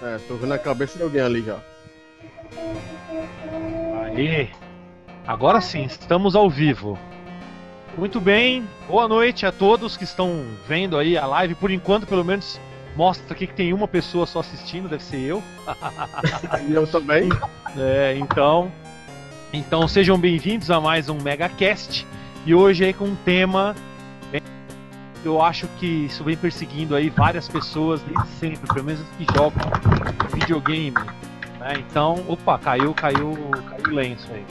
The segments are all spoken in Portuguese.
É, tô vendo a cabeça de alguém ali já. Aí. Agora sim, estamos ao vivo. Muito bem, boa noite a todos que estão vendo aí a live. Por enquanto, pelo menos, mostra aqui que tem uma pessoa só assistindo, deve ser eu. e eu também. É, então. Então sejam bem-vindos a mais um MegaCast. E hoje aí com um tema. Eu acho que isso vem perseguindo aí várias pessoas desde sempre, pelo menos que jogam videogame. Né? Então, opa, caiu, caiu, caiu lenço aí.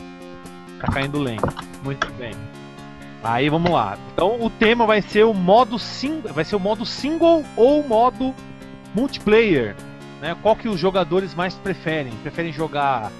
Tá caindo lenço. Muito bem. Aí vamos lá. Então o tema vai ser o modo single, vai ser o modo single ou modo multiplayer, né? Qual que os jogadores mais preferem? Preferem jogar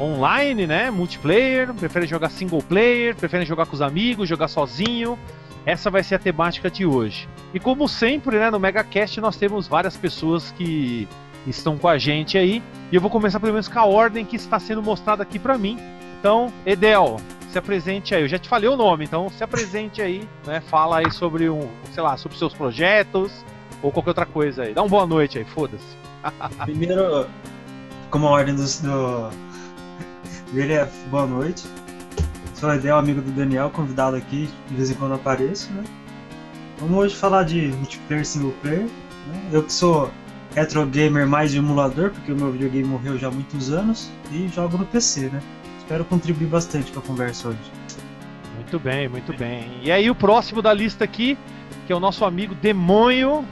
online, né? Multiplayer, preferem jogar single player, preferem jogar com os amigos, jogar sozinho. Essa vai ser a temática de hoje. E como sempre, né, no MegaCast nós temos várias pessoas que estão com a gente aí. E eu vou começar pelo menos com a ordem que está sendo mostrada aqui para mim. Então, Edel, se apresente aí. Eu já te falei o nome, então se apresente aí, né? Fala aí sobre um, sei lá, sobre seus projetos ou qualquer outra coisa aí. Dá uma boa noite aí, foda-se. Primeiro, como a ordem do, do é boa noite. Sou o Edel, amigo do Daniel, convidado aqui, de vez em quando apareço, né? Vamos hoje falar de multiplayer single player. Né? Eu que sou retro gamer mais de emulador, porque o meu videogame morreu já há muitos anos, e jogo no PC, né? espero contribuir bastante com a conversa hoje. Muito bem, muito bem. E aí o próximo da lista aqui, que é o nosso amigo Demônio,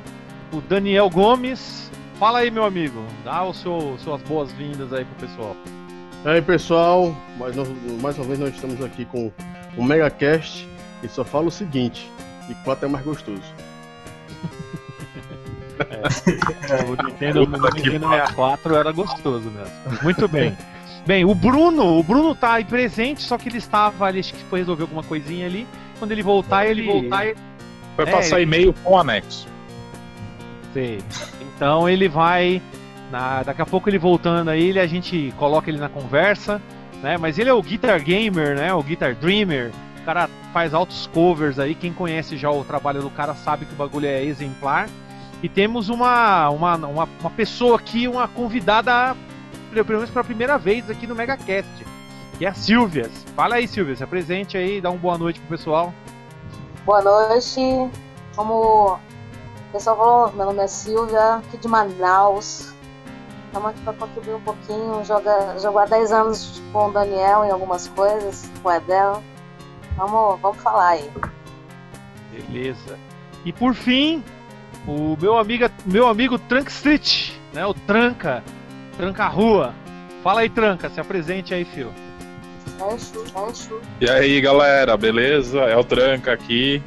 o Daniel Gomes. Fala aí, meu amigo. Dá o seu, suas boas-vindas aí pro pessoal. E aí, pessoal. Mais, mais uma vez nós estamos aqui com o MegaCast e só fala o seguinte, e 4 é mais gostoso. é, o Nintendo, o Nintendo 64 era gostoso mesmo. Muito bem. Bem, o Bruno, o Bruno tá aí presente, só que ele estava ali, acho que foi resolver alguma coisinha ali. Quando ele voltar, ele. voltar, ele... Vai é, passar e-mail com anexo. Sei. Então ele vai. Na... Daqui a pouco ele voltando aí, ele, a gente coloca ele na conversa, né? Mas ele é o Guitar Gamer, né? O Guitar Dreamer. O cara faz altos covers aí. Quem conhece já o trabalho do cara sabe que o bagulho é exemplar. E temos uma, uma, uma, uma pessoa aqui, uma convidada pelo menos pela primeira vez aqui no MegaCast, que é a Silvia. Fala aí, Silvia, se apresente aí, dá uma boa noite pro pessoal. Boa noite. Como o pessoal falou, meu nome é Silvia, aqui de Manaus. Estamos aqui para contribuir um pouquinho. Joga, jogo há 10 anos com o Daniel em algumas coisas, com o Edel. Vamos, vamos falar aí. Beleza. E por fim, o meu amigo, meu amigo Trunk Street, né? O Tranca. Tranca a rua. Fala aí, Tranca, se apresente aí, fio. E aí, galera, beleza? É o Tranca aqui.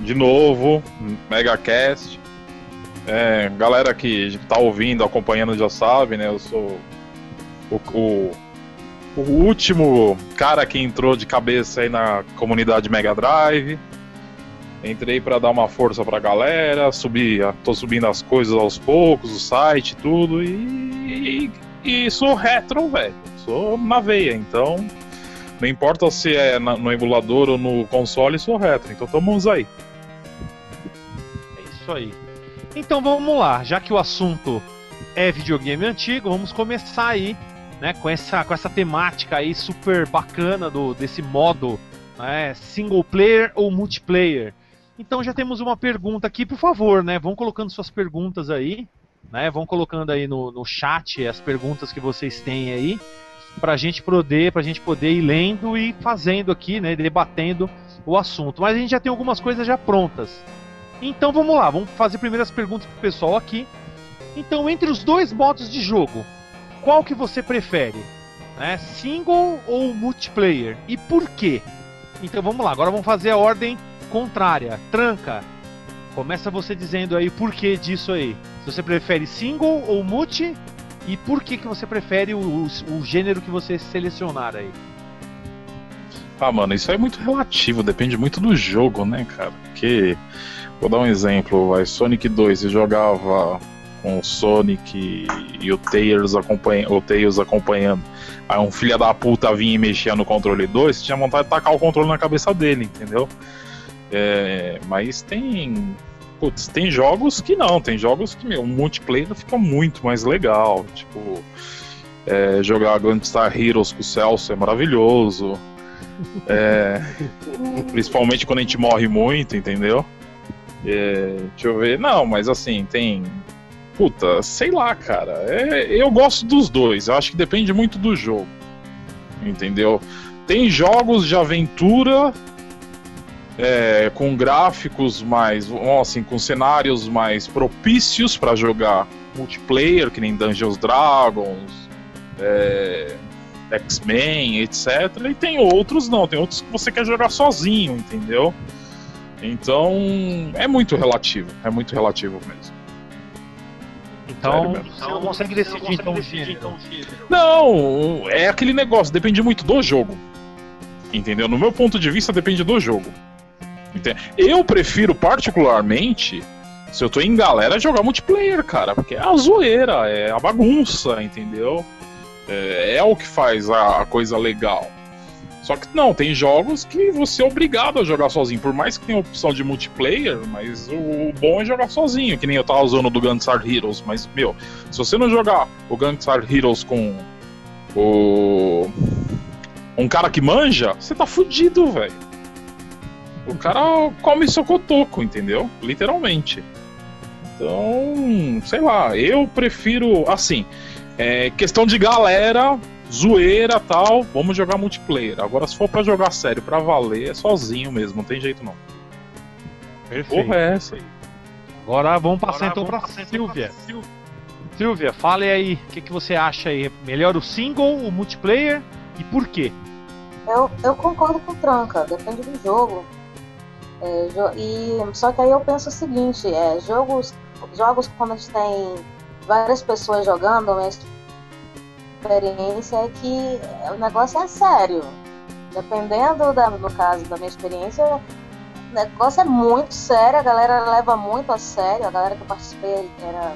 De novo, MegaCast. É, galera que tá ouvindo, acompanhando já sabe, né? Eu sou o, o, o último cara que entrou de cabeça aí na comunidade Mega Drive. Entrei para dar uma força pra galera, subir, tô subindo as coisas aos poucos, o site, tudo, e, e, e sou retro, velho. Sou na veia, então não importa se é no emulador ou no console, sou retro, então estamos aí. É isso aí. Então vamos lá, já que o assunto é videogame antigo, vamos começar aí, né, com essa, com essa temática aí super bacana do, desse modo né, single player ou multiplayer. Então já temos uma pergunta aqui, por favor, né? Vão colocando suas perguntas aí, né? Vão colocando aí no, no chat as perguntas que vocês têm aí, para a gente poder, pra gente poder ir lendo e fazendo aqui, né? Debatendo o assunto. Mas a gente já tem algumas coisas já prontas. Então vamos lá, vamos fazer primeiras perguntas pro pessoal aqui. Então, entre os dois modos de jogo, qual que você prefere? Né? Single ou multiplayer? E por quê? Então vamos lá, agora vamos fazer a ordem contrária, tranca. Começa você dizendo aí o porquê disso aí. Se você prefere single ou multi e por que, que você prefere o, o, o gênero que você selecionar aí. Ah, mano, isso é muito relativo, depende muito do jogo, né, cara? Porque, vou dar um exemplo, a Sonic 2 você jogava com o Sonic e o Tails, acompanha, o Tails acompanhando. Aí um filho da puta vinha e mexia no controle 2, você tinha vontade de tacar o controle na cabeça dele, entendeu? É, mas tem putz, tem jogos que não, tem jogos que, meu, o multiplayer fica muito mais legal. Tipo, é, jogar Gunstar Heroes com o Celso é maravilhoso. É, principalmente quando a gente morre muito, entendeu? É, deixa eu ver. Não, mas assim, tem. Puta, sei lá, cara. É, eu gosto dos dois. Eu acho que depende muito do jogo. Entendeu? Tem jogos de aventura é, com gráficos mais, assim, com cenários mais propícios para jogar multiplayer, que nem Dungeons Dragons, é, X-Men, etc. E tem outros não, tem outros que você quer jogar sozinho, entendeu? Então é muito relativo, é muito relativo mesmo. Então, você não consegue decidir então o gênero. Não, é aquele negócio, depende muito do jogo. Entendeu? No meu ponto de vista, depende do jogo. Eu prefiro particularmente, se eu tô em galera, jogar multiplayer, cara, porque é a zoeira, é a bagunça, entendeu? É, é o que faz a, a coisa legal. Só que não, tem jogos que você é obrigado a jogar sozinho. Por mais que tenha opção de multiplayer, mas o, bom é jogar sozinho, que nem eu tava usando do Gunstar Heroes. Mas, meu, se você não jogar o Gunstar Heroes com o. Um cara que manja, você tá fudido, velho. O cara come seu cotoco, entendeu? Literalmente. Então, sei lá, eu prefiro. Assim, é, questão de galera, zoeira tal, vamos jogar multiplayer. Agora, se for para jogar sério, para valer, é sozinho mesmo, não tem jeito não. Perfeito. Porra, é essa aí. Agora vamos passar Agora, então para Silvia. Silvia. Silvia, fale aí, o que, que você acha aí? Melhor o single, o multiplayer e por quê? Eu, eu concordo com o Tranca, depende do jogo. É, e, só que aí eu penso o seguinte, é, jogos, jogos quando a gente tem várias pessoas jogando, a experiência é que o negócio é sério. Dependendo, da, no caso da minha experiência, o negócio é muito sério, a galera leva muito a sério, a galera que eu participei era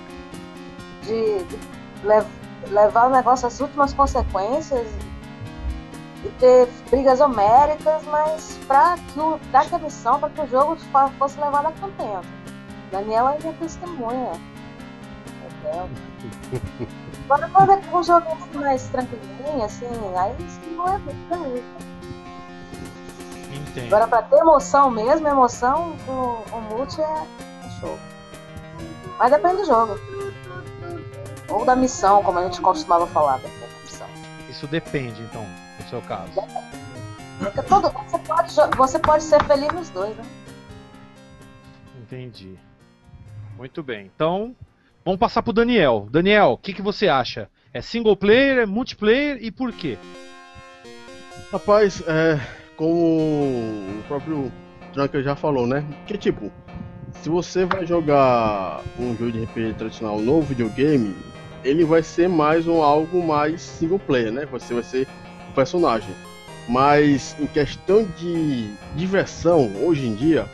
de, de lev levar o negócio às últimas consequências e ter brigas homéricas, mas para que, o, que a missão, para que o jogo fosse levado a contento. Daniel é minha testemunha. Entendeu? Agora quando é um jogo mais tranquilinho, assim, aí não é muito Entendo. Agora pra ter emoção mesmo, emoção, o, o multi é, é show. Mas depende do jogo. Ou da missão, como a gente costumava falar, da missão. Isso depende, então no seu caso. Porque todo, você, pode, você pode ser feliz nos dois, né? Entendi. Muito bem. Então, vamos passar pro Daniel. Daniel, o que, que você acha? É single player, é multiplayer e por quê? Rapaz, é, como o próprio Trunker já falou, né? Que tipo, se você vai jogar um jogo de RPG tradicional no videogame, ele vai ser mais um algo mais single player, né? Você vai ser personagem. Mas em questão de diversão, hoje em dia,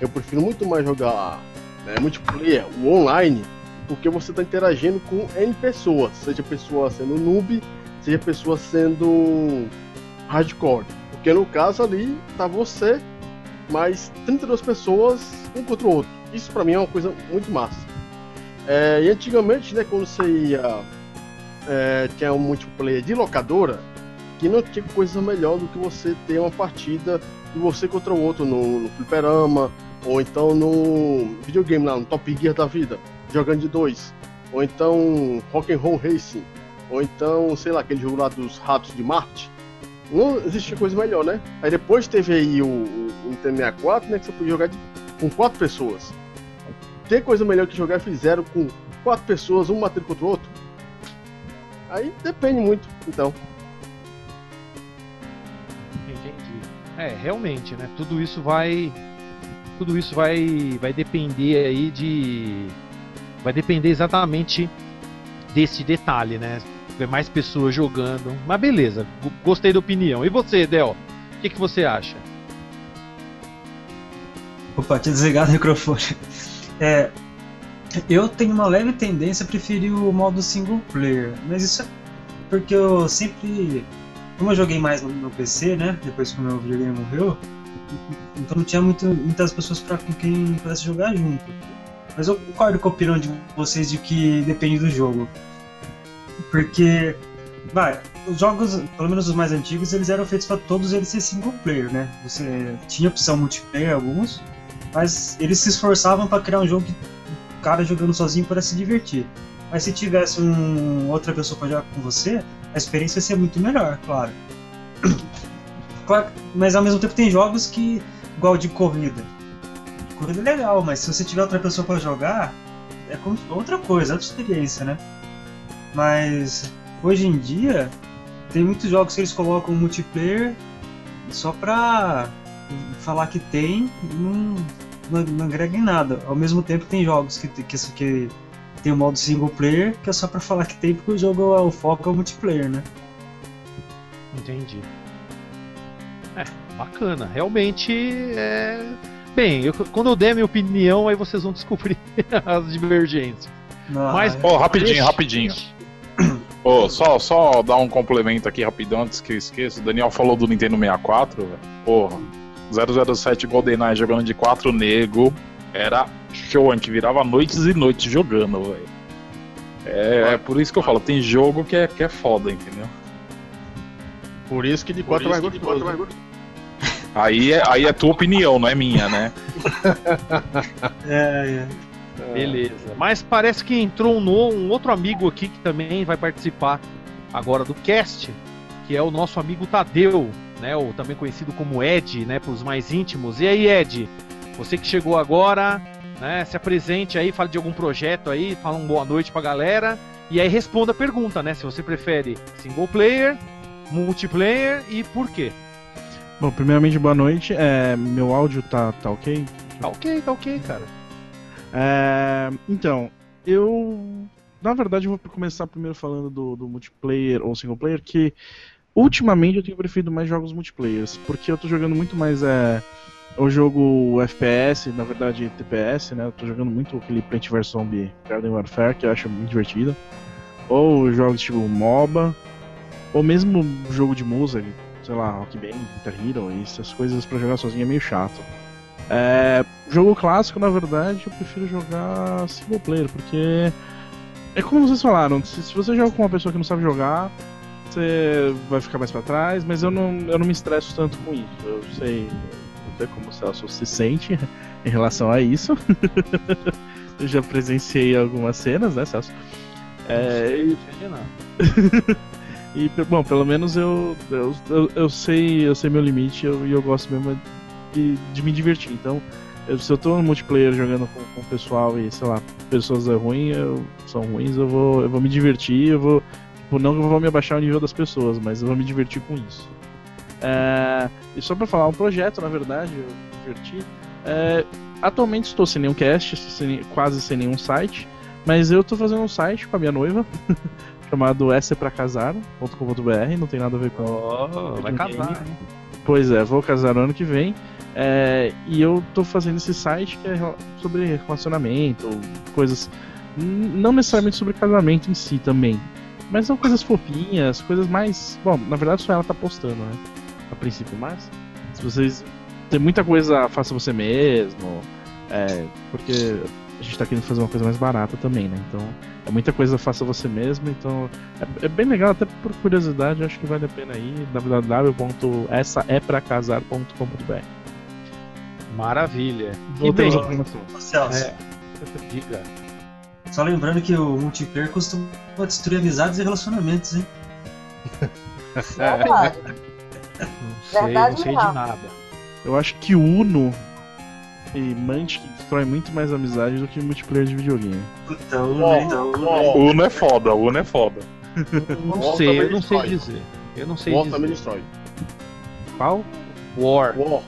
eu prefiro muito mais jogar né, multiplayer, o online, porque você está interagindo com N pessoas, seja pessoa sendo noob, seja pessoa sendo hardcore. Porque no caso ali tá você mais 32 pessoas um contra o outro. Isso para mim é uma coisa muito massa. É, e antigamente, né, quando você ia é, tinha um multiplayer de locadora, que não tinha coisa melhor do que você ter uma partida de você contra o outro no, no fliperama, ou então no videogame lá, no Top Gear da vida, jogando de dois, ou então Rock and Roll Racing, ou então, sei lá, aquele jogo lá dos ratos de Marte. Não existia coisa melhor, né? Aí depois teve aí o, o Nintendo 64, né, que você podia jogar de, com quatro pessoas. Tem coisa melhor que jogar fizeram com quatro pessoas, um matando contra o outro? Aí depende muito, então. É, realmente, né? Tudo isso vai. Tudo isso vai, vai depender aí de. Vai depender exatamente desse detalhe, né? Ver mais pessoas jogando. Mas beleza, gostei da opinião. E você, Del? O que, que você acha? Opa, tinha desligado o microfone. É, eu tenho uma leve tendência a preferir o modo single player, mas isso é porque eu sempre como eu joguei mais no, no PC, né? Depois que o meu videogame morreu, então não tinha muito, muitas pessoas pra, com quem pudesse jogar junto. Mas eu concordo com a opinião de vocês de que depende do jogo. Porque, vai, os jogos, pelo menos os mais antigos, eles eram feitos para todos eles ser single player, né? Você tinha opção multiplayer alguns, mas eles se esforçavam para criar um jogo que o cara jogando sozinho para se divertir. Mas se tivesse um, outra pessoa para jogar com você, a experiência ia ser muito melhor, claro. claro. Mas ao mesmo tempo tem jogos que, igual de corrida. É legal, mas se você tiver outra pessoa para jogar, é outra coisa, outra experiência, né? Mas hoje em dia tem muitos jogos que eles colocam multiplayer só pra falar que tem e não, não, não agrega em nada. Ao mesmo tempo tem jogos que, que, que tem o modo single player que é só pra falar que tem porque o jogo o foco é o multiplayer, né? Entendi. É, bacana. Realmente é. Bem, eu, quando eu der minha opinião, aí vocês vão descobrir as divergências. Mas, oh, rapidinho, rapidinho. Oh, só, só dar um complemento aqui rapidão antes que eu esqueça. O Daniel falou do Nintendo 64, velho. Porra, 007 GoldenEye jogando de 4 nego era show, a gente virava noites e noites jogando, velho. É, é, por isso que eu falo, tem jogo que é, que é foda, entendeu? Por isso que de 4 é mais gostoso. Aí é, aí é tua opinião, não é minha, né? é, é. Beleza. Mas parece que entrou um, um outro amigo aqui que também vai participar agora do cast, que é o nosso amigo Tadeu, né? Ou também conhecido como Ed, né? Para os mais íntimos. E aí, Ed? Você que chegou agora, né? Se apresente aí, fale de algum projeto aí, fala uma boa noite pra galera. E aí responda a pergunta, né? Se você prefere single player, multiplayer e por quê? Bom, primeiramente, boa noite. É, meu áudio tá, tá ok? Tá ok, tá ok, cara. É, então, eu. Na verdade, eu vou começar primeiro falando do, do multiplayer ou single player, que ultimamente eu tenho preferido mais jogos multiplayers, porque eu tô jogando muito mais é, o jogo FPS, na verdade TPS, né? Eu tô jogando muito aquele Plant vs Zombie Garden Warfare, que eu acho muito divertido. Ou jogos tipo MOBA, ou mesmo jogo de música, sei lá, Rock Band, Guitar Hero, essas coisas para jogar sozinho é meio chato. É, jogo clássico, na verdade, eu prefiro jogar single player, porque é como vocês falaram, se, se você joga com uma pessoa que não sabe jogar, você vai ficar mais para trás, mas eu não, eu não me estresso tanto com isso. Eu sei, eu sei como o Celso se sente em relação a isso. eu já presenciei algumas cenas, né, Celso? É, e, bom, pelo menos eu, eu, eu, eu, sei, eu sei meu limite e eu, eu gosto mesmo de, de me divertir. Então, eu, se eu tô no multiplayer jogando com, com o pessoal e, sei lá, pessoas é ruim, eu, são ruins, eu vou, eu vou me divertir, eu vou. Tipo, não que eu vou me abaixar o nível das pessoas, mas eu vou me divertir com isso. É, e só pra falar, um projeto, na verdade, eu me diverti. É, atualmente estou sem nenhum cast, sem, quase sem nenhum site, mas eu tô fazendo um site com a minha noiva, chamado casar.com.br, não tem nada a ver com. Oh, vai casar, hein? Pois é, vou casar no ano que vem. É, e eu tô fazendo esse site que é sobre relacionamento, coisas. Não necessariamente sobre casamento em si também. Mas são coisas fofinhas, coisas mais. Bom, na verdade só ela tá postando, né? A princípio, mas. Se vocês. Tem muita coisa, faça você mesmo. É, porque a gente tá querendo fazer uma coisa mais barata também, né? Então, é muita coisa faça você mesmo. Então, é, é bem legal, até por curiosidade, acho que vale a pena ir. www.essaepracasar.com.br Maravilha. Voltei às informações. Celso. É. Diga. Só lembrando que o multiplayer costuma destruir amizades e relacionamentos, hein? Verdade. Não sei, Verdade não sei de nada. Eu acho que Uno e Mantic destrói muito mais amizade do que multiplayer de videogame. Então, Uno, então, Uno é foda, Uno é foda. Não sei, eu não sei dizer. Eu não sei War dizer. também destrói. Qual? War. War.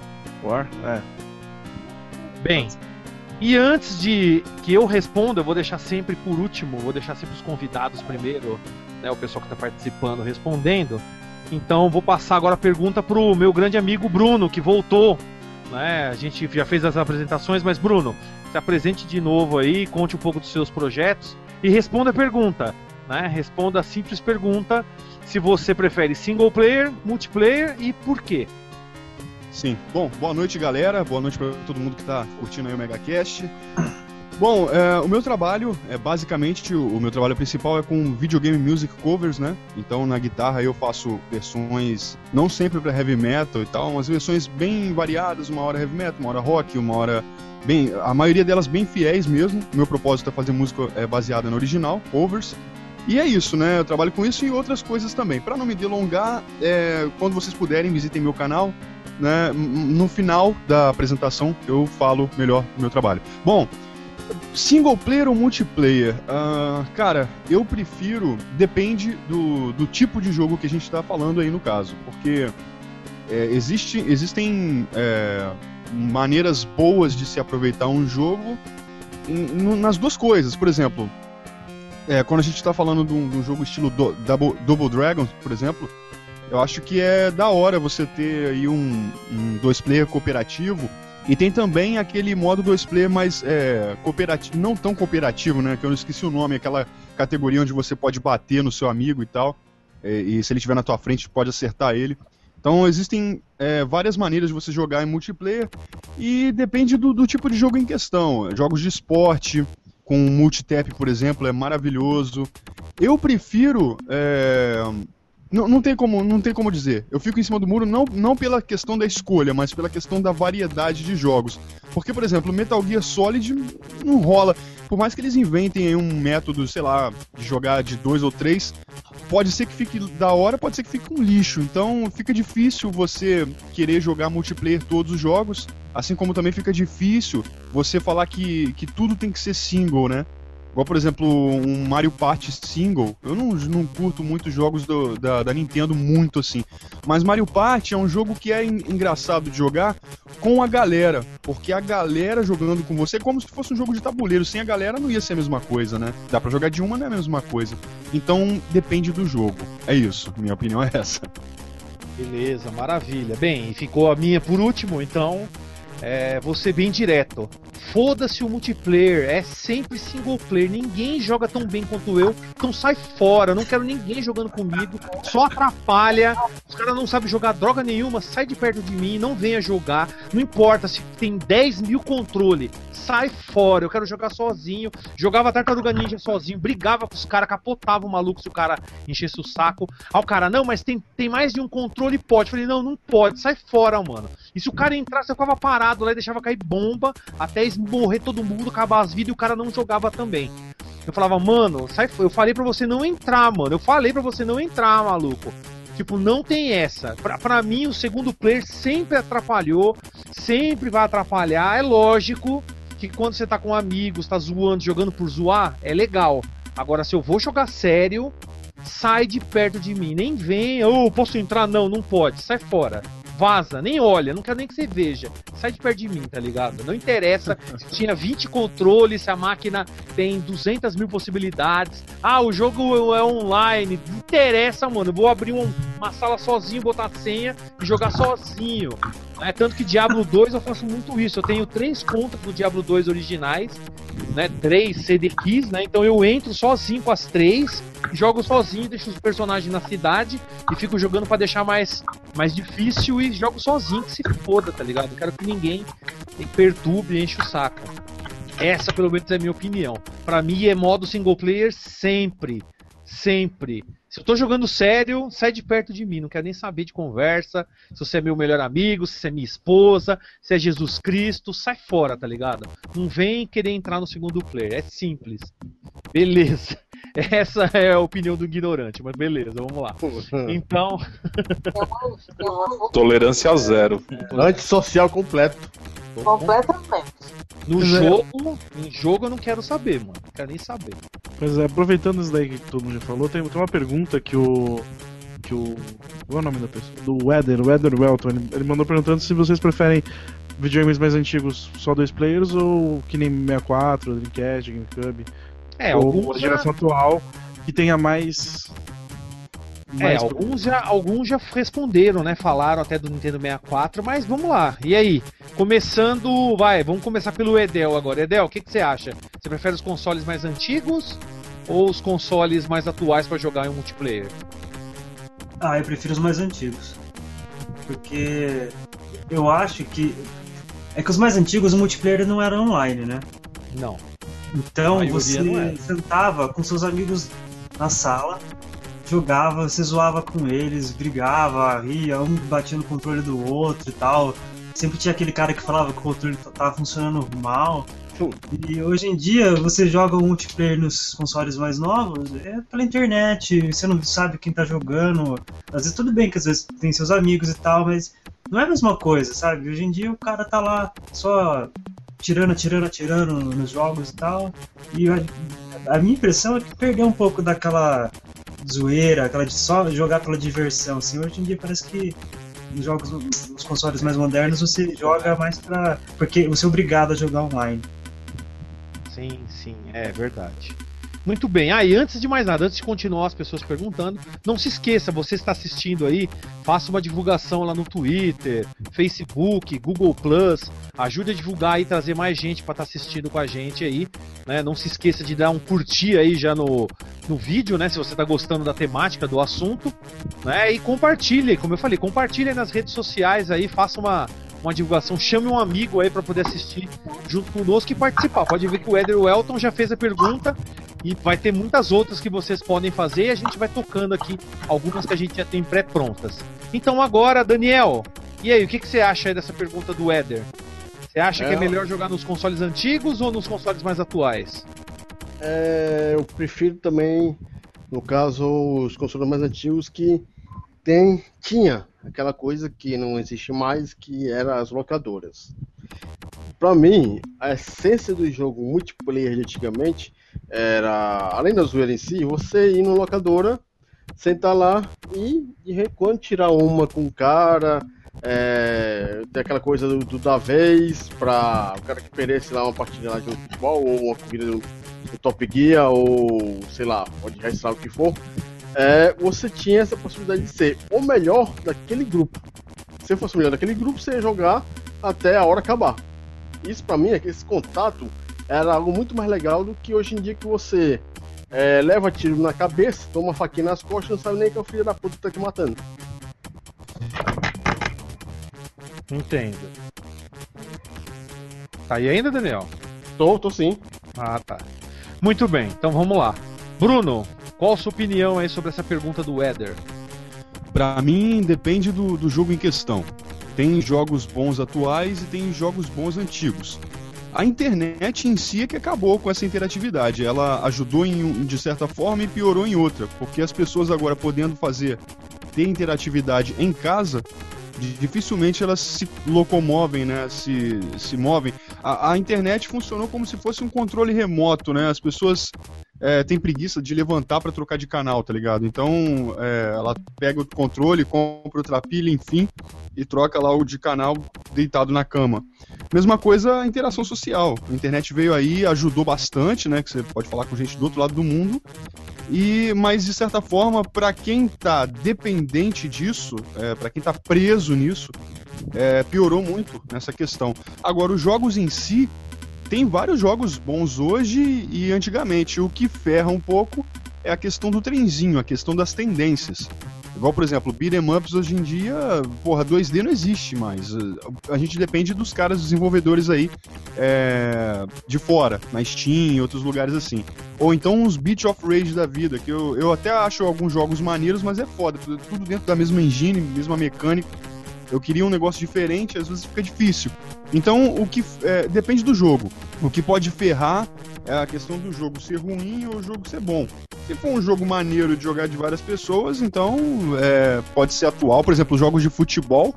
War? É. Bem, e antes de que eu responda, eu vou deixar sempre por último, vou deixar sempre os convidados primeiro, né, o pessoal que está participando respondendo. Então vou passar agora a pergunta pro meu grande amigo Bruno, que voltou. Né? A gente já fez as apresentações, mas Bruno, se apresente de novo aí, conte um pouco dos seus projetos e responda a pergunta. Né? Responda a simples pergunta se você prefere single player, multiplayer e por quê. Sim. Bom, boa noite, galera. Boa noite para todo mundo que tá curtindo aí o MegaCast. Bom, é, o meu trabalho é basicamente o, o, meu trabalho principal é com videogame music covers, né? Então na guitarra eu faço versões não sempre para heavy metal e tal, umas versões bem variadas, uma hora heavy metal, uma hora rock, uma hora bem, a maioria delas bem fiéis mesmo. O meu propósito é fazer música é, baseada no original, covers. E é isso, né? Eu trabalho com isso e outras coisas também. Para não me delongar, é, quando vocês puderem, visitem meu canal. Né? No final da apresentação eu falo melhor do meu trabalho. Bom, Single player ou multiplayer? Uh, cara, eu prefiro. Depende do, do tipo de jogo que a gente está falando aí no caso. Porque é, existe, existem é, maneiras boas de se aproveitar um jogo em, nas duas coisas. Por exemplo, é, quando a gente está falando de um, de um, jogo estilo do, Double, Double Dragon, por exemplo, eu acho que é da hora você ter aí um, um dois player cooperativo e tem também aquele modo 2 mais é, cooperativo, não tão cooperativo, né? Que eu não esqueci o nome, aquela categoria onde você pode bater no seu amigo e tal. É, e se ele estiver na tua frente, pode acertar ele. Então existem é, várias maneiras de você jogar em multiplayer e depende do, do, tipo de jogo em questão. Jogos de esporte, com multitap, por exemplo, é maravilhoso. Eu prefiro é, não, não, tem como, não tem como dizer. Eu fico em cima do muro não, não pela questão da escolha, mas pela questão da variedade de jogos. Porque, por exemplo, Metal Gear Solid não rola. Por mais que eles inventem um método, sei lá, de jogar de dois ou três, pode ser que fique da hora, pode ser que fique um lixo. Então fica difícil você querer jogar multiplayer todos os jogos. Assim como também fica difícil você falar que, que tudo tem que ser single, né? Igual, por exemplo, um Mario Party single. Eu não, não curto muito jogos do, da, da, Nintendo muito assim. Mas Mario Party é um jogo que é engraçado de jogar com a galera. Porque a galera jogando com você é como se fosse um jogo de tabuleiro. Sem a galera não ia ser a mesma coisa, né? Dá pra jogar de uma, não é a mesma coisa. Então depende do jogo. É isso. Minha opinião é essa. Beleza, maravilha. Bem, ficou a minha por último, então é, ser bem direto. Foda-se o multiplayer, é sempre single player. Ninguém joga tão bem quanto eu, então sai fora. Não quero ninguém jogando comigo, só atrapalha. Os caras não sabem jogar droga nenhuma, sai de perto de mim, não venha jogar. Não importa se tem 10 mil controle, sai fora. Eu quero jogar sozinho. Jogava Tartaruga Ninja sozinho, brigava com os caras, capotava o maluco se o cara enchesse o saco. Aí o cara, não, mas tem, tem mais de um controle, pode. Falei, não, não pode, sai fora, mano. E se o cara entrasse, eu ficava parado lá e deixava cair bomba até morrer todo mundo, acabar as vidas e o cara não jogava também. Eu falava, mano, sai, eu falei pra você não entrar, mano. Eu falei pra você não entrar, maluco. Tipo, não tem essa. Pra, mim, o segundo player sempre atrapalhou, sempre vai atrapalhar. É lógico que quando você tá com amigos, tá zoando, jogando por zoar, é legal. Agora, se eu vou jogar sério, sai de perto de mim. Nem vem, ou oh, posso entrar? Não, não pode, sai fora vaza, nem olha, não quero nem que você veja. Sai de perto de mim, tá ligado? Não interessa se tinha 20 controles, se a máquina tem 200 mil possibilidades. Ah, o jogo é online. Não interessa, mano. Eu vou abrir um, uma sala sozinho, botar senha e jogar sozinho. É, tanto que Diablo 2 eu faço muito isso. Eu tenho três contas do Diablo 2 originais, né? Três CD keys, né? Então eu entro sozinho com as três, jogo sozinho, deixo os personagens na cidade e fico jogando para deixar mais, mais difícil e jogo sozinho que se foda, tá ligado? Eu quero que ninguém perturbe e enche o saco. Essa, pelo menos, é a minha opinião. Para mim, é modo single player sempre. Sempre. Se eu tô jogando sério, sai de perto de mim. Não quero nem saber de conversa. Se você é meu melhor amigo, se você é minha esposa, se é Jesus Cristo, sai fora, tá ligado? Não vem querer entrar no segundo player. É simples. Beleza. Essa é a opinião do ignorante, mas beleza, vamos lá. Então. Tolerância zero. Antissocial completo. Completamente. No pois é. jogo, é. em jogo eu não quero saber, mano. Não quero nem saber. Pois é, aproveitando isso daí que todo mundo já falou, tem, tem uma pergunta que o. Que o. Qual é o nome da pessoa? Do Weather, o Weather Welton. Ele, ele mandou perguntando se vocês preferem videogames mais antigos só dois players ou que nem 64, Dreamcast, GameCube. É, ou a geração atual que tenha mais é, alguns já, alguns já responderam, né? Falaram até do Nintendo 64, mas vamos lá. E aí? Começando, vai, vamos começar pelo Edel agora. Edel, o que, que você acha? Você prefere os consoles mais antigos ou os consoles mais atuais para jogar em multiplayer? Ah, eu prefiro os mais antigos. Porque eu acho que. É que os mais antigos, o multiplayer não era online, né? Não. Então você sentava com seus amigos na sala, jogava, você zoava com eles, brigava, ria, um batia no controle do outro e tal. Sempre tinha aquele cara que falava que o controle tava funcionando mal. E hoje em dia você joga o multiplayer nos consoles mais novos, é pela internet, você não sabe quem tá jogando. Às vezes tudo bem que às vezes tem seus amigos e tal, mas não é a mesma coisa, sabe? Hoje em dia o cara tá lá só tirando, atirando, atirando nos jogos e tal. E a, a minha impressão é que perdeu um pouco daquela zoeira, aquela de só jogar pela diversão. Assim, hoje em dia parece que nos jogos, nos consoles mais modernos, você joga mais pra. porque você é obrigado a jogar online. Sim, sim, é verdade. Muito bem. Ah, e antes de mais nada, antes de continuar as pessoas perguntando, não se esqueça, você está assistindo aí, faça uma divulgação lá no Twitter, Facebook, Google Plus, ajude a divulgar aí, trazer mais gente para estar assistindo com a gente aí, né? Não se esqueça de dar um curtir aí já no, no vídeo, né? Se você está gostando da temática do assunto, né? E compartilhe, como eu falei, compartilhe aí nas redes sociais aí, faça uma uma divulgação, chame um amigo aí para poder assistir junto conosco e participar. Pode ver que o Eder Welton já fez a pergunta e vai ter muitas outras que vocês podem fazer e a gente vai tocando aqui algumas que a gente já tem pré-prontas. Então agora, Daniel, e aí, o que, que você acha aí dessa pergunta do Eder? Você acha que é É. melhor jogar nos consoles antigos ou nos consoles mais atuais? É, eu prefiro também, no caso, os consoles mais antigos que tem, tinha aquela coisa que não existe mais, que era as locadoras. Pra mim, a essência do jogo multiplayer de antigamente era, além da zoeira em si, você ir numa locadora, sentar lá e de quando tirar uma com o cara, é, ter aquela coisa do, do da vez, pra o cara que perdesse lá uma partida lá de futebol ou uma corrida do, do Top Gear ou sei lá, pode registrar o que for. É, você tinha essa possibilidade de ser o melhor daquele grupo. Se fosse o melhor daquele grupo, você ia jogar até a hora acabar. Isso pra mim, esse contato era algo muito mais legal do que hoje em dia que você é, leva tiro na cabeça, toma faquinha nas costas, não sabe nem que é o filho da puta que tá te matando. Entendo. Tá aí ainda, Daniel? Tô, tô sim. Ah, tá. Muito bem, então vamos lá. Bruno, qual a sua opinião aí sobre essa pergunta do Eder? Pra mim, depende do, do jogo em questão. Tem jogos bons atuais e tem jogos bons antigos. A internet em si é que acabou com essa interatividade. Ela ajudou em, de certa forma e piorou em outra, porque as pessoas agora podendo fazer ter interatividade em casa, di- dificilmente elas se locomovem, né? Se, se movem. A, a internet funcionou como se fosse um controle remoto, né? As pessoas é, têm preguiça de levantar para trocar de canal, tá ligado? Então é, ela pega o controle, compra outra pilha, enfim, e troca lá o de canal deitado na cama. Mesma coisa a interação social. A internet veio aí, ajudou bastante, né? Que você pode falar com gente do outro lado do mundo. E, mas de certa forma, para quem tá dependente disso, é, para quem tá preso nisso, é, piorou muito nessa questão. Agora, os jogos em si, tem vários jogos bons hoje e antigamente. O que ferra um pouco é a questão do trenzinho, a questão das tendências. Igual, por exemplo, beat'em ups hoje em dia, porra, 2D não existe mais. A gente depende dos caras desenvolvedores aí é, de fora, na Steam e outros lugares assim. Ou então uns Beat of Rage da vida, que eu, eu até acho alguns jogos maneiros, mas é foda. Tudo, tudo dentro da mesma engine, mesma mecânica. Eu queria um negócio diferente, às vezes fica difícil. Então, o que é, depende do jogo. O que pode ferrar é a questão do jogo ser ruim ou o jogo ser bom. Se for um jogo maneiro de jogar de várias pessoas, então é, pode ser atual. Por exemplo, jogos de futebol.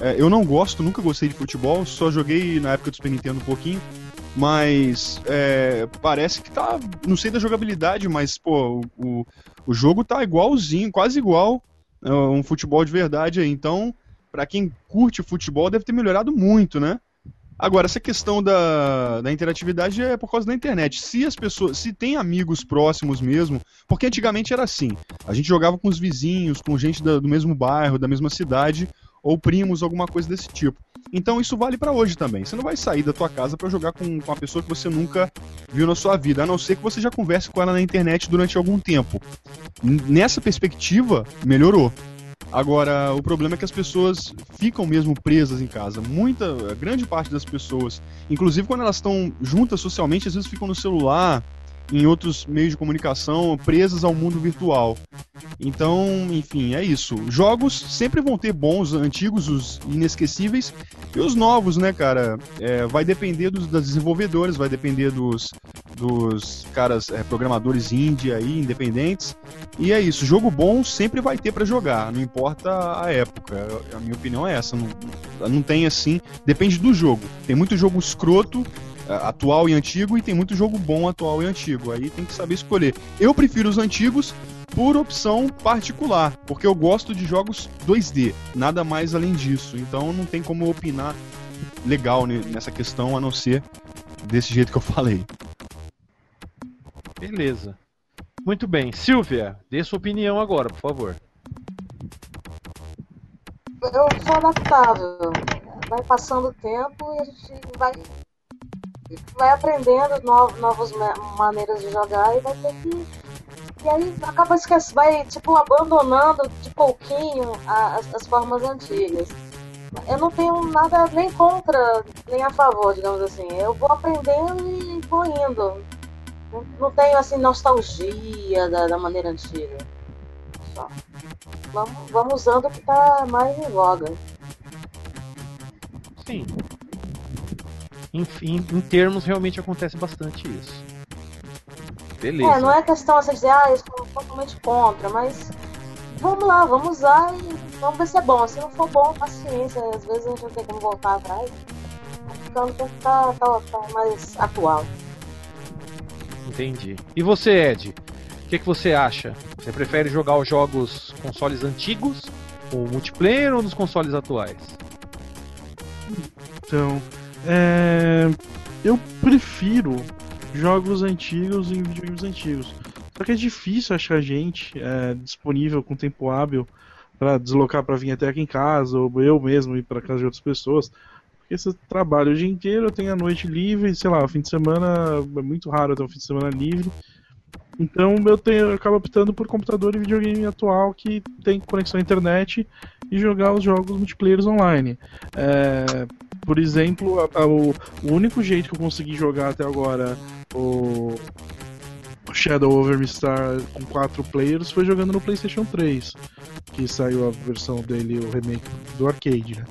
É, eu não gosto, nunca gostei de futebol, só joguei na época do Super Nintendo um pouquinho. Mas é, parece que tá. Não sei da jogabilidade, mas, pô, o, o jogo tá igualzinho, quase igual. É um futebol de verdade aí. Então, para quem curte futebol, deve ter melhorado muito, né? Agora, essa questão da, da interatividade é por causa da internet. Se as pessoas. Se tem amigos próximos mesmo. Porque antigamente era assim. A gente jogava com os vizinhos, com gente da- do mesmo bairro, da mesma cidade, ou primos, alguma coisa desse tipo. Então isso vale pra hoje também. Você não vai sair da tua casa pra jogar com, com uma pessoa que você nunca viu na sua vida, a não ser que você já converse com ela na internet durante algum tempo. Nessa perspectiva, melhorou. Agora, o problema é que as pessoas ficam mesmo presas em casa. Muita, grande parte das pessoas, inclusive quando elas estão juntas socialmente, às vezes ficam no celular, em outros meios de comunicação, presas ao mundo virtual. Então, enfim, é isso. Jogos sempre vão ter bons, antigos, os inesquecíveis, e os novos, né, cara? É, vai depender dos, das desenvolvedores, vai depender dos, dos caras, é, programadores indie aí, independentes. E é isso, jogo bom sempre vai ter para jogar, não importa a época. A minha opinião é essa. Não, não tem assim, depende do jogo. Tem muito jogo escroto atual e antigo e tem muito jogo bom atual e antigo. Aí tem que saber escolher. Eu prefiro os antigos por opção particular, porque eu gosto de jogos 2D, nada mais além disso. Então não tem como opinar legal nessa questão a não ser desse jeito que eu falei. Beleza. Muito bem. Silvia, dê sua opinião agora, por favor. Eu sou adaptável. Vai passando o tempo e a gente vai vai aprendendo novas, maneiras de jogar e vai ter que. E aí acaba esquecendo, vai tipo abandonando de pouquinho as, as formas antigas. Eu não tenho nada nem contra, nem a favor, digamos assim. Eu vou aprendendo e vou indo. Não, não tenho assim nostalgia da, da maneira antiga. Só. Vamos, vamos usando o que está mais em voga. Sim, em, em, em termos, realmente acontece bastante isso. Beleza. É, não é questão assim de dizer, ah, eu sou totalmente contra, mas vamos lá, vamos usar e vamos ver se é bom. Se não for bom, paciência, às vezes a gente não tem como voltar atrás. Então tem que estar tá, tá, tá mais atual. Entendi. E você, Ed? O que, que você acha? Você prefere jogar os jogos consoles antigos, ou multiplayer, ou nos consoles atuais? Então, é... Eu prefiro jogos antigos em videogames antigos. Só que é difícil achar gente é, disponível com tempo hábil para deslocar para vir até aqui em casa, ou eu mesmo ir para casa de outras pessoas. Porque você trabalha o dia inteiro, eu tenho a noite livre, sei lá, fim de semana é muito raro ter um fim de semana livre. Então eu, tenho, eu acabo optando por computador e videogame atual que tem conexão à internet e jogar os jogos multiplayer online. É, por exemplo, a, a, o, o, único jeito que eu consegui jogar até agora o, Shadow Over Star com quatro players foi jogando no PlayStation 3, que saiu a versão dele, o remake do arcade. Né?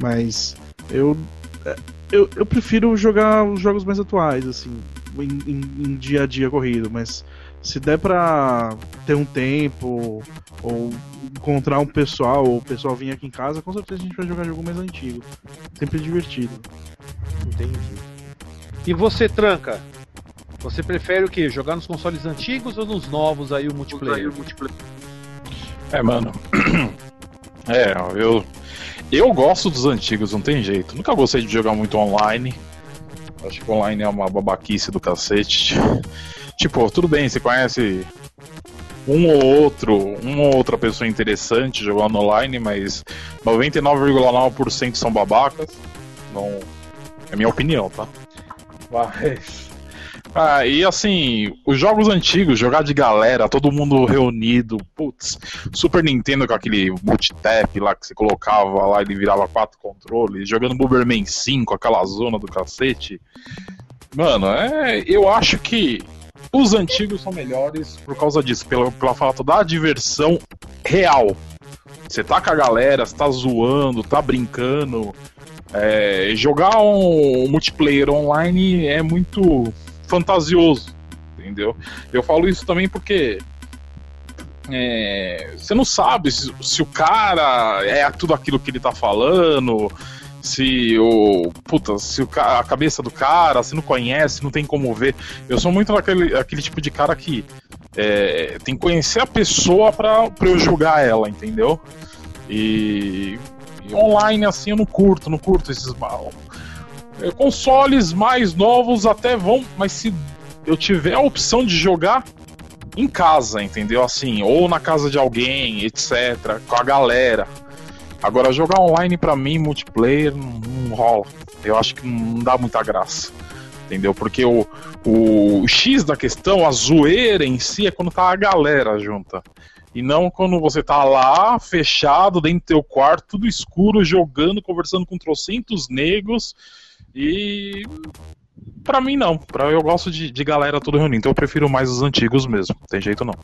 Mas eu, é, eu, eu prefiro jogar os jogos mais atuais, assim, em, em, em dia a dia corrido, mas se der pra ter um tempo ou encontrar um pessoal ou o pessoal vir aqui em casa, com certeza a gente vai jogar jogo mais antigo. Sempre divertido. Entendi. E você, Tranca? Você prefere o que? Jogar nos consoles antigos ou nos novos aí o multiplayer? É, mano. É, eu eu gosto dos antigos, não tem jeito. Nunca gostei de jogar muito online. Acho que online é uma babaquice do cacete. Tipo, tudo bem, você conhece um ou outro, uma ou outra pessoa interessante jogando online, mas 99,9% são babacas. Não, é minha opinião, tá? Mas. Ah, e assim, os jogos antigos, jogar de galera, todo mundo reunido, putz, Super Nintendo com aquele multitap lá que você colocava lá ele virava quatro controles, jogando Bomberman 5, aquela zona do cacete. Mano, é, eu acho que os antigos são melhores por causa disso, pela, pela falta da diversão real. Você tá com a galera, você tá zoando, tá brincando. É, jogar um multiplayer online é muito fantasioso, entendeu? Eu falo isso também porque é, você não sabe se, se, o cara é tudo aquilo que ele tá falando, se o. Puta, se o, a cabeça do cara, se não conhece, não tem como ver. Eu sou muito aquele, aquele tipo de cara que é, tem que conhecer a pessoa pra, pra eu julgar ela, entendeu? E, e online assim eu não curto, não curto esses mal. É, consoles mais novos até vão, mas se eu tiver a opção de jogar em casa, entendeu? Assim, ou na casa de alguém, etc, com a galera. Agora, jogar online pra mim, multiplayer, não, não rola. Eu acho que não dá muita graça. entendeu? Porque o, o, X da questão, a zoeira em si, é quando tá a galera junta. E não quando você tá lá, fechado, dentro do teu quarto, tudo escuro, jogando, conversando com trocentos negros. E. Pra mim, não. Pra, eu gosto de, de galera toda reunida. Então eu prefiro mais os antigos mesmo. Tem jeito não.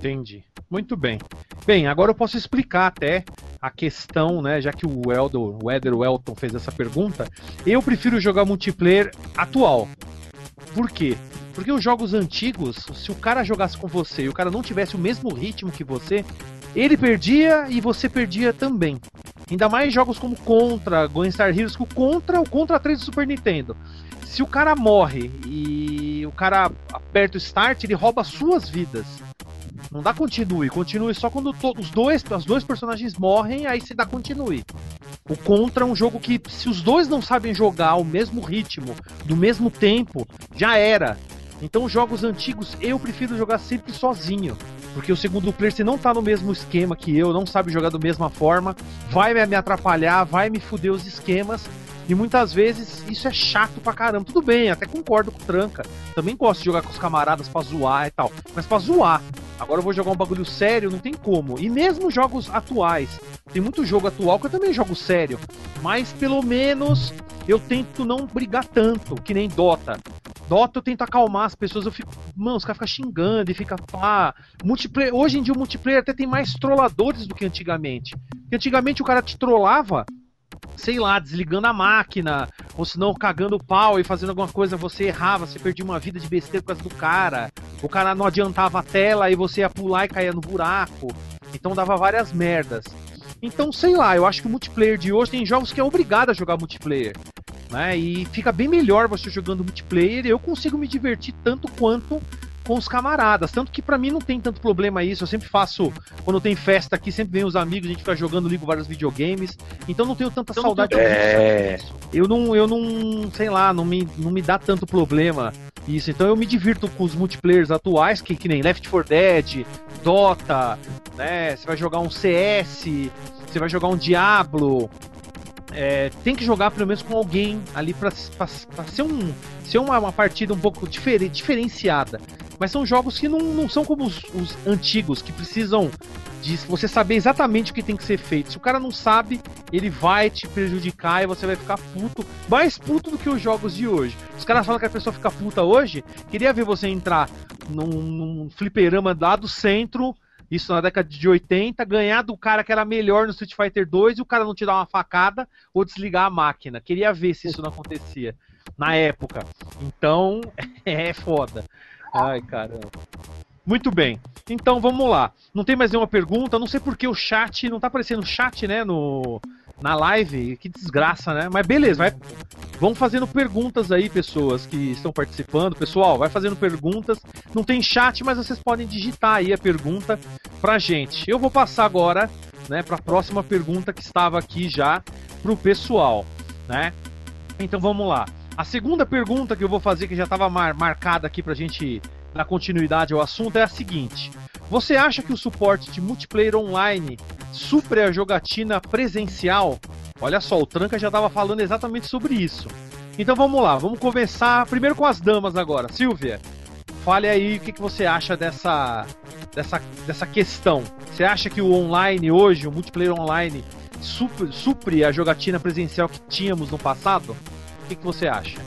Entendi. Muito bem. Bem, agora eu posso explicar até a questão, né? Já que o Eldo, o Eder Welton fez essa pergunta, eu prefiro jogar multiplayer atual. Por quê? Porque os jogos antigos, se o cara jogasse com você e o cara não tivesse o mesmo ritmo que você, ele perdia e você perdia também. Ainda mais jogos como Contra, Going Star Heroes, que o Contra, o Contra 3 do Super Nintendo. Se o cara morre e o cara aperta o start, ele rouba suas vidas. Não dá continue. Continue só quando os dois, os dois personagens morrem, aí se dá continue. O Contra é um jogo que, se os dois não sabem jogar ao mesmo ritmo, do mesmo tempo, já era. Então, jogos antigos eu prefiro jogar sempre sozinho. Porque o segundo player, se não tá no mesmo esquema que eu, não sabe jogar da mesma forma, vai me atrapalhar, vai me fuder os esquemas. E muitas vezes isso é chato pra caramba. Tudo bem, até concordo com o Tranca. Também gosto de jogar com os camaradas pra zoar e tal. Mas pra zoar. Agora eu vou jogar um bagulho sério, não tem como. E mesmo jogos atuais. Tem muito jogo atual que eu também jogo sério. Mas pelo menos eu tento não brigar tanto, que nem Dota. Dota eu tento acalmar as pessoas, eu fico. Mano, os caras ficam xingando e fica pá. Multiplayer, hoje em dia o multiplayer até tem mais trolladores do que antigamente. Porque antigamente o cara te trollava sei lá, desligando a máquina, ou se não cagando o pau e fazendo alguma coisa, você errava, você perdia uma vida de besteira por causa do cara. O cara não adiantava a tela e você ia pular e caía no buraco. Então dava várias merdas. Então, sei lá, eu acho que o multiplayer de hoje tem jogos que é obrigado a jogar multiplayer. Né? E fica bem melhor você jogando multiplayer. Eu consigo me divertir tanto quanto com os camaradas. Tanto que para mim não tem tanto problema isso. Eu sempre faço, quando tem festa aqui, sempre vem os amigos, a gente fica jogando, ligo vários videogames. Então não tenho tanta então, saudade é... Eu não, eu não, sei lá, não me, não me dá tanto problema isso. Então eu me divirto com os multiplayers atuais, que, que nem Left 4 Dead, Dota, né? Você vai jogar um CS, você vai jogar um Diablo. É, tem que jogar pelo menos com alguém ali para ser, um, ser uma, uma partida um pouco difer, diferenciada. Mas são jogos que não, não são como os, os, antigos, que precisam de você saber exatamente o que tem que ser feito. Se o cara não sabe, ele vai te prejudicar e você vai ficar puto. Mais puto do que os jogos de hoje. Os caras falam que a pessoa fica puta hoje. Queria ver você entrar num, num fliperama lá do centro isso na década de 80, ganhar do cara que era melhor no Street Fighter 2 e o cara não te dar uma facada ou desligar a máquina. Queria ver se isso não acontecia na época. Então, é foda. Ai, caramba. Muito bem. Então vamos lá. Não tem mais nenhuma pergunta. Não sei porque o chat. Não tá aparecendo chat, né? No, na live. Que desgraça, né? Mas beleza, vai. Vão fazendo perguntas aí, pessoas que estão participando. Pessoal, vai fazendo perguntas. Não tem chat, mas vocês podem digitar aí a pergunta pra gente. Eu vou passar agora, né, pra próxima pergunta que estava aqui já pro pessoal, né? Então vamos lá. A segunda pergunta que eu vou fazer, que já estava mar marcada aqui para a gente dar continuidade ao assunto, é a seguinte: Você acha que o suporte de multiplayer online supre a jogatina presencial? Olha só, o Tranca já estava falando exatamente sobre isso. Então vamos lá, vamos começar primeiro com as damas agora. Silvia, fale aí o que, que você acha dessa, dessa, dessa questão. Você acha que o online hoje, o multiplayer online, supre, supre a jogatina presencial que tínhamos no passado? Que, que você acha?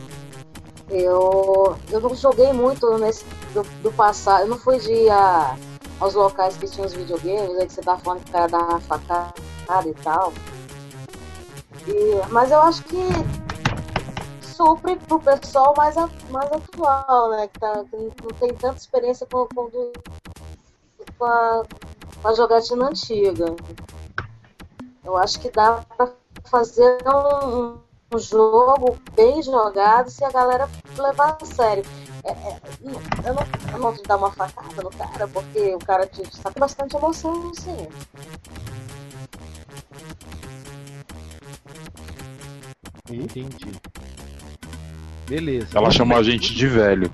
Eu, eu não joguei muito nesse do, do passado. Eu não fui de a, aos locais que tinham os videogames, aí que você tá falando que o cara uma facada e tal. E, mas eu acho que supre pro pessoal mais, a, mais atual, né? Que, tá, que não tem tanta experiência com, com, com, a, com a jogatina antiga. Eu acho que dá pra fazer um, um jogo bem jogado se a galera levar a sério. É, é, eu, não, eu não vou dar uma facada no cara, porque o cara te, está com bastante emoção, sim. Entendi. Beleza. Ela chamou a gente de velho.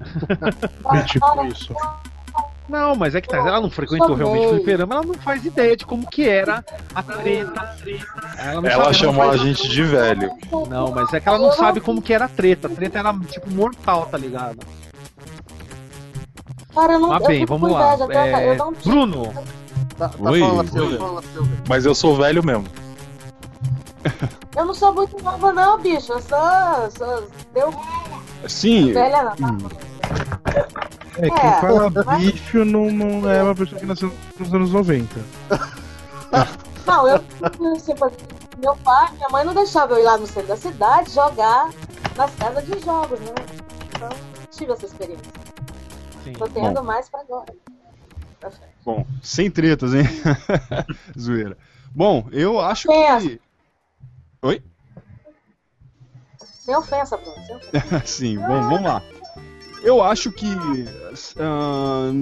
Tipo isso. Não, mas é que tá, ela não frequentou realmente o fliperama, ela não faz ideia de como que era a treta. Ela, ela sabe, chamou a gente de velho. Não, mas é que ela não sabe como que era a treta. A treta era tipo mortal, tá ligado? Cara, eu não Mas bem, vamos lá. É... Bruno! Tá, tá Oi, falando, Mas eu sou velho mesmo. Eu não sou muito nova, não, bicho. Eu sou. sou deu. Sim. Velha, não. Hum. É, quem é, fala mas... bicho não, não é uma pessoa que nasceu nos anos 90. Não, eu. Meu pai, minha mãe não deixava eu ir lá no centro da cidade jogar nas casas de jogos, né? Então, tive essa experiência. Sim. Tô tendo Bom. mais pra agora. Bom, sem tretas, hein? Zoeira. Bom, eu acho que. Oi? Sem ofensa, Bruno. Sem ofensa. Sim, bom, vamos lá. Eu acho que. Uh,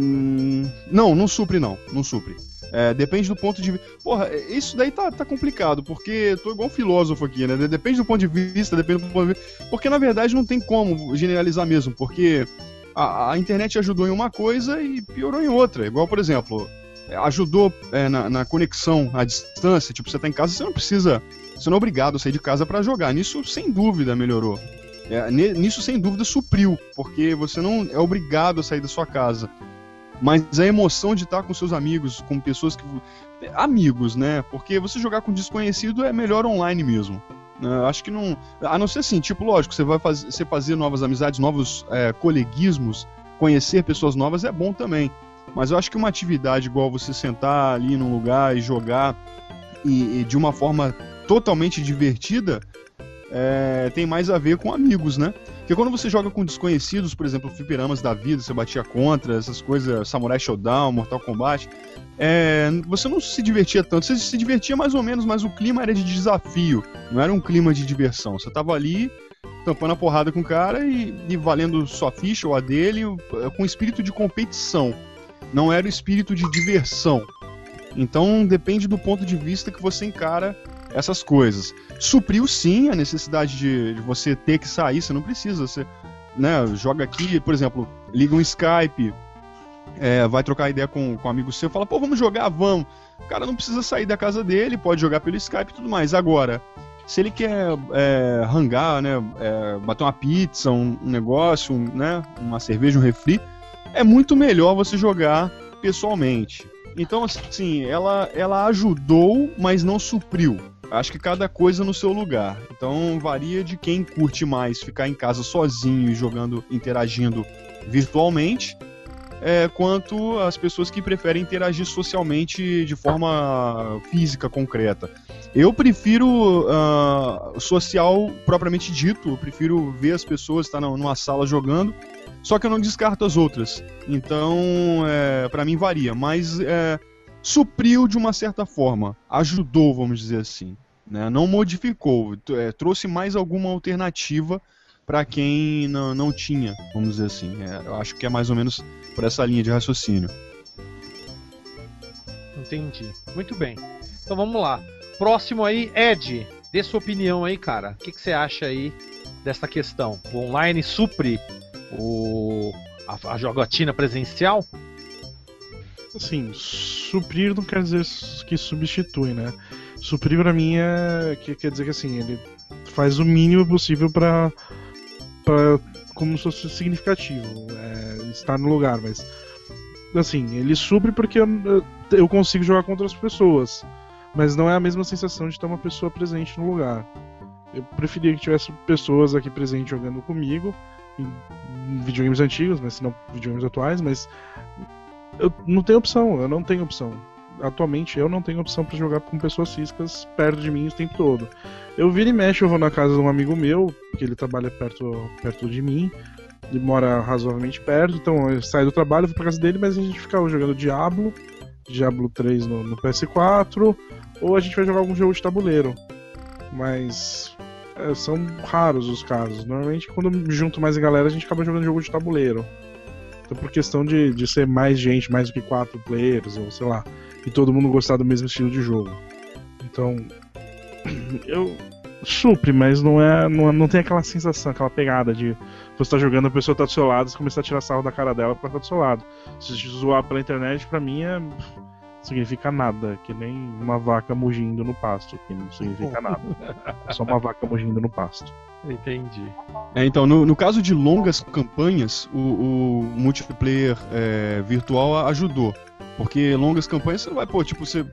não, não supre, não. Não supre. É, depende do ponto de vista. Porra, isso daí tá, tá complicado, porque tô igual um filósofo aqui, né? Depende do ponto de vista, depende do ponto de vista. Porque na verdade não tem como generalizar mesmo, porque a, a internet ajudou em uma coisa e piorou em outra. Igual, por exemplo, ajudou é, na, na, conexão à distância. Tipo, você tá em casa, você não precisa. Você não é obrigado a sair de casa para jogar. Nisso, sem dúvida, melhorou. É, nisso, sem dúvida, supriu, porque você não é obrigado a sair da sua casa. Mas a emoção de estar com seus amigos, com pessoas que. Amigos, né? Porque você jogar com desconhecido é melhor online mesmo. Uh, acho que não. A não ser assim, tipo, lógico, você vai fazer, você fazer novas amizades, novos é, coleguismos, conhecer pessoas novas é bom também. Mas eu acho que uma atividade igual você sentar ali num lugar e jogar e, e de uma forma totalmente divertida é, tem mais a ver com amigos, né? Porque quando você joga com desconhecidos, por exemplo, fliperamas da vida, você batia contra, essas coisas, Samurai Showdown, Mortal Kombat, é, você não se divertia tanto. Você se divertia mais ou menos, mas o clima era de desafio, não era um clima de diversão. Você tava ali tampando a porrada com o cara e, e valendo sua ficha ou a dele com espírito de competição. Não era o espírito de diversão. Então depende do ponto de vista que você encara essas coisas. Supriu sim a necessidade de, de, você ter que sair, você não precisa, você né, joga aqui, por exemplo, liga um Skype, é, vai trocar ideia com, com um amigo seu, fala, pô, vamos jogar, vamos. O cara não precisa sair da casa dele, pode jogar pelo Skype e tudo mais. Agora, se ele quer é, hangar, né, é, bater uma pizza, um, um negócio, um, né, uma cerveja, um refri, é muito melhor você jogar pessoalmente. Então, assim, ela, ela ajudou, mas não supriu. Acho que cada coisa no seu lugar. Então varia de quem curte mais ficar em casa sozinho e jogando, interagindo virtualmente, é, quanto as pessoas que preferem interagir socialmente de forma física, concreta. Eu prefiro uh, social propriamente dito, eu prefiro ver as pessoas estar numa sala jogando, só que eu não descarto as outras. Então, é, para mim varia, mas é, supriu de uma certa forma, ajudou, vamos dizer assim. Né? Não modificou, é, trouxe mais alguma alternativa para quem não, não tinha, vamos dizer assim. É, eu acho que é mais ou menos por essa linha de raciocínio. Entendi. Muito bem. Então vamos lá. Próximo aí, Ed, dê sua opinião aí, cara. O que, que você acha aí dessa questão? O online supre o, a, a jogatina presencial? Assim, suprir não quer dizer que substitui, né? Suprir para mim é que quer dizer que assim, ele faz o mínimo possível para para como se fosse significativo, é, estar no lugar, mas assim, ele supre porque eu, eu consigo jogar com outras pessoas, mas não é a mesma sensação de ter uma pessoa presente no lugar. Eu preferia que tivesse pessoas aqui presentes jogando comigo em videogames antigos, mas não videogames atuais, mas eu não tenho opção, eu não tenho opção. Atualmente eu não tenho opção para jogar com pessoas físicas perto de mim o tempo todo. Eu viro e mexo, eu vou na casa de um amigo meu, que ele trabalha perto, perto de mim, ele mora razoavelmente perto, então eu saio do trabalho, vou pra casa dele, mas a gente fica jogando Diablo, Diablo 3 no, no PS4, ou a gente vai jogar algum jogo de tabuleiro. Mas é, são raros os casos. Normalmente, quando junto mais a galera, a gente acaba jogando jogo de tabuleiro. Então, por questão de, de ser mais gente, mais do que quatro players, ou sei lá, e todo mundo gostar do mesmo estilo de jogo. Então, eu Supre, mas não é, não, não tem aquela sensação, aquela pegada de você tá jogando, a pessoa tá do seu lado, você começar a tirar sarro da cara dela porque ela tá do seu lado. Se você zoar pela internet, pra mim é significa nada, que nem uma vaca mugindo no pasto, que não significa nada. É só uma vaca mugindo no pasto. Entendi. É, então, no, no caso de longas campanhas, o, o multiplayer é, virtual ajudou. Porque longas campanhas você não vai, pô, tipo, você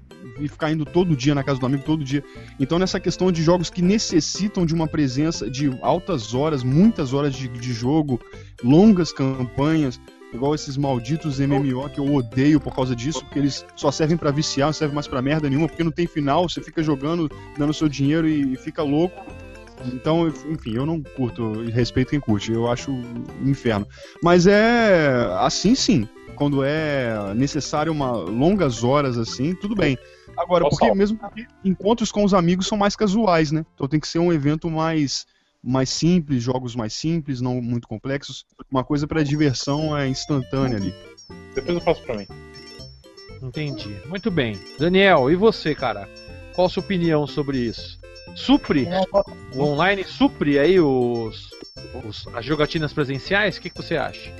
ficar indo todo dia na casa do amigo, todo dia. Então, nessa questão de jogos que necessitam de uma presença de altas horas, muitas horas de, de jogo, longas campanhas, igual esses malditos MMO que eu odeio por causa disso, porque eles só servem para viciar, não servem mais para merda nenhuma, porque não tem final, você fica jogando, dando seu dinheiro e, e fica louco. Então, enfim, eu não curto e respeito quem curte, eu acho um inferno. Mas é assim sim, quando é necessário uma longas horas assim, tudo bem. Agora, porque mesmo porque encontros com os amigos são mais casuais, né? Então tem que ser um evento mais mais simples, jogos mais simples, não muito complexos. Uma coisa para diversão é instantânea ali. Depois eu faço para mim. Entendi. Muito bem. Daniel, e você, cara? Qual a sua opinião sobre isso? Supre? O online supre aí os, os as jogatinas presenciais? O que, que você acha?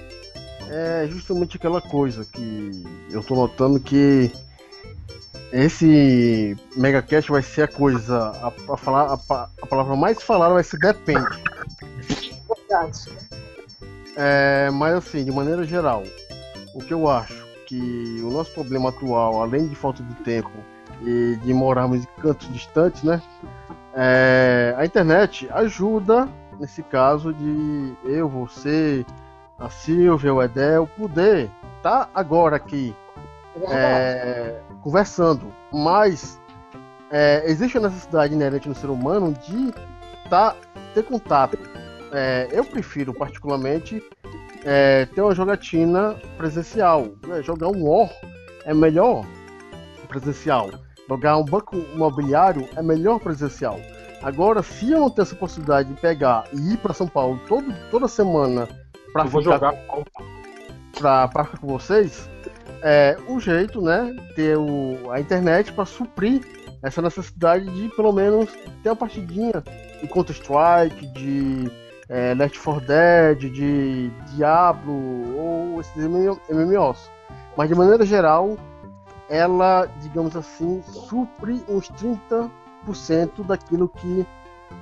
É justamente aquela coisa que eu tô notando que esse megacast vai ser a coisa. A, a falar, a, a, palavra mais falada vai ser depende. Verdade. É, mas assim, de maneira geral, o que eu acho que o nosso problema atual, além de falta de tempo e de morarmos em cantos distantes, né? É, a internet ajuda nesse caso de eu, você, a Silvia, o Edel, poder estar tá agora aqui é, conversando, mas é, existe a necessidade inerente no ser humano de tá, ter contato. É, eu prefiro, particularmente, é, ter uma jogatina presencial. Né? Jogar um War é melhor presencial. Jogar um banco imobiliário é melhor presencial. Agora, se eu não tenho essa possibilidade de pegar e ir para São Paulo todo, toda semana para jogar. Ficar com vocês, é, o jeito, né, ter o, a internet para suprir essa necessidade de pelo menos ter uma partidinha de Counter Strike, de é, Left 4 Dead, de Diablo ou esses MMOs. Mas de maneira geral, ela, digamos assim, supre uns 30% daquilo que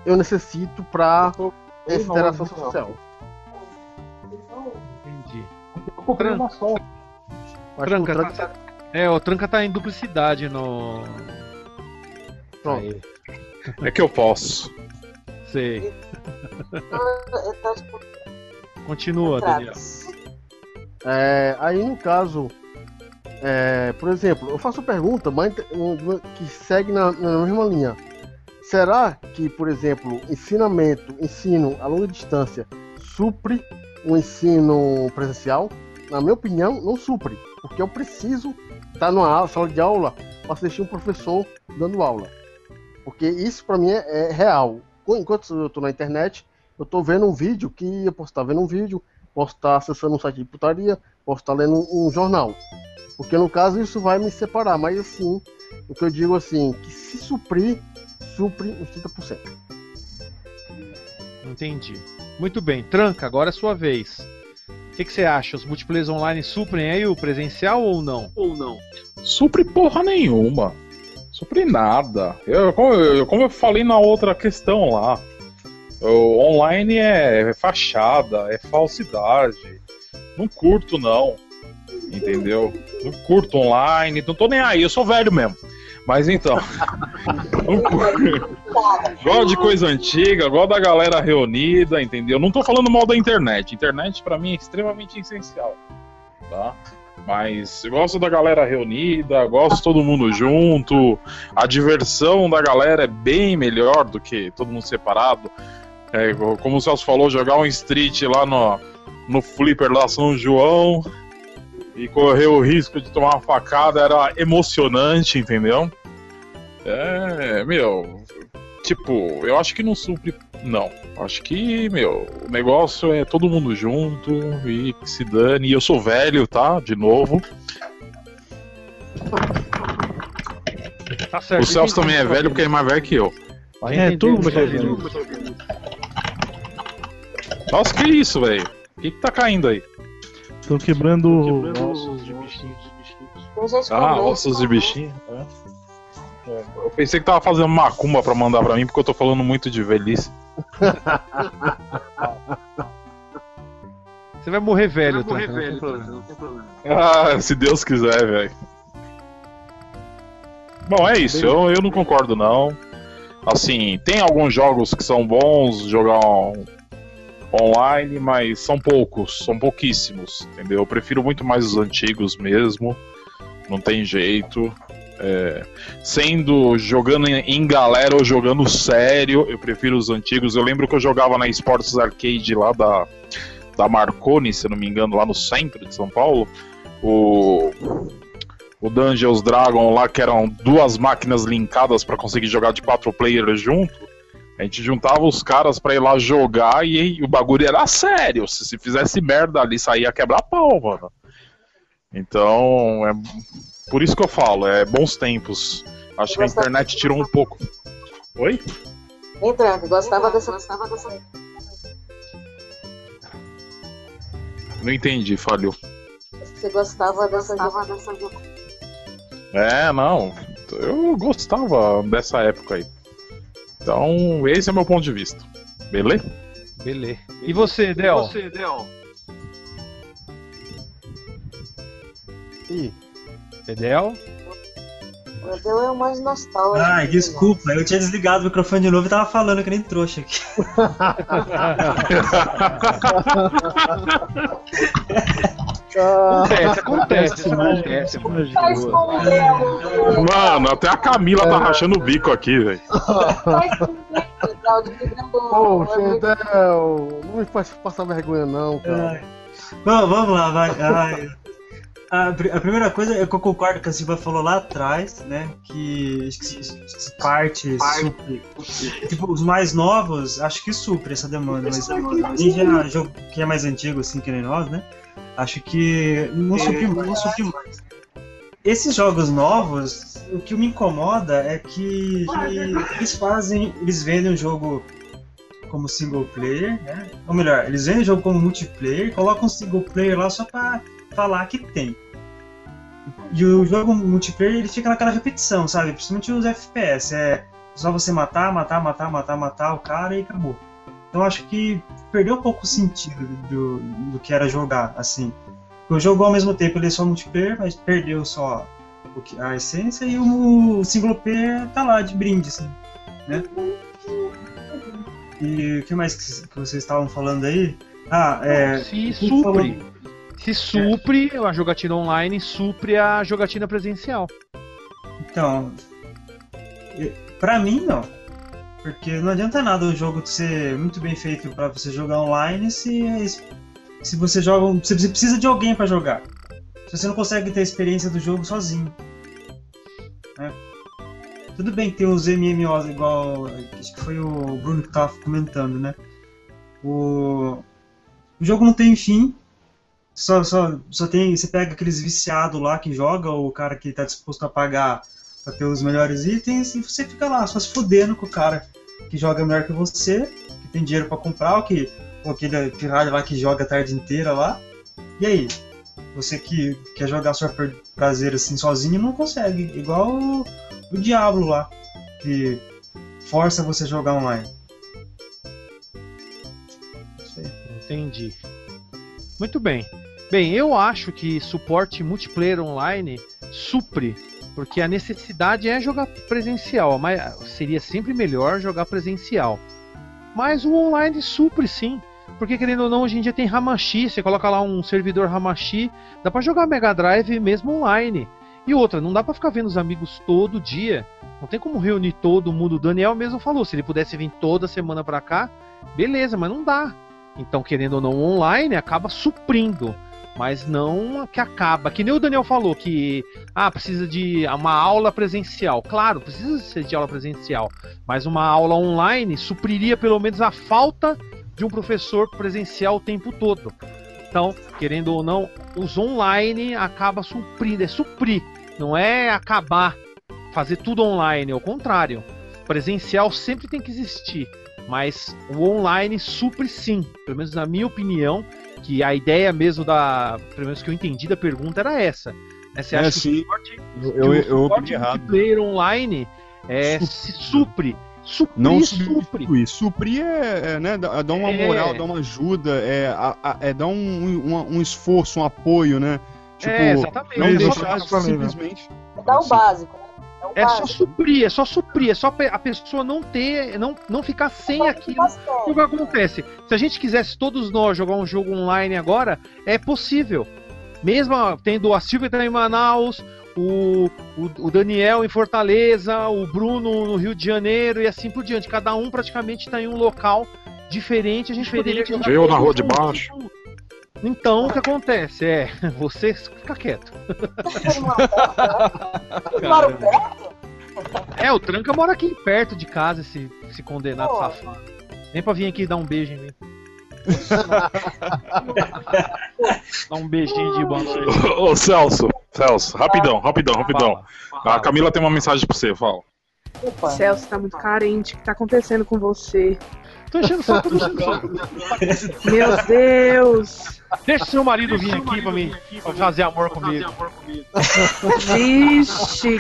eu necessito para essa interação social. Entendi. Programação. Tranca, tá, é, o Tranca tá em duplicidade no. Pronto. Aí. É que eu posso. Sei. Eu tipo, Continua, Daniel. É, aí no caso, é, por exemplo, eu faço pergunta que segue na, na mesma linha. Será que, por exemplo, ensinamento, ensino a longa distância supre o ensino presencial? Na minha opinião, não supre, porque eu preciso estar numa sala de aula para assistir um professor dando aula. Porque isso para mim é, é real. Enquanto eu estou na internet, eu estou vendo um vídeo que eu posso estar vendo um vídeo, posso estar acessando um site de putaria, posso estar lendo um jornal. Porque no caso isso vai me separar, mas assim, o que eu digo assim, que se suprir, supre uns 30%. Entendi. Muito bem. Tranca, agora é sua vez. O que, que você acha? Os multiplayers online suprem aí o presencial ou não? Ou não? Supre porra nenhuma. Supre nada. Eu, como, eu, como eu falei na outra questão lá, o online é fachada, é falsidade. Não curto, não. Entendeu? Não curto online, não tô nem aí, eu sou velho mesmo. Mas então. Gosto de coisa antiga, gosto da galera reunida, entendeu? Não tô falando mal da internet. Internet pra mim é extremamente essencial. Tá? Mas gosto da galera reunida, gosto todo mundo junto. A diversão da galera é bem melhor do que todo mundo separado. É, como o Celso falou, jogar um street lá no, no flipper lá São João e correr o risco de tomar uma facada era emocionante, entendeu? É, meu, tipo, eu acho que não supre. Não. Acho que, meu, o negócio é todo mundo junto e que se dane. E eu sou velho, tá? De novo. Tá certo. O Celso entendi. também é velho porque é mais velho que eu. É, mundo vai cair dentro. Nossa, que isso, velho? O que, que tá caindo aí? Estão quebrando ossos de bichinhos. Tem Ah, ossos de bichinho. É. É, Eu pensei que tava fazendo macumba pra mandar pra mim, porque eu tô falando muito de velhice. Você vai morrer velho, Tranca, não tem problema. Ah, se Deus quiser, velho. Bom, é isso. Eu, eu não concordo, não. Assim, tem alguns jogos que são bons jogar on- online, mas são poucos, são pouquíssimos, entendeu? Eu prefiro muito mais os antigos mesmo. Não tem jeito. É, sendo jogando em, galera ou jogando sério, eu prefiro os antigos. Eu lembro que eu jogava na Sports Arcade lá da, da Marconi, se não me engano, lá no centro de São Paulo. O, o Dungeons Dragon lá, que eram duas máquinas linkadas para conseguir jogar de quatro players junto. A gente juntava os caras pra ir lá jogar e, o bagulho era sério. Se, se fizesse merda ali, saía quebrar pau, mano. Então, é por isso que eu falo, é bons tempos. Acho que a internet tirou um pouco. Oi? Hein, Tranca? Gostava dessa. Gostava dessa. Não entendi, falhou. Você gostava dessa. dessa... É, não. Eu gostava dessa época aí. Então, esse é meu ponto de vista. Beleza? Beleza. E você, Del? Ih, Del? O é o mais nostálgico. Ai, desculpa, eu tinha desligado o microfone de novo e tava falando que nem trouxa aqui. Acontece, acontece, acontece, mano. Mano, até a Camila tá rachando o bico aqui, velho. Poxa, o- Del, não me faz passar vergonha não, cara. Vamos, vamos lá, vai. Ai. A, a primeira coisa é que eu concordo com a Silva falou lá atrás, né? Que acho que s- parte supre. Tipo, os mais novos, acho que supre essa demanda, mas quem já jogo que é mais antigo, assim, que nem nós, né? Acho que não supre mais, não supre mais. Esses jogos novos, o que me incomoda é que, que eles fazem, eles vendem o jogo como single player, né? Ou melhor, eles vendem o jogo como multiplayer, colocam um single player lá só pra falar que tem. E o jogo multiplayer ele fica naquela repetição, sabe? Principalmente os FPS. É só você matar, matar, matar, matar, matar o cara e acabou. Então acho que perdeu um pouco o sentido do, do que era jogar, assim. O jogo ao mesmo tempo ele é só multiplayer, mas perdeu só o que- a essência e o single player tá lá de brinde, assim, né? E o que mais que, vocês estavam falando aí? Ah, é. Se supre. Se supre a jogatina online, supre a jogatina presencial. Então, pra mim não. Porque não adianta nada o jogo ser muito bem feito pra você jogar online se, se você joga. Se você precisa de alguém pra jogar. Se você não consegue ter a experiência do jogo sozinho. né? Tudo bem que tem os MMOs igual. Acho que foi o Bruno que tava comentando, né? O, o jogo não tem fim. Só, só, só tem. Você pega aqueles viciados lá que joga, ou o cara que tá disposto a pagar pra ter os melhores itens, e você fica lá, só se fudendo com o cara que joga melhor que você, que tem dinheiro pra comprar, ou, que, ou aquele pirralho lá que joga a tarde inteira lá. E aí? Você que quer jogar só por prazer assim sozinho não consegue. Igual o, o Diablo lá, que força você a jogar online. Entendi. Muito bem. Bem, eu acho que suporte multiplayer online supre, porque a necessidade é jogar presencial, mas seria sempre melhor jogar presencial. Mas o online supre sim, porque querendo ou não, hoje em dia tem Hamachi, você coloca lá um servidor Hamachi, dá pra jogar Mega Drive mesmo online. E outra, não dá pra ficar vendo os amigos todo dia. Não tem como reunir todo mundo. O Daniel mesmo falou, se ele pudesse vir toda semana pra cá, beleza, mas não dá. Então, querendo ou não, online acaba suprindo, mas não que acaba. Que nem o Daniel falou que ah, precisa de uma aula presencial. Claro, precisa ser de aula presencial, mas uma aula online supriria pelo menos a falta de um professor presencial o tempo todo. Então, querendo ou não, os online acaba suprindo, é suprir, não é acabar, fazer tudo online, é o contrário. presencial sempre tem que existir, mas o online supre sim, pelo menos na minha opinião, que a ideia mesmo da, pelo menos que eu entendi da pergunta era essa. Né? Você É, acha que sim. o suporte, Eu, o suporte multiplayer online é, se supre, suprir, Não supre. substituir. Suprir é, é, né, dá uma É. moral, dá uma ajuda, é, a- a- é dar um, um, um esforço, um apoio, né? Tipo, É, exatamente. não É deixar simplesmente. Dá o básico, né? É É só suprir, é só suprir, é só a pessoa não ter, não, não ficar sem aquilo. O que acontece? Se a gente quisesse todos nós jogar um jogo online agora, é possível. Mesmo tendo a Silvia em Manaus, o, o, o Daniel em Fortaleza, o Bruno no Rio de Janeiro e assim por diante. Cada um praticamente está em um local diferente. A gente poderia jogar Eu na rua de baixo. Então, o que acontece? É, você fica quieto. Mora perto? É, o Tranca mora aqui perto de casa, esse, esse condenado Pô. safado. Nem pra vir aqui dar um beijo em mim. Dar um beijinho de noite. Ô, ô, Celso, Celso, rapidão, rapidão, rapidão. Fala. A Camila tem uma mensagem pra você, fala. Opa. Celso tá muito carente. O que tá acontecendo com você? Tô enchendo o saco, tô enchendo o saco. Meu Deus! Deixa seu marido vir aqui pra mim pra fazer amor comigo. Vixe!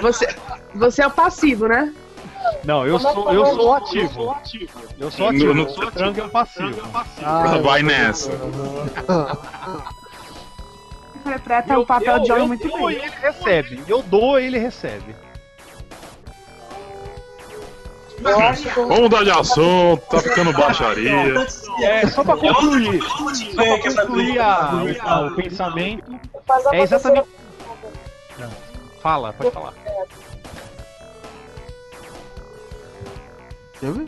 Você, você é o passivo, né? Não, eu sou, eu sou ativo. Eu sou ativo. Eu não Eu sou é o passivo. Ah, Vai nessa. Interpreta o papel de eu, homem eu muito bem. ele recebe. Eu dou e ele recebe. Eu acho que Vamos mudar de assunto, tá ficando baixaria. É, só pra concluir. Só pra pra concluir a- a- o pensamento. É exatamente. Fala, pode falar. Quer ver?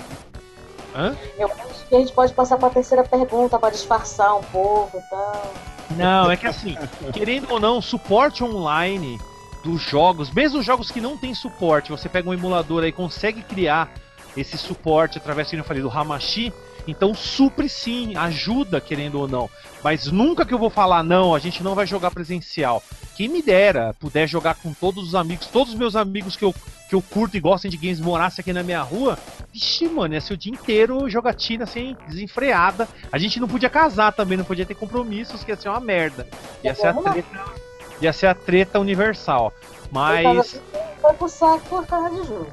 Eu acho que a gente pode passar pra terceira pergunta pra disfarçar um pouco e tal. Não, é que assim, querendo ou não, suporte online dos jogos, mesmo os jogos que não tem suporte, você pega um emulador aí e consegue criar esse suporte através, como eu falei, do Hamashi, então supre sim, ajuda, querendo ou não. Mas nunca que eu vou falar, não, a gente não vai jogar presencial. Quem me dera puder jogar com todos os amigos, todos os meus amigos que eu, que eu curto e gostem de games morassem aqui na minha rua, Vixe, mano, ia ser o dia inteiro jogatina assim, desenfreada. A gente não podia casar também, não podia ter compromissos, que ia ser uma merda. Ia ser a treta, ia ser a treta universal. Mas, Vai pro saco por causa de jogo.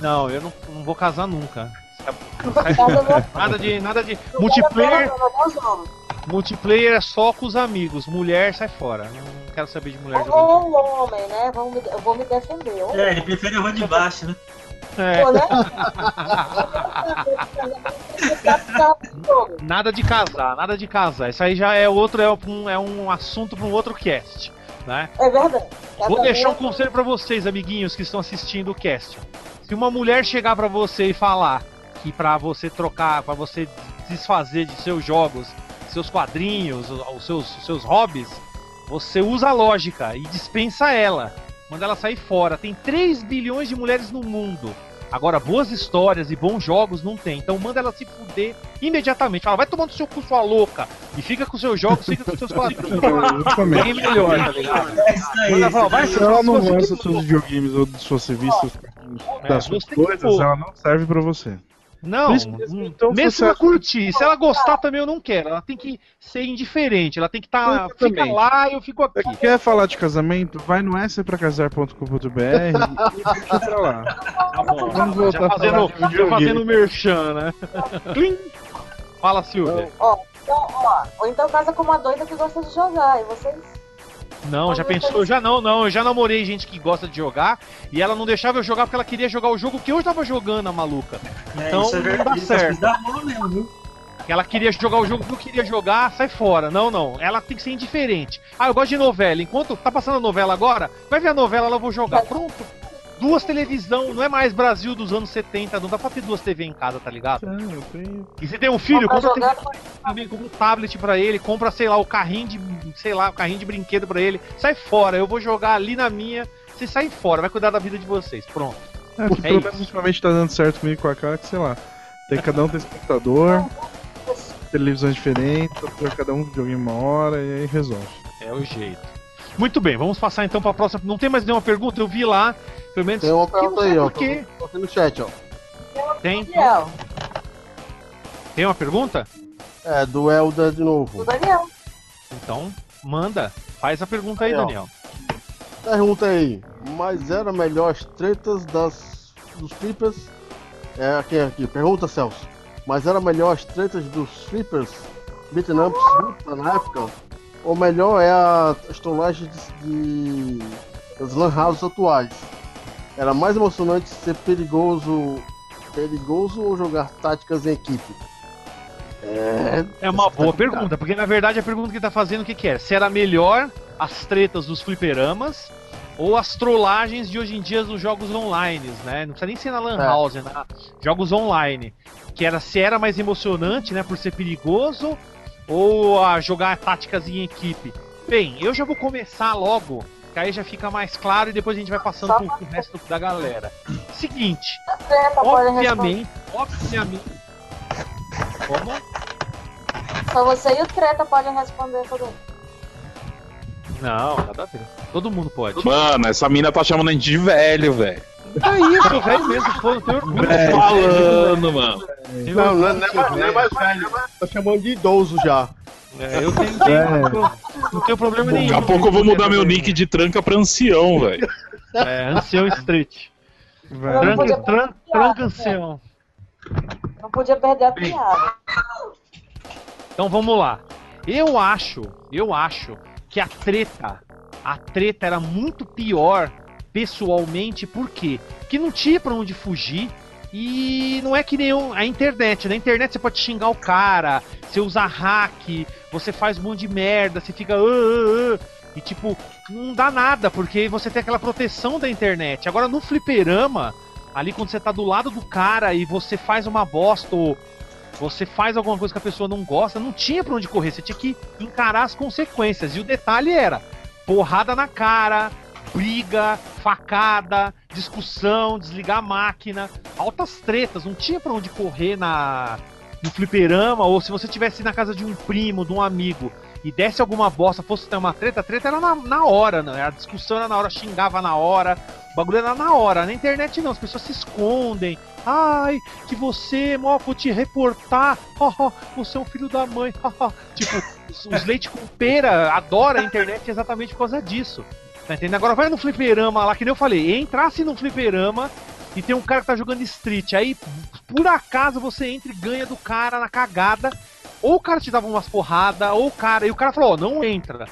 não, eu não, não vou casar nunca. Nada de, nada de. Multiplayer, homem. multiplayer é só com os amigos. Mulher sai fora. Não quero saber de mulher jogando. Ou homem, né? Vamos me- eu vou me defender. Ou É, ele prefere rua de baixo, né? É, Pô, né? Nada de casar, nada de casar. Isso aí já é outro, é um, é um assunto para um outro cast, né? É verdade. Vou deixar um conselho pra vocês, amiguinhos que estão assistindo o cast. Se uma mulher chegar pra você e falar que pra você trocar, pra você desfazer de seus jogos, seus quadrinhos, os seus, os seus hobbies, você usa a lógica e dispensa ela. Manda ela sair fora. Tem 3 bilhões de mulheres no mundo. Agora, boas histórias e bons jogos não tem. Então manda ela se fuder imediatamente. Fala, vai tomando seu cu, sua louca. E fica com seus jogos, fica com seus quadrinhos. Bem melhor, tá ligado? É isso aí. Manda, fala, vai, Se ela não lança seus videogames ou suas revistas É, das suas você que coisas, ela não serve pra você. Não, isso mesmo, então, mesmo se ela você- curtir, se ela gostar também eu não quero. Ela tem que ser indiferente, ela tem que estar. fica Exatamente. lá, eu fico aqui. Quer falar de casamento? Vai no spracasar.com.br e fica pra lá. Tá bom. Vamos voltar já a fazendo, já fazendo merchan, né? Clim. Fala, Silvia. Ó, então, ó, ou então casa com uma doida que gosta de jogar. E vocês. Não, já pensou? Já não, não. Eu já namorei gente que gosta de jogar e ela não deixava eu jogar porque ela queria jogar o jogo que eu tava jogando, a maluca. É, Então, isso é não dá verdade. certo. Isso dá mesmo, viu? Ela queria jogar o jogo que eu queria jogar, sai fora. Não, não. Ela tem que ser indiferente. Ah, eu gosto de novela. Enquanto tá passando a novela agora, vai ver a novela, ela vou jogar. Pronto. Duas televisão, não é mais Brasil dos anos 70, não dá pra ter duas TV em casa, tá ligado? Ah, eu tenho- E se tem um filho, Pra compra jogar, TV também, compra um tablet pra ele, compra, sei lá, o carrinho de, sei lá, o carrinho de brinquedo pra ele. Sai fora, eu vou jogar ali na minha. Vocês saem fora, vai cuidar da vida de vocês. Pronto. É, porque É pelo menos ultimamente tá dando certo comigo com a cara, que sei lá. Tem, cada um tem computador, televisões diferentes, cada um joga em uma hora e aí resolve. É o jeito. Muito bem, vamos passar então pra próxima. Não tem mais nenhuma pergunta? Eu vi lá, pelo menos. Tem uma pergunta aí, ó. por quê. aqui no chat, ó. Tem, Daniel. tem uma pergunta? É, do Elder de novo. Do Daniel. Então, manda. Faz a pergunta aí. Daniel. Pergunta aí, mas era melhor as tretas das dos flippers? É aqui, aqui, pergunta Celso. Mas era melhor as tretas dos flippers beaten ups na época? Ou melhor é a, as trollagens de, de das lan houses atuais? Era mais emocionante ser perigoso perigoso ou jogar táticas em equipe? É, É uma tá boa pergunta, porque na verdade a pergunta que ele tá fazendo o que, que é? Se era melhor as tretas dos fliperamas ou as trollagens de hoje em dia dos jogos online, né? Não precisa nem ser na Lan É. House, né? Jogos online. Que era se era mais emocionante, né? Por ser perigoso, ou a jogar táticas em equipe. Bem, eu já vou começar logo, que aí já fica mais claro e depois a gente vai passando pro, pro resto da galera. Seguinte, responder. obviamente, obviamente. Como? Só você e o Treta podem responder tudo. Não, nada a ver. Todo mundo pode. Mano, essa mina tá chamando a gente de velho, velho. É isso, velho mesmo, pô, não tem orgulho. Tô falando, mano. Não, não, é- não é mais, não é mais velho, tá chamando de idoso já. É, eu tenho, tenho- não tenho problema nenhum. Daqui a pouco eu vou mudar meu nick de tranca pra ancião, velho. É, ancião street. Tranca, tranca piada. ancião. Não podia perder a piada. Então vamos lá. Eu acho, eu acho que a treta, a treta era muito pior pessoalmente, por quê? Porque não tinha pra onde fugir e não é que nem a internet. Na internet você pode xingar o cara, você usa hack, você faz um monte de merda, você fica. "Ah, ah, ah", e tipo, não dá nada, porque você tem aquela proteção da internet. Agora no fliperama, ali quando você tá do lado do cara e você faz uma bosta ou você faz alguma coisa que a pessoa não gosta, não tinha pra onde correr, você tinha que encarar as consequências. E o detalhe era porrada na cara, briga, facada, discussão, desligar a máquina, altas tretas, não tinha pra onde correr na no fliperama, ou se você tivesse na casa de um primo, de um amigo, e desse alguma bosta, fosse ter uma treta, a treta era na, na hora, né? A discussão era na hora, xingava na hora, o bagulho era na hora. Na internet não, as pessoas se escondem. Ai, que você, mó, vou te reportar. ó, ó, você é um filho da mãe. tipo, os, os leite com pera adoram a internet exatamente por causa disso. Tá entendendo? Agora vai no fliperama lá, que nem eu falei, entrasse no fliperama e tem um cara que tá jogando street, aí por acaso você entra e ganha do cara na cagada, ou o cara te dava umas porradas, ou o cara, e o cara falou, ó, não entra.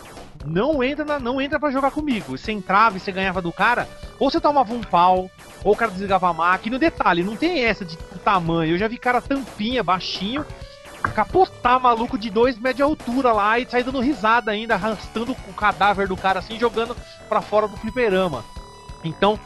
Não entra, na- não entra para jogar comigo. E você entrava e você ganhava do cara, ou você tomava um pau, ou o cara desligava a máquina. E no detalhe, não tem essa de tamanho. Eu já vi cara tampinha, baixinho, capotar maluco de 2 metros de altura lá e sair dando risada ainda, arrastando o cadáver do cara assim, jogando pra fora do fliperama. Então,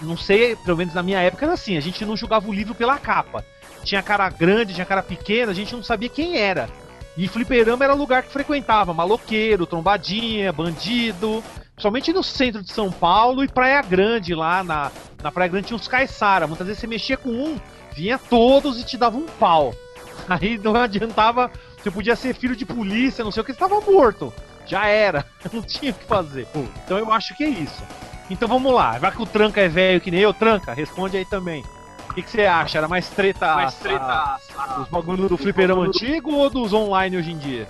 não sei, pelo menos na minha época era assim, a gente não julgava o livro pela capa. Tinha cara grande, tinha cara pequena, a gente não sabia quem era. E fliperama era lugar que frequentava, maloqueiro, trombadinha, bandido. Principalmente no centro de São Paulo e Praia Grande, lá na, na Praia Grande tinha uns caiçara. Muitas vezes você mexia com um, vinha todos e te dava um pau. Aí não adiantava, você podia ser filho de polícia, não sei o que, você estava morto. Já era, não tinha o que fazer. Então eu acho que é isso. Então vamos lá, vai que o Tranca é velho que nem eu, Tranca, responde aí também. O que, que você acha? Era mais treta, mais treta os bagulho do fliperama antigo ou dos online hoje em dia?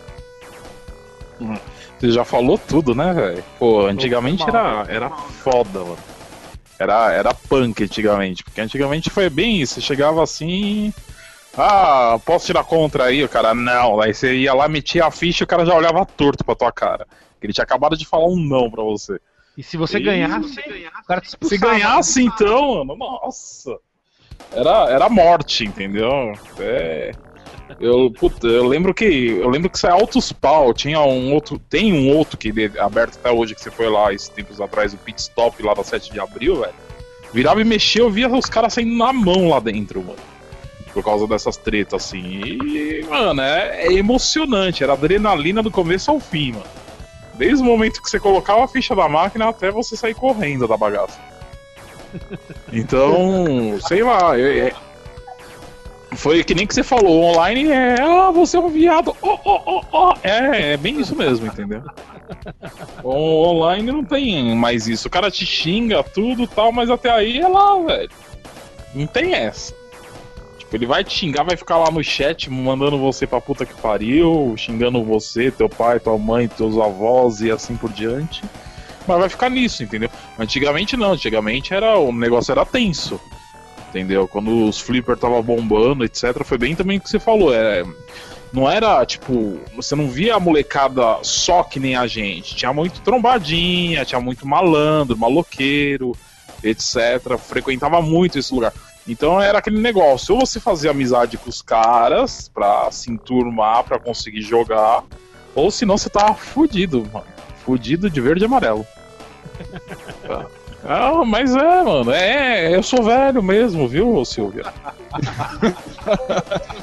Você já falou tudo, né, velho? Pô, antigamente era, era foda, mano. Era, era punk antigamente, porque antigamente foi bem isso. Você chegava assim. Ah, posso tirar contra aí? O cara, não. Aí você ia lá, metia a ficha e o cara já olhava torto pra tua cara. Ele tinha acabado de falar um não pra você. E se você E- ganhasse, o cara te Se expulsava. ganhasse, então, mano, nossa. Era, era morte, entendeu? É. Eu, puta, eu lembro que. Eu lembro que isso é altos pau. Tinha um outro. Tem um outro que de- aberto até hoje que você foi lá esses tempos atrás, o pit stop lá da 7 de abril, velho. Virava e mexia, eu via os caras saindo na mão lá dentro, mano. Por causa dessas tretas, assim. E, mano, é, é emocionante. Era adrenalina do começo ao fim, mano. Desde o momento que você colocava a ficha da máquina até você sair correndo da bagaça. Então, sei lá. eu- é- foi que nem que você falou, online é. Ah, você é um viado. Oh, oh, oh, oh. É, é bem isso mesmo, entendeu? O online não tem mais isso. O cara te xinga tudo e tal, mas até aí é lá, velho. Não tem essa. Ele vai te xingar, vai ficar lá no chat mandando você pra puta que pariu, xingando você, teu pai, tua mãe, teus avós e assim por diante. Mas vai ficar nisso, entendeu? Antigamente não, antigamente era o negócio era tenso. Entendeu? Quando os flipper tava bombando, etc, foi bem também o que você falou, é não era tipo, você não via a molecada só que nem a gente. Tinha muito trombadinha, tinha muito malandro, maloqueiro, etc. Frequentava muito esse lugar. Então era aquele negócio, ou você fazia amizade com os caras pra se enturmar, pra conseguir jogar, ou senão você tava fudido, mano. Fudido de verde e amarelo. Ah, mas é, mano, é, eu sou velho mesmo, viu, Silvia?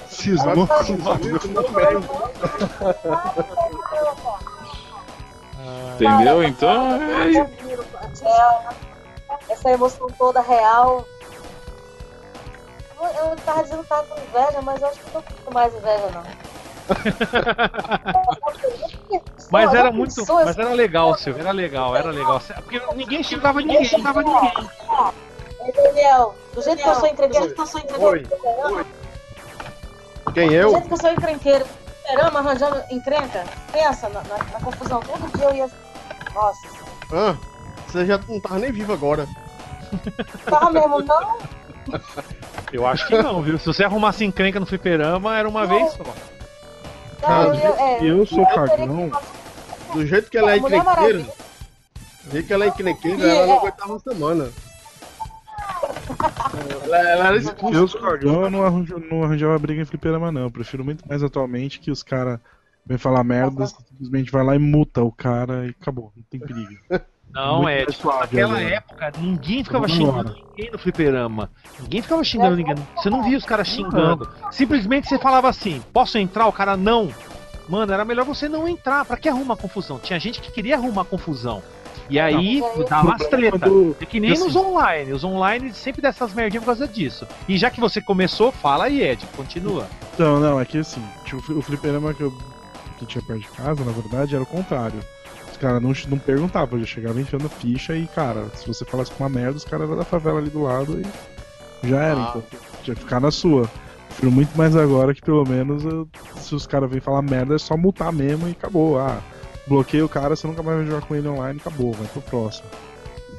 Cismou com Entendeu? Então. É, Essa emoção toda real. Eu, eu tava dizendo que tava com inveja, mas eu acho que não tô com mais inveja, não. Mas era muito. Mas era legal, Silvio, era legal, era legal. Porque ninguém xingava ninguém, xingava ninguém. Daniel, do jeito que eu sou encrenqueiro, do eu sou encrenqueiro, Quem do eu? jeito que eu sou encrenqueiro, esperando, arranjando encrenca, pensa na, na- na confusão. Todo dia eu ia. Nossa, Ah, você já não tava nem vivo agora. tava mesmo, não? Eu acho que não, viu? Se você arrumasse encrenca no fliperama, era uma vez só. Não, eu, é, eu sou cagão. que- Do jeito que ela é encrenqueira, do jeito que ela é encrenqueira, ela não é- aguentava uma semana. Ela, ela era expulsa. Eu sou cagão, eu não, arranjo, não arranjava briga em fliperama, não. Eu prefiro muito mais atualmente que os caras vêm falar merda, simplesmente vai lá e muta o cara e acabou. Não tem perigo. Não, é. Tipo, suave naquela agora. época, ninguém ficava xingando ninguém no fliperama. Ninguém ficava xingando ninguém. Você não via os caras xingando. Simplesmente você falava assim: posso entrar? O cara não. Mano, era melhor você não entrar. Pra que arrumar confusão? Tinha gente que queria arrumar confusão. E aí Não. dava as treta. É que nem assim- nos online. Os online sempre dessas merdinhas por causa disso. E já que você começou, fala aí, Ed. Continua. Então, não, é que assim, o fli- o fliperama que eu que tinha perto de casa, na verdade, era o contrário. Os caras não, não perguntavam, eu já chegava enfiando ficha e, cara, se você falasse com uma merda, os caras eram da favela ali do lado e já era, Ah. então tinha que ficar na sua. Prefiro muito mais agora que pelo menos eu- se os caras vêm falar merda é só multar mesmo e acabou. Ah, bloqueia o cara, você nunca mais vai jogar com ele online, acabou, vai pro próximo.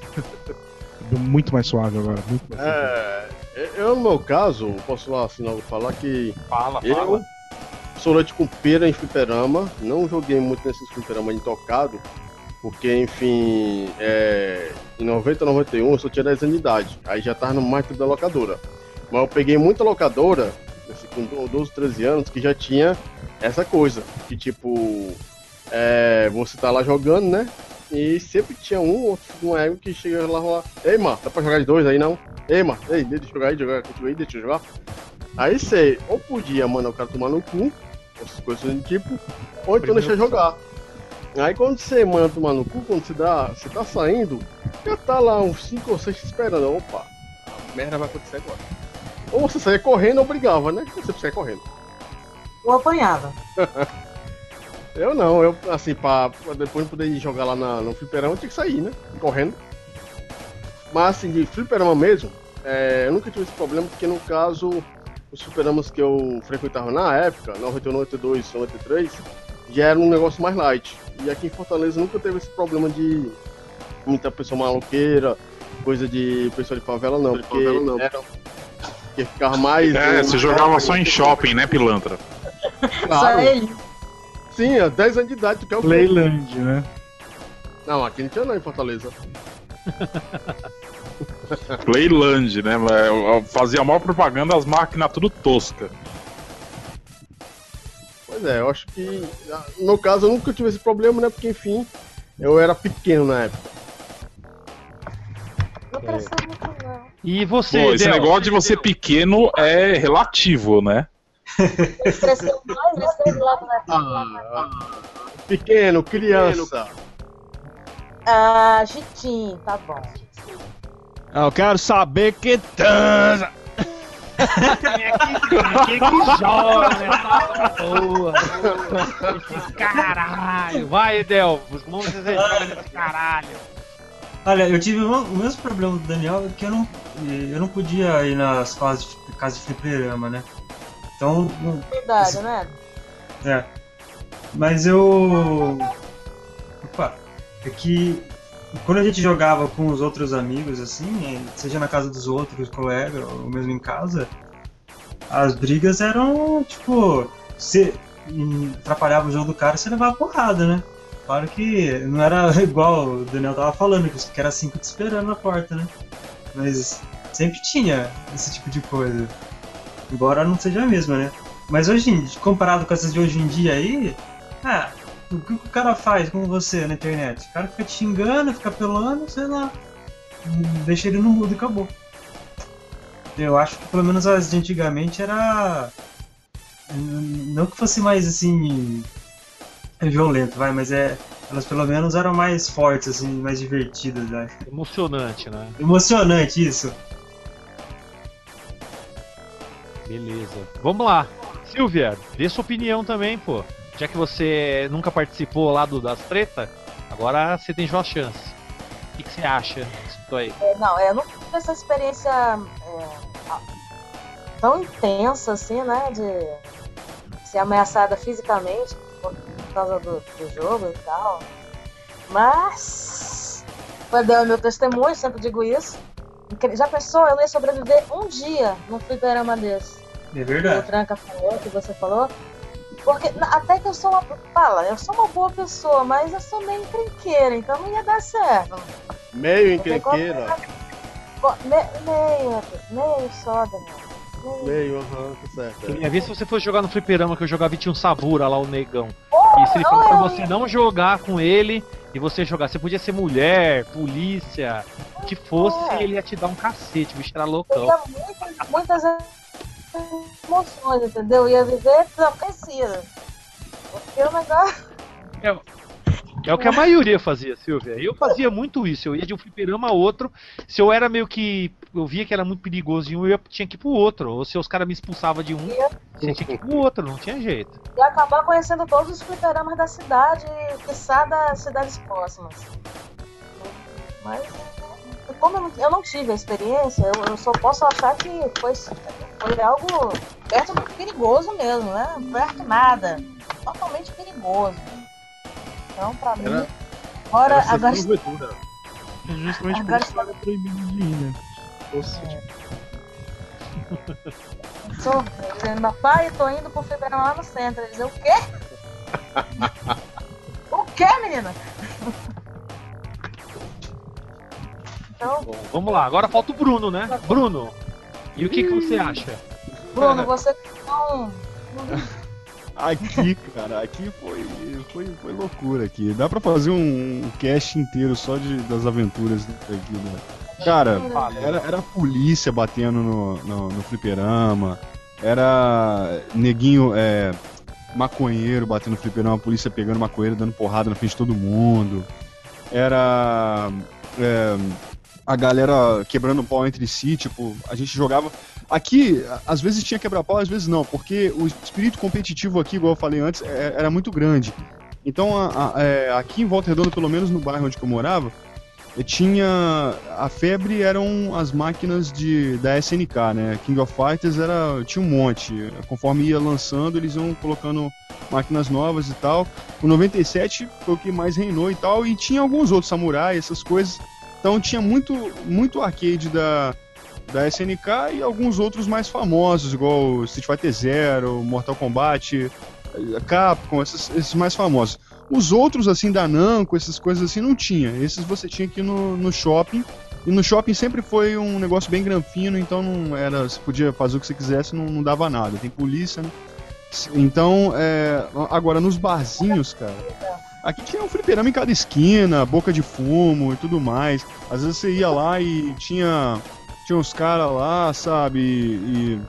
muito mais suave agora, muito mais suave. É, eu, no meu caso, posso assim logo falar que Fala, eu sou leite com pera em fliperama, não joguei muito nesses fliperama intocado, porque, enfim, é, em 90, 91 eu só tinha 10 anos de idade, aí já tava no marketing da locadora. Mas eu peguei muita locadora, assim, com 12, 13 anos, que já tinha essa coisa, que tipo, é, você tá lá jogando, né? E sempre tinha um outro um ego que chega lá e Ei, mano, dá pra jogar de dois aí não? Ei, mano, ei, deixa eu jogar aí, jogar contigo aí, deixa eu jogar. Aí você, ou podia mandar o cara tomar no cu, essas coisas do tipo, ou então deixar jogar. Aí quando você manda tomar no cu, quando você dá. Você tá saindo, já tá lá uns 5 ou 6 esperando. Opa, a merda vai acontecer agora. Ou você saia correndo ou brigava, né? Você saia correndo. Eu apanhava. Eu não, eu assim, pra, pra depois poder ir jogar lá na, no fliperama, eu tinha que sair, né? Correndo. Mas assim, de fliperama mesmo, é, eu nunca tive esse problema, porque no caso, os fliperamas que eu frequentava na época, 91, 92, 93, já era um negócio mais light. E aqui em Fortaleza nunca teve esse problema de muita pessoa maloqueira, coisa de pessoa de favela não, porque era porque ficava mais. É, um- você jogava só em shopping, né, pilantra? Claro. Só ele. Sim, é 10 anos de idade, tu quer o? Playland, né? Não, aqui não tinha não em Fortaleza. Playland, né? Fazia a maior propaganda, as máquinas tudo tosca. Pois é, eu acho que. No meu caso, eu nunca tive esse problema, né? Porque, enfim, eu era pequeno na época. Não muito, não. E você, Pô, esse Del? negócio de você pequeno é relativo, né? Ele cresceu mais, né? na Ah, pequeno, criança. Ah, Jitinho, tá bom. Eu quero saber que transa. Quem que joga nessa porra? Esse caralho. Vai, Edel. Vamos jogar nesse caralho. Olha, eu tive o mesmo problema do Daniel, que eu não, eu não podia ir nas casas de, casas de fliperama, né? Então, Verdade, né? é. Mas eu. Opa, é que quando a gente jogava com os outros amigos, assim, é, seja na casa dos outros, colega, ou mesmo em casa, as brigas eram tipo. Hum, atrapalhava o jogo do cara, você levava porrada, né? Claro que não era igual o Daniel tava falando, que era cinco te esperando na porta, né? Mas sempre tinha esse tipo de coisa. Embora não seja a mesma, né? Mas hoje, comparado com essas de hoje em dia aí, ah, o que o cara faz com você na internet? O cara fica te xingando, fica apelando, sei lá. Deixa ele no mudo e acabou. Eu acho que pelo menos as de antigamente era. Não que fosse mais assim. violento, vai, mas é. Elas pelo menos eram mais fortes, assim, mais divertidas, né? Emocionante, né? Emocionante isso. Beleza. Vamos lá. Silvia, dê sua opinião também, pô. Já que você nunca participou lá do, das treta, agora você tem sua chance. O que, que você acha disso aí? É, Não, eu não tive essa experiência é, tão intensa assim, né? De ser ameaçada fisicamente por causa do, do jogo e tal. Mas. Foi dar o meu testemunho, sempre digo isso. Já pensou? Eu não ia sobreviver um dia num fliperama desse. É que o verdade. Tranca falou, que você falou. Porque até que eu sou uma. Fala, eu sou uma boa pessoa, mas eu sou meio encrenqueira, então não ia dar certo. Meio encrenqueira. Bo- me- Meio, meio só, Daniel. Meio. Aham, tá certo. é. Queria ver se você fosse jogar no fliperama que eu jogava e tinha um Sabura lá, o negão. Oh, E se ele falou pra você não jogar com ele e você jogar, você podia ser mulher, polícia, o que fosse, É. ele ia te dar um cacete, o bicho era loucão. ia muitas, muitas emoções, entendeu? Ia viver enlouquecida. Porque o negócio. É o que a maioria fazia, Silvia. Eu fazia muito isso. Eu ia de um fliperama a outro. Se eu era meio que. Eu via que era muito perigoso em um, eu tinha que ir pro outro. Ou se os caras me expulsavam de um, você tinha que ir pro outro, não tinha jeito. ia acabar conhecendo todos os fliperamas da cidade e quiçá das cidades próximas. Mas é, como eu não, tive a experiência, eu, eu só posso achar que foi, foi algo perto do perigoso mesmo, né? Perto nada. Totalmente perigoso. Então, pra mim, Era- agora, Era agora sessão aventura. É justamente por isso que era proibido de ir, né? Fosse, tipo, sou dizendo, pai, eu tô indo pro fliperama lá no centro. Ele diz, o quê? o quê, menina? Então, Bom, vamos lá. Agora falta o Bruno, né? Bruno, e o que, que você acha? Bruno, você não. Aqui, cara, aqui foi, foi, foi loucura aqui. Dá pra fazer um cast inteiro só de, das aventuras aqui, né? Cara, era, era a polícia batendo no, no, no fliperama, era neguinho é, maconheiro batendo no fliperama, a polícia pegando maconheiro, dando porrada na frente de todo mundo. Era é, a galera quebrando pau entre si, tipo, a gente jogava. Aqui, às vezes tinha quebra-pau, às vezes não, porque o espírito competitivo aqui, igual eu falei antes, é- era muito grande. Então, a- a- é, aqui em Volta Redonda, pelo menos no bairro onde eu morava, eh, tinha. A febre eram as máquinas de, da SNK, né? King of Fighters era, tinha um monte. Conforme ia lançando, eles iam colocando máquinas novas e tal. O 97 foi o que mais reinou e tal, e tinha alguns outros samurai, essas coisas. Então tinha muito, muito arcade da, da SNK e alguns outros mais famosos, igual Street Fighter Zero, Mortal Kombat, Capcom, esses, esses mais famosos. Os outros, assim, da Namco, essas coisas assim, não tinha. Esses você tinha ir no, no shopping. E no shopping sempre foi um negócio bem granfino, então não era. Você podia fazer o que você quisesse, não, não dava nada. Tem polícia, né? Então, é, agora nos barzinhos, cara. Aqui tinha um fliperama em cada esquina, boca de fumo e tudo mais. Às vezes você ia lá e tinha tinha uns caras lá, sabe? E,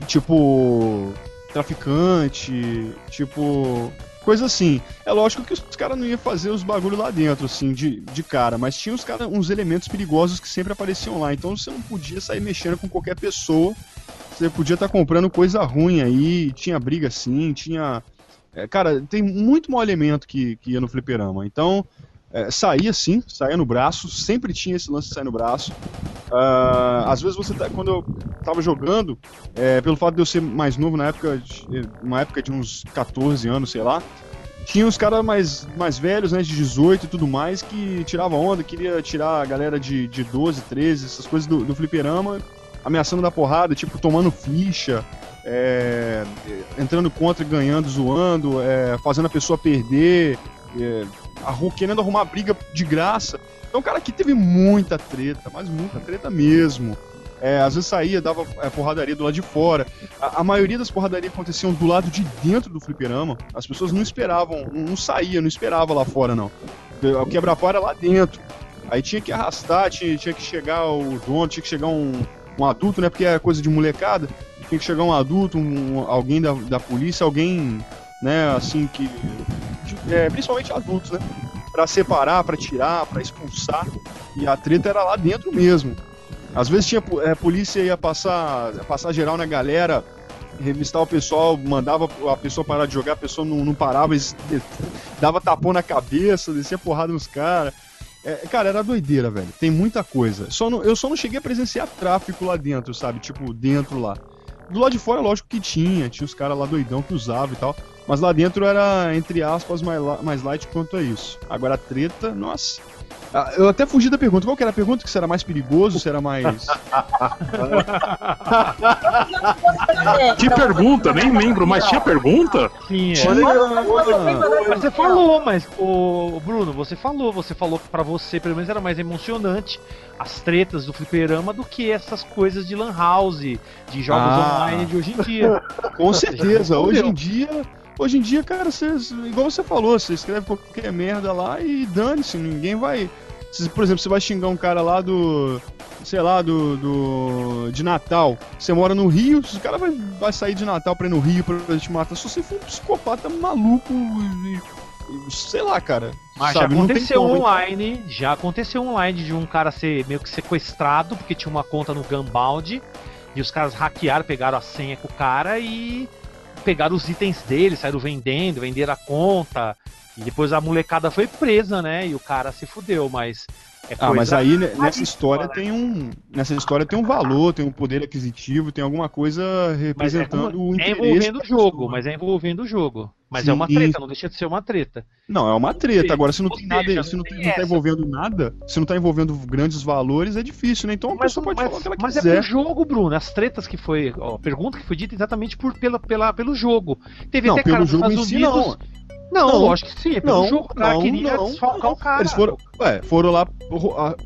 e, tipo traficante, tipo coisa assim. É lógico que os caras não iam fazer os bagulho lá dentro, assim, de, de cara, mas tinha uns, cara, uns elementos perigosos que sempre apareciam lá. Então você não podia sair mexendo com qualquer pessoa. Você podia estar comprando coisa ruim aí, tinha briga sim, tinha. É, cara, tem muito mau elemento que, que ia no fliperama. Então, É, saía sim, saía no braço, sempre tinha esse lance de sair no braço. Uh, às vezes você tá, quando eu tava jogando, é, pelo fato de eu ser mais novo na época, uma época de uns 14 anos, sei lá, tinha uns caras mais, mais velhos, né, de 18 e tudo mais, que tirava onda, queria tirar a galera de, de 12, 13, essas coisas do, do fliperama, ameaçando da porrada, tipo, tomando ficha, é, entrando contra, ganhando, zoando, é, fazendo a pessoa perder, é, querendo arrumar briga de graça. Então, cara, aqui teve muita treta, mas muita treta mesmo. É, às vezes saía, dava é, porradaria do lado de fora. A, a, maioria das porradarias aconteciam do lado de dentro do fliperama. As pessoas não esperavam, não, não saía, não esperava lá fora, não. O quebra-pau era lá dentro. Aí tinha que arrastar, tinha, tinha que chegar o dono, tinha que chegar um, um adulto, né? Porque é coisa de molecada. Tinha que chegar um adulto, um, alguém da, da polícia, alguém, né, assim, que. É, principalmente adultos, né? Pra separar, pra tirar, pra expulsar. E a treta era lá dentro mesmo. Às vezes tinha é, polícia ia passar, passar geral na galera, revistar o pessoal, mandava a pessoa parar de jogar, a pessoa não, não parava, dava tapão na cabeça, descia porrada nos caras. É, cara, era doideira, velho. Tem muita coisa. Só não, eu só não cheguei a presenciar tráfico lá dentro, sabe? Tipo, dentro lá. Do lado de fora, lógico que tinha, tinha os caras lá doidão que usavam e tal. Mas lá dentro era, entre aspas, mais, mais light quanto a isso. Agora a treta, nossa. Ah, eu até fugi da pergunta. Qual que era a pergunta? Que será mais perigoso? Será mais. que pergunta? Nem lembro, mas tinha pergunta? Tinha. Mas você falou, mas, o Bruno, você falou. Você falou que pra você, pelo menos, era mais emocionante as tretas do fliperama do que essas coisas de Lan House, de jogos ah. online de hoje em dia. Com certeza. Hoje em dia Hoje em dia, cara, você, igual você falou, você escreve qualquer merda lá e dane-se, ninguém vai. por exemplo, você vai xingar um cara lá do. Sei lá, do. do de Natal. Você mora no Rio, o cara vai, vai sair de Natal pra ir no Rio pra te matar. Se você for um psicopata maluco e, sei lá, cara. Mas sabe, já aconteceu online, já aconteceu online de um cara ser meio que sequestrado porque tinha uma conta no Gunbound e os caras hackearam, pegaram a senha com o cara e pegaram os itens dele, saíram vendendo, venderam a conta. E depois a molecada foi presa, né? E o cara se fudeu, mas. É ah, mas aí né, nessa história tem um. Nessa história tem um valor, tem um poder aquisitivo, tem alguma coisa representando é, o interesse. É envolvendo o jogo, mas é envolvendo o jogo. Mas Sim, é uma treta, e... não deixa de ser uma treta. Não, é uma treta. Agora, se não tem seja, nada, se não, tem, não tá envolvendo nada, se não tá envolvendo grandes valores, é difícil, né? Então a mas, pessoa pode mas, falar o que ela mas quiser. Mas é pro jogo, Bruno. As tretas que foi. Ó, pergunta que foi dita exatamente por, pela, pela, pelo jogo. Teve não, até pelo jogo em si, Unidos, não. Não, não, lógico que sim, é não, jogo. O cara não, queria não, desfalcar o cara. Eles foram, ué, foram lá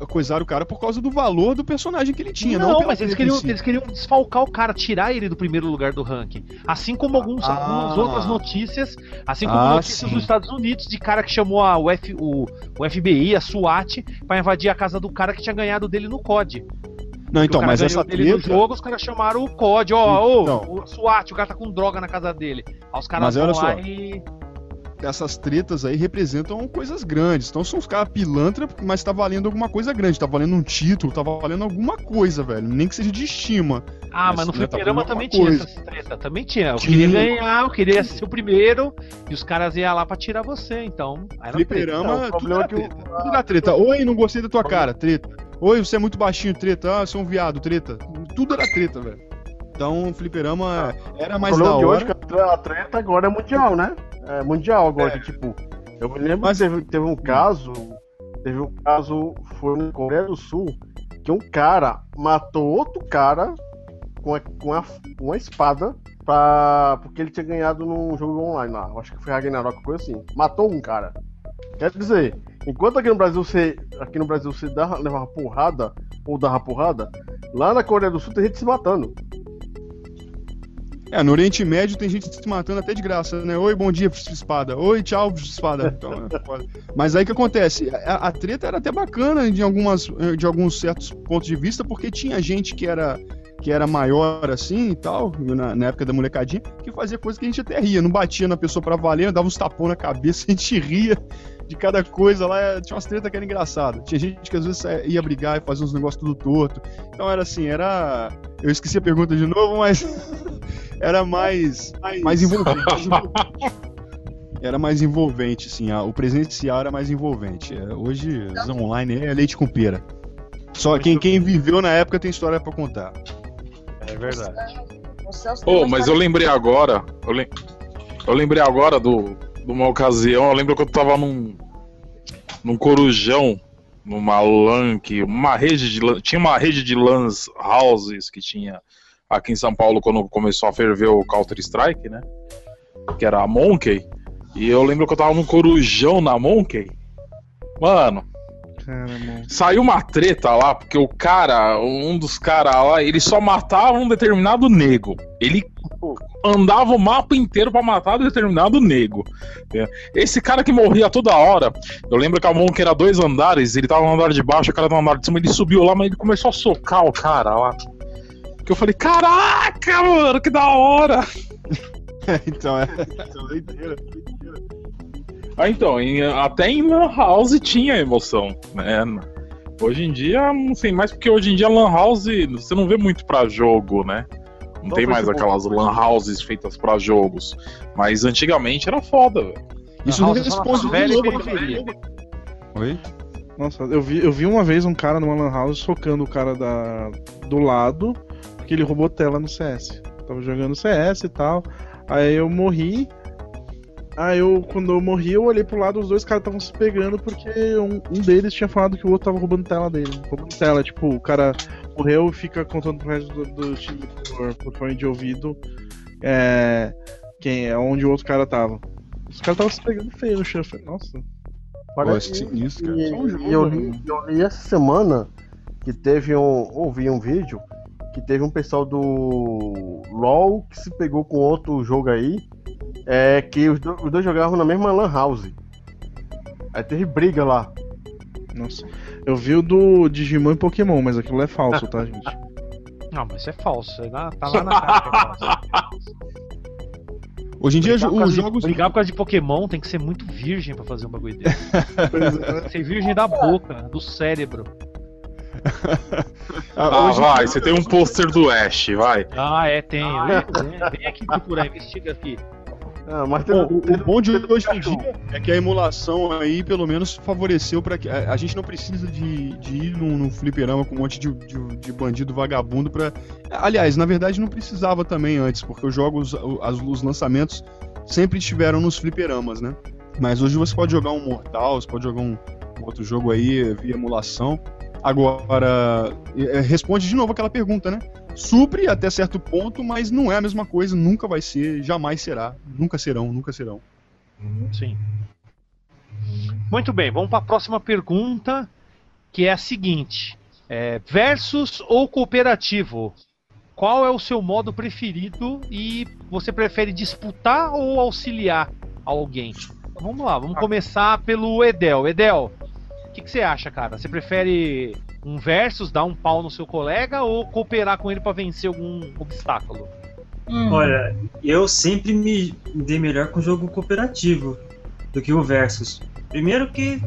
coisar o cara por causa do valor do personagem que ele tinha. Não, não mas eles queriam, eles queriam desfalcar o cara, tirar ele do primeiro lugar do ranking. Assim como alguns, ah, algumas outras notícias, assim como ah, notícias sim. dos Estados Unidos de cara que chamou a UF, o, o FBI, a SWAT, para invadir a casa do cara que tinha ganhado dele no COD. Não, então, mas essa treta... no jogo, os caras chamaram o COD, ó, então. o SWAT, o cara tá com droga na casa dele. Aí os caras vão lá só. e essas tretas aí representam coisas grandes. Então são os caras pilantra, mas tá valendo alguma coisa grande. Tá valendo um título, tá valendo alguma coisa, velho. Nem que seja de estima. Ah, mas, mas no fliperama tá também tinha coisa. essas tretas. Também tinha. Eu tinha. queria ganhar, eu queria ser o primeiro. E os caras iam lá pra tirar você, então. Era fliperama, treta. tudo, era treta. tudo era treta. Oi, não gostei da tua cara, treta. Oi, você é muito baixinho, treta. Ah, você é um viado, treta. Tudo era treta, velho. Então, o fliperama era mais da hora. Hoje, a treta agora é mundial, né? é, mundial agora, é. que, tipo, eu me lembro Mas... que teve, teve um caso, teve um caso, foi na Coreia do Sul, que um cara matou outro cara com a, com a, uma espada pra, porque ele tinha ganhado num jogo online lá, acho que foi Ragnarok, coisa assim, matou um cara. Quer dizer, enquanto aqui no Brasil você, aqui no Brasil você dá, levava porrada, ou dava porrada, lá na Coreia do Sul tem gente se matando. É, no Oriente Médio tem gente se matando até de graça, né? Oi, bom dia, espada. Oi, tchau, espada. Então, é Mas aí que acontece? A, a, treta era até bacana de, algumas, de alguns certos pontos de vista, porque tinha gente que era que era maior assim e tal, na, na, época da molecadinha, que fazia coisa que a gente até ria. Não batia na pessoa pra valer, dava uns tapão na cabeça, a gente ria de cada coisa lá. Tinha umas tretas que era engraçada. Tinha gente que às vezes ia brigar e fazer uns negócios tudo torto. Então era assim, era. Eu esqueci a pergunta de novo, mas era mais, mais envolvente. era mais envolvente, assim, a- o presencial era mais envolvente. É, hoje, online é leite com pera. Só quem, quem viveu na época tem história pra contar. É verdade. O Celso tem Ô, uma mas eu lembrei agora. Eu, lem- eu lembrei agora do, de uma ocasião. Eu lembro que eu tava num. num corujão, numa LAN, que, uma rede de Tinha uma rede de LANs houses que tinha aqui em São Paulo quando começou a ferver o Counter-Strike, né? Que era a Monkey. E eu lembro que eu tava num corujão na Monkey. Mano, Saiu uma treta lá, porque o cara, um dos caras lá, ele só matava um determinado nego. Ele andava o mapa inteiro pra matar determinado nego. É. Esse cara que morria toda hora, eu lembro que a Monk era dois andares, ele tava no andar de baixo, o cara tava no andar de cima, ele subiu lá, mas ele começou a socar o cara lá. Que eu falei, caraca, mano, que da hora! então, é. Então, doideira. Ah, então, em- até em Lan House tinha emoção, né? Hoje em dia, não sei mais, porque hoje em dia Lan House você não vê muito pra jogo, né? Não Só tem mais aquelas Lan Houses feitas pra jogos. Mas antigamente era foda, velho. Isso não na responde periferia. Oi? Nossa, eu vi, eu vi uma vez um cara numa Lan House socando o cara da, do lado, porque ele roubou tela no CS. Tava jogando CS e tal. Aí eu morri. Aí eu, quando eu morri, eu olhei pro lado, os dois caras estavam se pegando porque um, um deles tinha falado que o outro tava roubando tela dele. Roubando tela, tipo, o cara morreu e fica contando pro resto do, do time por, por fone de ouvido é, quem é onde o outro cara tava. Os caras estavam se pegando feio no chão. Eu falei, nossa. Pô, Parece sinistro, cara. E, Só um jogo, e eu, li, né? eu li essa semana que teve um. Ouvi um vídeo que teve um pessoal do LOL que se pegou com outro jogo aí. É que os, do- os dois jogavam na mesma Lan House. Aí teve briga lá. Nossa. Eu vi o do Digimon e Pokémon, mas aquilo é falso, tá, gente? Não, mas isso é falso. é Tá lá na cara. que é falso. Hoje em dia, Brigar os causa de- jogos. Brigar por causa de Pokémon tem que ser muito virgem pra fazer um bagulho desse. Tem que ser virgem da boca, do cérebro. Ah, hoje- vai, você tem um pôster do Ash, vai. Ah, é, tem. Vem, vem aqui procurar, investiga aqui. Ah, mas Bom, o, bom de hoje em dia é que a emulação aí pelo menos favoreceu para que a, a gente não precisa de, de ir num, num fliperama com um monte de, de, de bandido vagabundo para aliás na verdade não precisava também antes porque os jogos as, os lançamentos sempre estiveram nos fliperamas né? Mas hoje você pode jogar um Mortal você pode jogar um outro jogo aí via emulação agora é, responde de novo aquela pergunta né supre até certo ponto mas não é a mesma coisa nunca vai ser jamais será nunca serão nunca serão Sim. Muito bem, vamos para a próxima pergunta, que é a seguinte: é, versus ou cooperativo? Qual é o seu modo preferido e você prefere disputar ou auxiliar alguém? Vamos lá, vamos começar pelo Edel. Edel, o que, que você acha, cara? Você prefere um versus, dar um pau no seu colega ou cooperar com ele para vencer algum obstáculo? Olha, eu sempre me dei melhor com jogo cooperativo do que o Versus. Primeiro que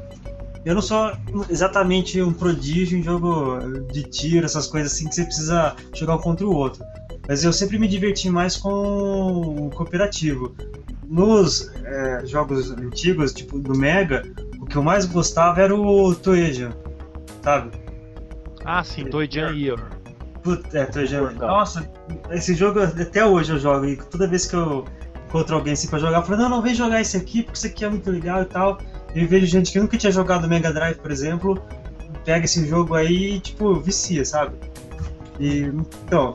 eu não sou exatamente um prodígio em jogo de tiro, essas coisas assim que você precisa jogar um contra o outro. Mas eu sempre me diverti mais com o cooperativo. Nos é, jogos antigos, tipo do Mega, o que eu mais gostava era o Toeja, sabe? Ah, sim, Toijan Year. Puta, é, Toeja. Nossa, esse jogo até hoje eu jogo. E toda vez que eu encontro alguém assim pra jogar, eu falo, não, não, vem jogar esse aqui, porque isso aqui é muito legal e tal. Eu vejo gente que nunca tinha jogado Mega Drive, por exemplo, pega esse jogo aí e, tipo, vicia, sabe? E, então,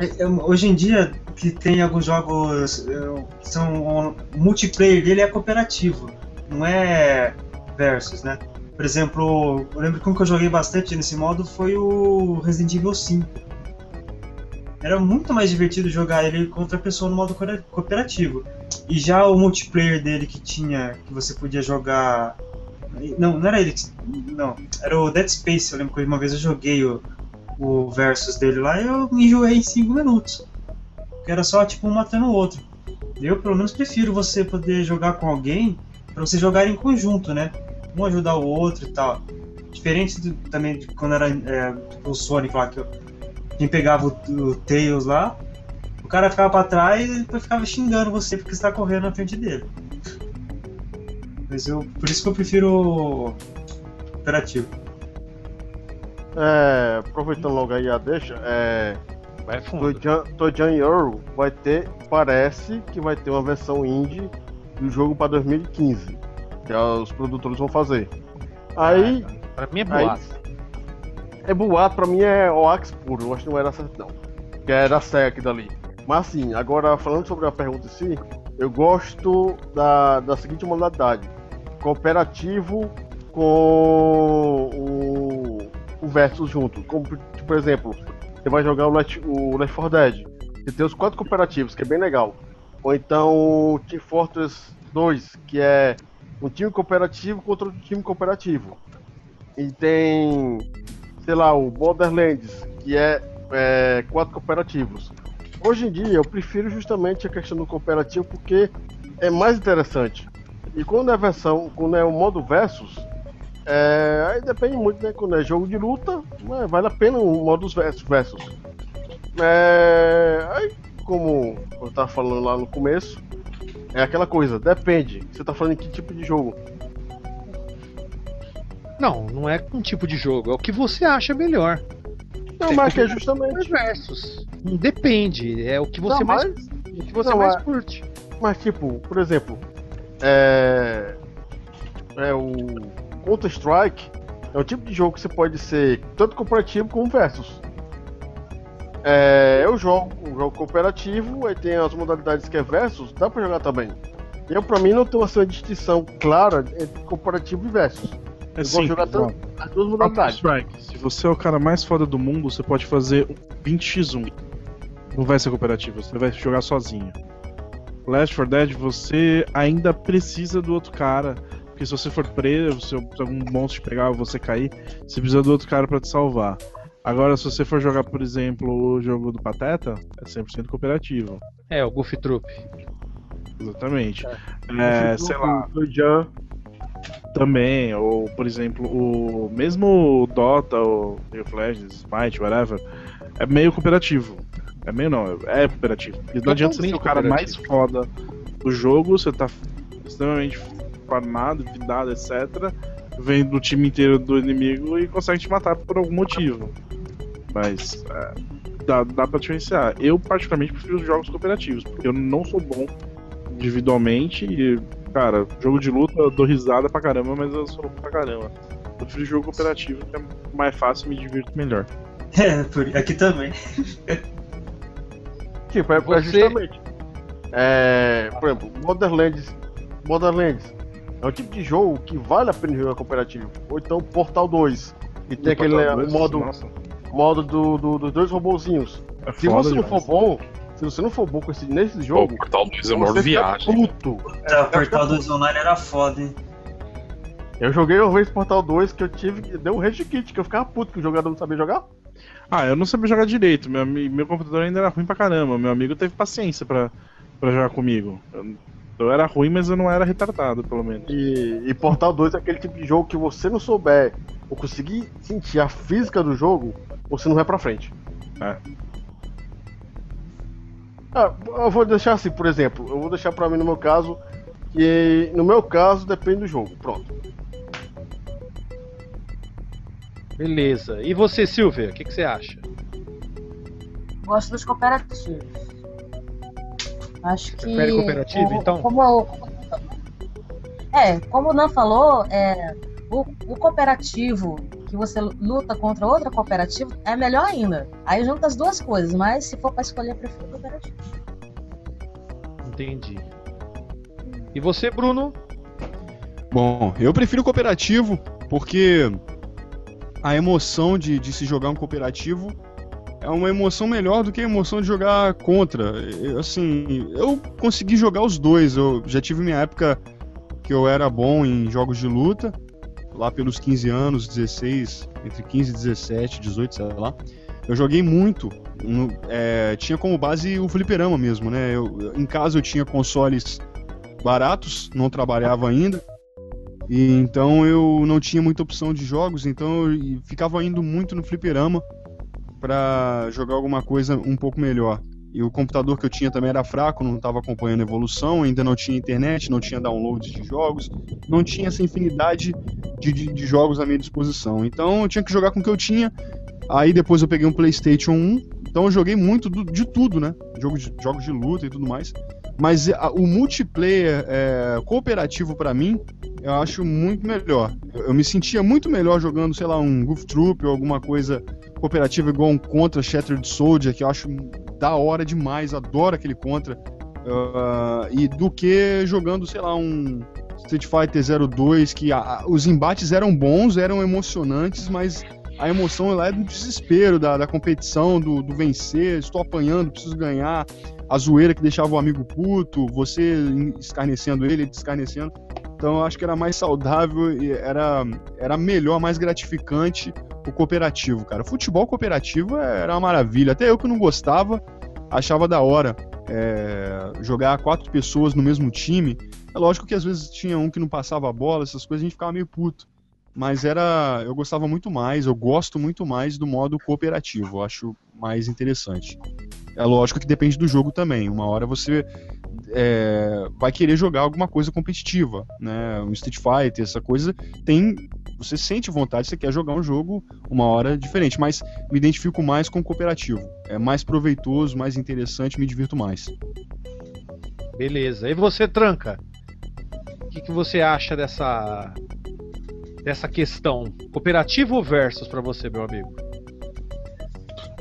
é- é- hoje em dia, que tem alguns jogos é, que são. O multiplayer dele é cooperativo, não é versus, né? Por exemplo, eu lembro que um que eu joguei bastante nesse modo foi o Resident Evil 5. Era muito mais divertido jogar ele contra a pessoa no modo cooperativo. E já o multiplayer dele que tinha, que você podia jogar. Não, não era ele. Não, era o Dead Space. Eu lembro que uma vez eu joguei o, o versus dele lá e eu me enjoei em 5 minutos. Que era só tipo um matando o outro. Eu pelo menos prefiro você poder jogar com alguém para você jogar em conjunto, né? Um ajudar o outro e tal. Diferente do- também de quando era é, tipo o Sonic lá, que eu, quem pegava o, o Tails lá, o cara ficava pra trás e depois ficava xingando você porque você tá correndo na frente dele. Mas eu, por isso que eu prefiro operativo. É, aproveitando logo aí a deixa, é, Vai fundo. Tojan Tojan Euro vai ter, parece que vai ter uma versão indie do jogo para 2015, que é os produtores vão fazer. Aí, Pra mim é aí boato. é boato, pra mim é Oax puro, eu acho que não era certo não, que é da SEC dali. Mas assim, agora falando sobre a pergunta em si, eu gosto da, da seguinte modalidade: cooperativo com o, o Versus junto. Como, tipo, por exemplo, você vai jogar o Left, o Left 4 Dead. Você tem os quatro cooperativos, que é bem legal. Ou então o Team Fortress 2, que é um time cooperativo contra outro time cooperativo. E tem, sei lá, o Borderlands, que é, é quatro cooperativos. Hoje em dia eu prefiro justamente a questão do cooperativo porque é mais interessante. E quando é versão, quando é o modo versus, é, aí depende muito, né? Quando é jogo de luta, né, vale a pena o modo versus. versus. É, aí, como eu tava falando lá no começo, é aquela coisa, depende. Você tá falando em que tipo de jogo? Não, não é um tipo de jogo, é o que você acha melhor. Não, mas que é justamente. Versus. Depende, é o que você Não, mais, mas- o que você não, mais curte. Mas tipo, por exemplo, é. É o Counter Strike é o tipo de jogo que você pode ser tanto cooperativo como versus. É, eu jogo um jogo cooperativo, aí tem as modalidades que é versus, dá pra jogar também. Eu, pra mim, não tem assim, uma distinção clara entre cooperativo e versus. É Eu simples, jogar tanto, as duas modalidades. Strike. Se você é o cara mais foda do mundo, você pode fazer um 20x1. Não vai ser cooperativo, você vai jogar sozinho. Last 4 Dead, você ainda precisa do outro cara. Porque se você for preso, se algum monstro te pegar ou você cair, você precisa do outro cara pra te salvar. Agora, se você for jogar, por exemplo, o jogo do Pateta, é 100% cooperativo. É, o Goofy Troop. Exatamente. É, sei lá, O Jan, também, ou por exemplo, o mesmo o Dota, o League of Legends, Smite, whatever, é meio cooperativo. É meio não, é cooperativo. Porque não adianta você ser o cara mais foda do jogo, você tá extremamente farmado, vidado, etc. Vem do time inteiro do inimigo e consegue te matar por algum motivo. Mas é, dá, dá pra diferenciar. Eu particularmente prefiro os jogos cooperativos, porque eu não sou bom individualmente e cara, jogo de luta eu dou risada pra caramba, mas eu sou louco pra caramba. Eu prefiro jogo cooperativo, que é mais fácil e me divirto melhor. É, por, aqui também. Tipo, é, é Você- justamente. É, por exemplo, Borderlands. Borderlands é um tipo de jogo que vale a pena jogar cooperativo. Ou então Portal 2. E tem aquele né, modo, nossa, modo do, do- dos dois robozinhos. é Se você não demais. for bom, se você não for bom com esse, nesse Pô, jogo, o Portal 2 é uma viagem. puto. Tá, Portal 2 Online era foda, hein? Eu joguei uma vez Portal 2 que eu tive. Deu um rage kit, que eu ficava puto que o jogador não sabia jogar. Ah, eu não sabia jogar direito, meu, meu computador ainda era ruim pra caramba. Meu amigo teve paciência pra, pra jogar comigo. Eu, eu era ruim, mas eu não era retardado, pelo menos. E, e Portal 2 é aquele tipo de jogo que você não souber ou conseguir sentir a física do jogo, você não vai pra frente. É. Ah, eu vou deixar assim, por exemplo, eu vou deixar pra mim no meu caso, que no meu caso depende do jogo. Pronto. Beleza. E você, Silvia, o que, que você acha? Gosto dos cooperativos. Acho que. Prefere cooperativo, como- então? Como, é, como o Nan falou, é, o, o cooperativo que você luta contra outra cooperativa é melhor ainda. Aí junta as duas coisas, mas se for pra escolher, eu prefiro cooperativo. Entendi. E você, Bruno? Bom, eu prefiro cooperativo porque a emoção de, de se jogar um cooperativo é uma emoção melhor do que a emoção de jogar contra. Eu, assim, eu consegui jogar os dois. Eu já tive minha época que eu era bom em jogos de luta, lá pelos 15 anos, 16, entre 15 e 17, 18, sei lá. Eu joguei muito. no- é, tinha como base o fliperama mesmo, né? Eu, em casa eu tinha consoles baratos, não trabalhava ainda. E então eu não tinha muita opção de jogos, então eu ficava indo muito no fliperama pra jogar alguma coisa um pouco melhor. E o computador que eu tinha também era fraco, não estava acompanhando a evolução, ainda não tinha internet, não tinha download de jogos, não tinha essa infinidade de, de, de jogos à minha disposição. Então eu tinha que jogar com o que eu tinha. Aí depois eu peguei um PlayStation 1, então eu joguei muito do, de tudo, né? Jogo de, jogos de luta e tudo mais. Mas a, o multiplayer é, cooperativo para mim, eu acho muito melhor. Eu, eu, me sentia muito melhor jogando, sei lá, um Goof Troop ou alguma coisa cooperativa igual um Contra Shattered Soldier, que eu acho da hora demais, adoro aquele Contra. Uh, e do que jogando, sei lá, um Street Fighter 02, que a, os embates eram bons, eram emocionantes, mas a emoção lá é do desespero, da, da competição, do, do vencer, estou apanhando, preciso ganhar, a zoeira que deixava o amigo puto, você escarnecendo ele, ele descarnecendo. Então eu acho que era mais saudável e era, era melhor, mais gratificante o cooperativo, cara. O futebol cooperativo era uma maravilha. Até eu que não gostava, achava da hora é, jogar quatro pessoas no mesmo time. É lógico que às vezes tinha um que não passava a bola, essas coisas a gente ficava meio puto. Mas era. Eu gostava muito mais, eu gosto muito mais do modo cooperativo. Eu acho mais interessante. É lógico que depende do jogo também. Uma hora você é, vai querer jogar alguma coisa competitiva, né? Um Street Fighter, essa coisa tem. Você sente vontade, você quer jogar um jogo uma hora diferente, mas me identifico mais com o cooperativo. É mais proveitoso, mais interessante, me divirto mais. Beleza. E você, Tranca? O que, que você acha dessa dessa questão? Cooperativo ou versus para você, meu amigo?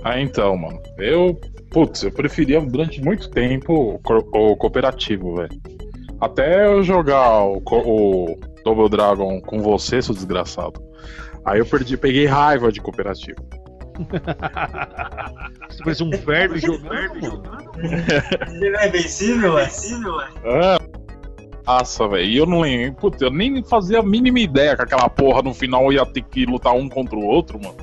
Ah, então, mano. Eu Putz, eu preferia durante muito tempo o, o cooperativo, velho. Até eu jogar o, o Double Dragon com você, seu desgraçado. Aí eu perdi, peguei raiva de cooperativo. Você fez um verme jogando. Ele é invencível, é invencível, é? Nossa, velho. E eu não lembro. Putz, eu nem fazia a mínima ideia que aquela porra no final ia ter que lutar um contra o outro, mano.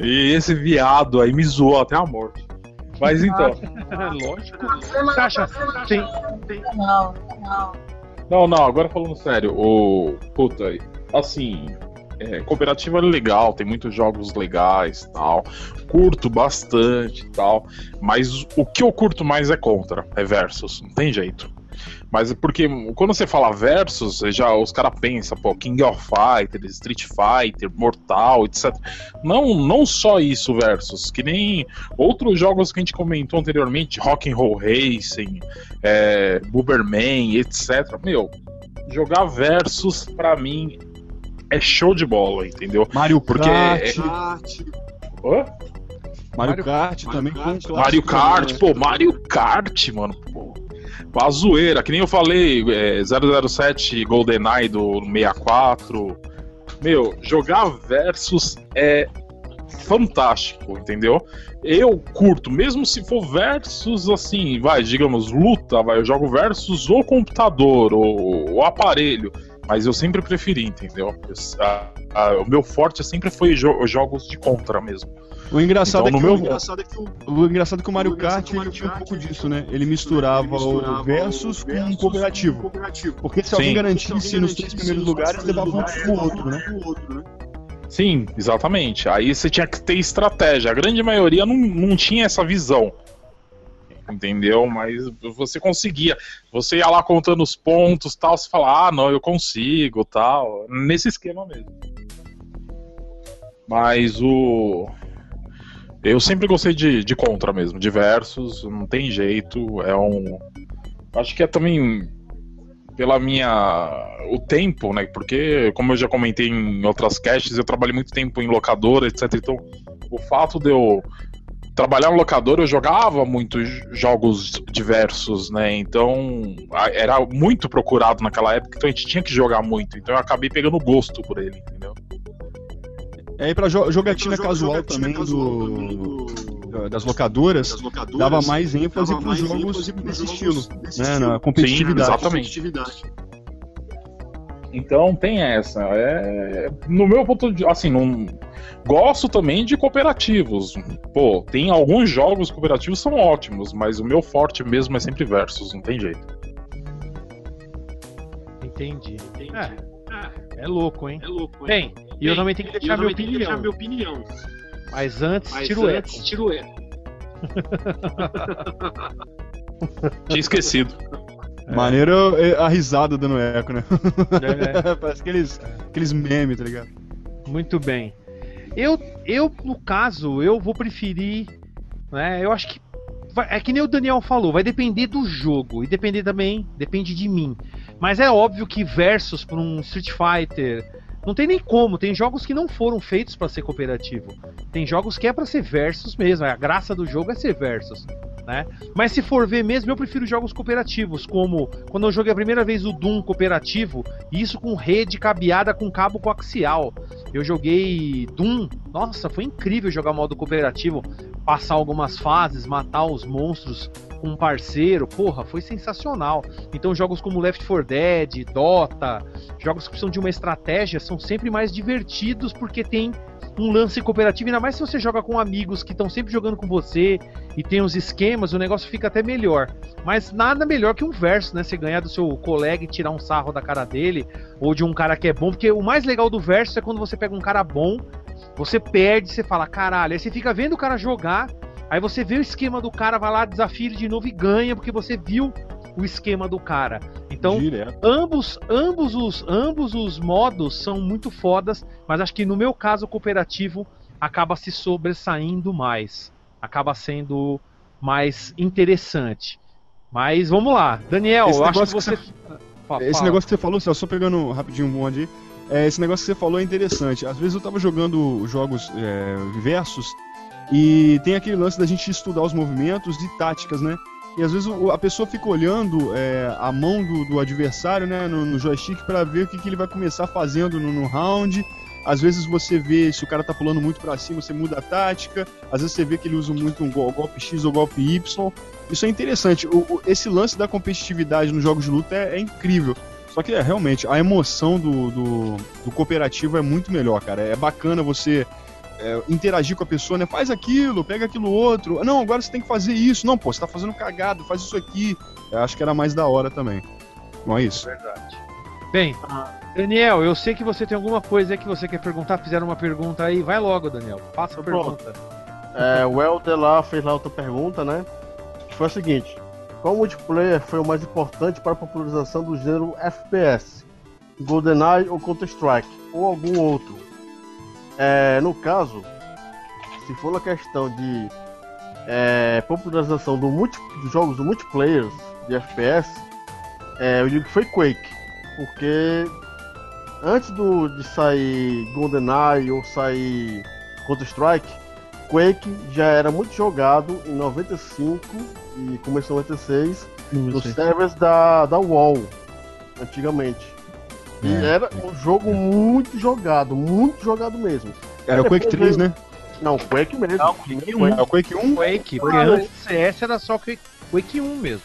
E esse viado aí me zoou até a morte. Mas então. Lógico. Você acha? Tem, Não, não. Não, não, agora falando sério, o. Puta, assim. É, cooperativa é legal, tem muitos jogos legais tal. Curto bastante tal. Mas o que eu curto mais é contra, é versus, não tem jeito. Mas é porque quando você fala versus, já os caras pensam, pô, King of Fighters, Street Fighter, Mortal, etc. Não, não só isso versus, que nem outros jogos que a gente comentou anteriormente, Rock and Roll Racing, é, Booberman, etc. Meu, jogar versus para mim é show de bola, entendeu? Mario porque Kart. É... Mario, Mario Kart também. Kart, Mario Kart, pô, Mario Kart, mano, pô a zoeira, que nem eu falei, é, 007 GoldenEye do 64. Meu, jogar versus é fantástico, entendeu? Eu curto, mesmo se for versus assim, vai, digamos, luta, vai, eu jogo versus o computador, o, o aparelho, mas eu sempre preferi, entendeu? Eu, a, a, o meu forte sempre foi jo jogos de contra mesmo. O engraçado, então, é, que meu... o, engraçado é que o, o engraçado é que o Mario Kart ele tinha um pouco disso, né? Ele misturava, ele misturava o versus com um cooperativo. cooperativo. Porque se alguém garantisse nos três primeiros lugares, levava um pro outro, né? Sim, exatamente. Aí você tinha que ter estratégia. A grande maioria não, não tinha essa visão. Entendeu? Mas você conseguia. Você ia lá contando os pontos tal, você fala, ah, não, eu consigo tal. Nesse esquema mesmo. Mas o. Eu sempre gostei de, de contra mesmo, de versus, não tem jeito, é um. Acho que é também pela minha. o tempo, né? Porque, como eu já comentei em outras casts, eu trabalhei muito tempo em locadora, etc. Então, o fato de eu trabalhar em locadora, eu jogava muitos jogos diversos, né? Então, era muito procurado naquela época, então a gente tinha que jogar muito. Então, eu acabei pegando gosto por ele, entendeu? É, e pra jo jogatina casual jogatina também casual do, do, das, locadoras, das locadoras, dava mais ênfase para os jogos desse estilo, né, na competitividade. Sim, exatamente. Então tem essa. É... No meu ponto de. Assim, não. Gosto também de cooperativos. Pô, tem alguns jogos cooperativos são ótimos, mas o meu forte mesmo é sempre versus, não tem jeito. Entendi. Entendi. É, é louco, hein? É louco, hein? Bem, e eu também tenho que deixar, minha opinião. deixar minha opinião. Mas antes, Mas tiro antes, tiro eco. Tinha esquecido. É. Maneiro é a risada dando eco, né? É. Parece aqueles, aqueles memes, tá ligado? Muito bem. Eu, eu, no caso, eu vou preferir. Né, eu acho que. vai- é que nem o Daniel falou, vai depender do jogo. E depender também, depende de mim. Mas é óbvio que versus por um Street Fighter. Não tem nem como, tem jogos que não foram feitos pra ser cooperativo. Tem jogos que é pra ser versus mesmo. A graça do jogo é ser versus. Né? Mas se for ver mesmo, eu prefiro jogos cooperativos, como quando eu joguei a primeira vez o Doom cooperativo, e isso com rede cabeada com cabo coaxial. Eu joguei Doom, nossa, foi incrível jogar modo cooperativo, passar algumas fases, matar os monstros com um parceiro, porra, foi sensacional. Então jogos como Left 4 Dead, Dota, jogos que precisam de uma estratégia são sempre mais divertidos porque tem um lance cooperativo, ainda mais se você joga com amigos que estão sempre jogando com você e tem os esquemas, o negócio fica até melhor. Mas nada melhor que um verso, né? Você ganhar do seu colega e tirar um sarro da cara dele, ou de um cara que é bom, porque o mais legal do verso é quando você pega um cara bom, você perde, você fala, caralho, aí você fica vendo o cara jogar, aí você vê o esquema do cara, vai lá, desafia ele de novo e ganha, porque você viu o esquema do cara. Então, Direto. ambos, ambos os, ambos os modos são muito fodas, mas acho que no meu caso o cooperativo acaba se sobressaindo mais, acaba sendo mais interessante. Mas vamos lá, Daniel, Esse eu acho que você. que Esse negócio que você falou, só só pegando rapidinho um bonde aí, é, esse negócio que você falou é interessante. Às vezes eu tava jogando jogos é, versus e tem aquele lance da gente estudar os movimentos e táticas, né? E às vezes a pessoa fica olhando é, a mão do, do adversário né, no, no joystick para ver o que, que ele vai começar fazendo no, no round. Às vezes você vê se o cara tá pulando muito pra cima, você muda a tática. Às vezes você vê que ele usa muito um gol- golpe X ou golpe Y. Isso é interessante. O- o- esse lance da competitividade nos jogos de luta é, é incrível. Só que é, realmente a emoção do, do, do cooperativo é muito melhor, cara. É bacana você é, interagir com a pessoa, né? Faz aquilo, pega aquilo outro. Não, agora você tem que fazer isso. Não, pô, você tá fazendo cagado, faz isso aqui. Eu acho que era mais da hora também. Não é isso? Verdade. Bem, Daniel, eu sei que você tem alguma coisa aí que você quer perguntar. Fizeram uma pergunta aí. Vai logo, Daniel. Faça a pergunta. É, o Helder lá fez lá outra pergunta, né? Que foi a seguinte: Qual multiplayer foi o mais importante para a popularização do gênero FPS? GoldenEye ou Counter-Strike? Ou algum outro? É, no caso, se for na questão de é, popularização do multi, dos jogos do multiplayer de FPS, é, eu digo que foi Quake. Porque antes do, de sair GoldenEye ou sair Counter-Strike, Quake já era muito jogado em 95 e começou em 96 nos servers da, da UOL, antigamente. E É, era um jogo muito jogado, muito jogado mesmo. Era o Quake 3, né? Não, Quake mesmo. Não, Quake, É o Quake 1? Quake, porque Ah, antes do CS era só Quake, Quake 1 mesmo.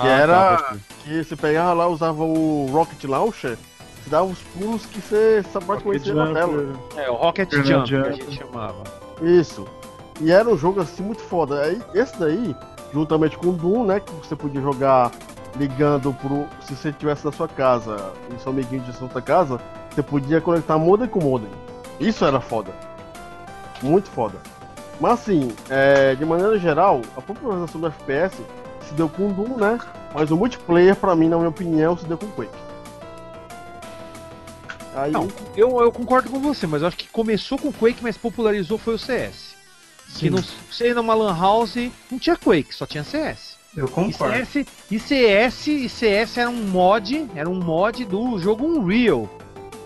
Que era- tá, que você pegava lá, usava o Rocket Launcher, você dava os pulos que você pode conhecer na tela. É, o Rocket Jump, Jump, que a gente chamava. Isso. E era um jogo assim muito foda. Aí, esse daí, juntamente com o Doom, né? Que você podia jogar ligando pro. Se você estivesse na sua casa e seu amiguinho de outra casa, você podia conectar modem com modem. Isso era foda. Muito foda. Mas assim, é, de maneira geral, a popularização do FPS se deu com o Doom, né? Mas o multiplayer, pra mim, na minha opinião, se deu com o Quake. Aí, Não, eu, eu concordo com você, mas eu acho que começou com Quake, mas popularizou foi o CS. Que não sei numa Lan House não tinha Quake, só tinha CS. Eu E concordo. CS, e CS, e CS era um mod, era um mod do jogo Unreal.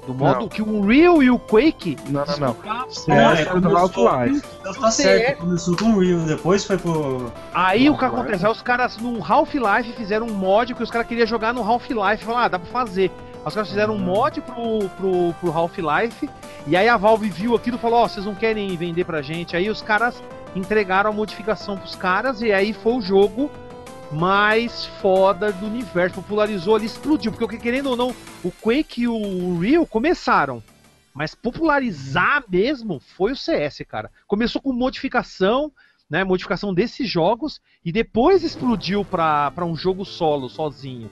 Do modo Não. que o Unreal e o Quake Não, não, não. CS começou- Half-Life. Então tá certo, começou com o Real, depois foi pro. Aí o que aconteceu? Os caras no Half-Life fizeram um mod que os caras queriam jogar no Half-Life. Falaram, ah, dá pra fazer. Os caras fizeram um mod pro, pro, pro Half-Life. E aí a Valve viu aquilo e falou: Ó, vocês não querem vender pra gente. Aí os caras entregaram a modificação pros caras. E aí foi o jogo mais foda do universo. Popularizou ali, explodiu. Porque querendo ou não, o Quake e o Real começaram. Mas popularizar mesmo foi o CS, cara. Começou com modificação, né? Modificação desses jogos e depois explodiu pra um jogo solo, sozinho.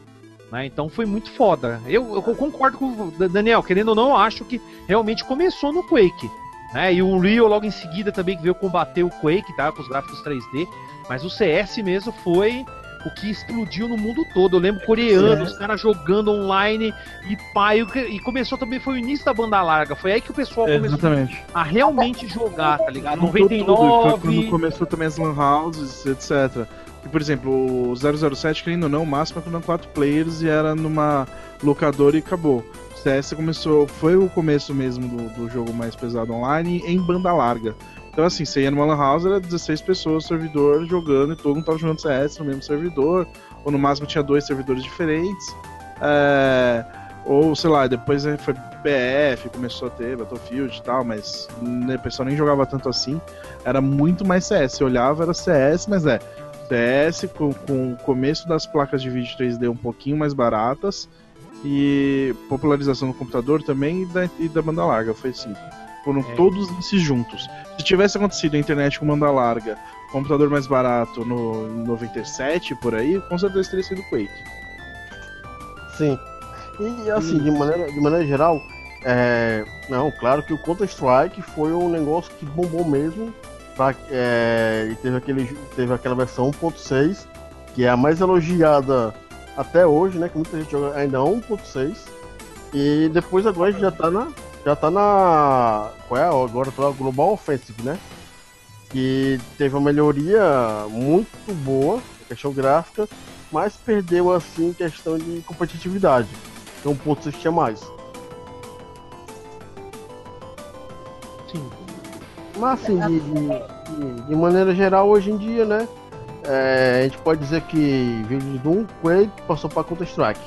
Né? Então foi muito foda. Eu, eu concordo com o Da- Daniel, querendo ou não, acho que realmente começou no Quake. Né? E o Unreal logo em seguida também veio combater o Quake, tá? Com os gráficos 3D. Mas o CS mesmo foi o que explodiu no mundo todo. Eu lembro coreano, os caras jogando online e pai. E começou também, foi o início da banda larga. Foi aí que o pessoal É, começou exatamente. a realmente jogar, tá ligado? Juntou tudo, Foi 99. quando começou também as lan houses, etc. E, por exemplo, o 007, querendo ou não, o máximo é eram 4 players e era numa locadora e acabou. O CS começou, foi o começo mesmo do, do jogo mais pesado online em banda larga. Então, assim, você ia numa lan house, era 16 pessoas, servidor, jogando, e todo mundo tava jogando CS no mesmo servidor, ou no máximo tinha dois servidores diferentes. É, ou, sei lá, depois aí foi BF, começou a ter Battlefield e tal, mas né, o pessoal nem jogava tanto assim. Era muito mais CS. Você olhava, era CS, mas é. CS com, com o começo das placas de vídeo 3D um pouquinho mais baratas e popularização no computador também e da, e da banda larga. Foi assim. Foram É. todos esses juntos. Se tivesse acontecido a internet com banda larga, computador mais barato no 97 por aí, com certeza teria sido Quake. Sim. E assim, de maneira, de maneira geral, é, não, claro que o Counter-Strike foi um negócio que bombou mesmo. Pra, é, e teve, aquele, teve aquela versão 1.6, que é a mais elogiada até hoje, né? Que muita gente joga ainda 1.6. E depois agora a gente já tá na. Já tá na. Qual é? Agora tá na Global Offensive, né? Que teve uma melhoria muito boa, questão gráfica, mas perdeu assim questão de competitividade. Então um ponto tinha mais. Sim. Mas assim, de, de- de maneira geral hoje em dia, né? é, a gente pode dizer que veio de Doom, Quake, passou para Counter Strike.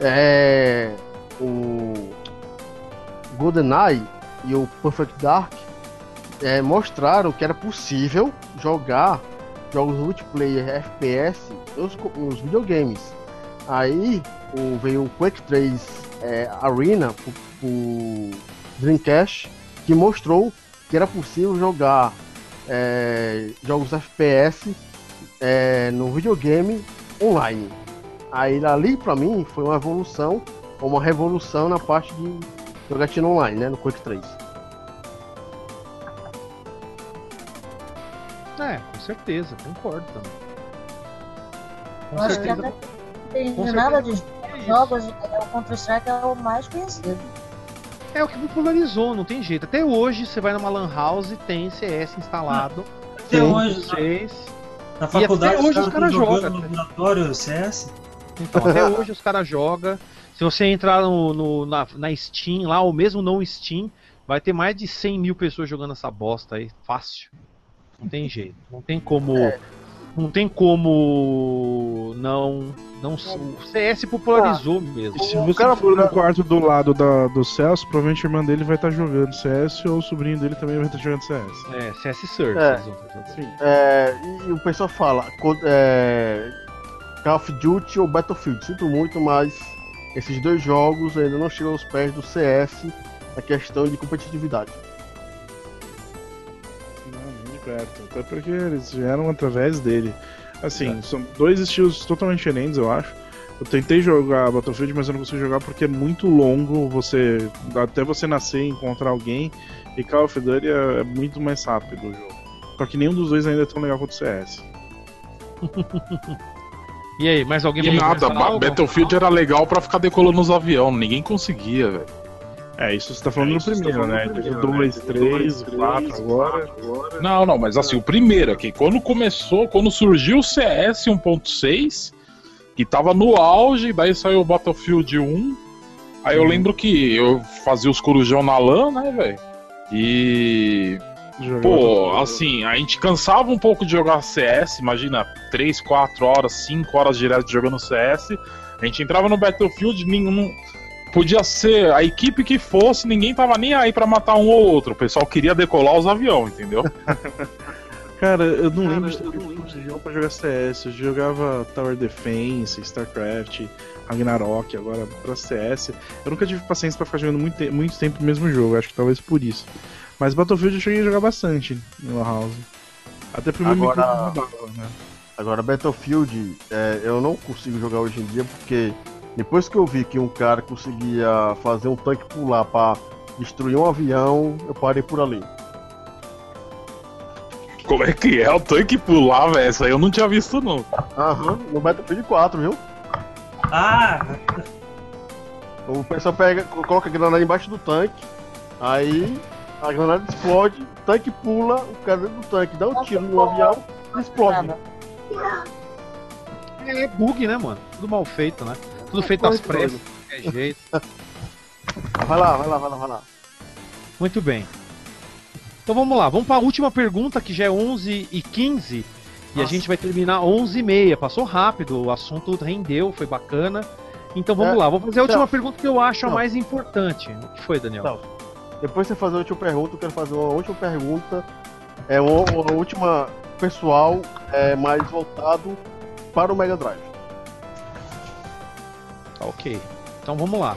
É, o GoldenEye e o Perfect Dark é, mostraram que era possível jogar jogos multiplayer FPS nos, nos videogames. Aí o, veio o Quake 3 é, Arena pro Dreamcast que mostrou que era possível jogar é, jogos FPS é, no videogame online. Aí ali pra mim foi uma evolução, uma revolução na parte de jogatina online, né, no Quake 3. É, com certeza, concordo também. Com que certeza. até tem Com nada certeza. de jogos, é, o Counter-Strike é o mais conhecido. É o que popularizou, não tem jeito. Até hoje você vai numa Lan House e tem CS instalado. Até Sim. hoje, Vocês. na faculdade, até hoje os caras jogam, jogando no laboratório CS. Então, até hoje os caras jogam. Se você entrar no, no- na, na Steam lá, ou mesmo não Steam, vai ter mais de 100 mil pessoas jogando essa bosta aí. Fácil. Não tem jeito. Não tem como. Não tem como. Não. não o CS popularizou mesmo. E se O você cara- for no quarto do lado da, do Celso, provavelmente a irmã dele vai estar jogando CS ou o sobrinho dele também vai estar jogando CS. É, CS Search. É. jogando. Sim. É, e, o pessoal fala, é, Call of Duty ou Battlefield, sinto muito, mas esses dois jogos ainda não chegam aos pés do CS na questão de competitividade. Não, nem de perto. Até porque eles vieram através dele. Assim, são dois estilos totalmente diferentes, eu acho. Eu tentei jogar Battlefield, mas eu não consigo jogar porque é muito longo. Você. Até você nascer e encontrar alguém. E Call of Duty é, é muito mais rápido o jogo. Só que nenhum dos dois ainda é tão legal quanto o CS. E aí, mais alguém E nada, acrescentar Ba- algo? Battlefield era legal pra ficar decolando nos aviões, ninguém conseguia, velho. É, isso você tá falando É, você tá primeiro, falando né? Teve três, Teve quatro dois, agora. Não, não, mas assim, o primeiro aqui, quando começou, quando surgiu o CS 1.6, que tava no auge, daí saiu o Battlefield 1. Aí eu lembro que eu fazia os corujão na LAN, né, velho? E. Jogar Pô, assim, a gente cansava um pouco de jogar CS, imagina, 3, 4 horas, 5 horas direto jogando CS. A gente entrava no Battlefield, nenhum. Podia ser a equipe que fosse, ninguém tava nem aí pra matar um ou outro. O pessoal queria decolar os aviões, entendeu? Cara, eu não lembro de ter jogo pra jogar CS. Eu jogava Tower Defense, StarCraft, Ragnarok, agora pra CS. Eu nunca tive paciência pra ficar jogando muito, muito tempo o mesmo jogo, acho que talvez por isso. Mas Battlefield eu cheguei a jogar bastante no Lan House. Até pro meu Agora- microfone rodava, né? Agora, Battlefield, é, eu não consigo jogar hoje em dia porque depois que eu vi que um cara conseguia fazer um tanque pular pra destruir um avião, eu parei por ali. Como é que é? O tanque pular, velho? Essa aí eu não tinha visto, não. Aham, no Battlefield 4, viu? Ah, O pessoal pega, coloca a granada embaixo do tanque, aí a granada explode, o tanque pula, o cara do tanque dá um tiro no avião e explode. Nada. É bug, né, mano? Tudo mal feito, né? Tudo feito às Muito pressas, de qualquer jeito. Vai lá, vai lá, vai lá, vai lá. Muito bem. Então vamos lá, vamos para a última pergunta, que já é 11 e 15 e a Nossa. gente vai terminar 11 e meia. Passou rápido, o assunto rendeu, foi bacana. Então vamos É, lá, vou fazer a última não. pergunta que eu acho a mais importante. O que foi, Daniel? Não. Depois de você fazer a última pergunta, eu quero fazer uma última pergunta. É uma, uma última pessoal é, mais voltado para o Mega Drive. Tá, ok. Então vamos lá.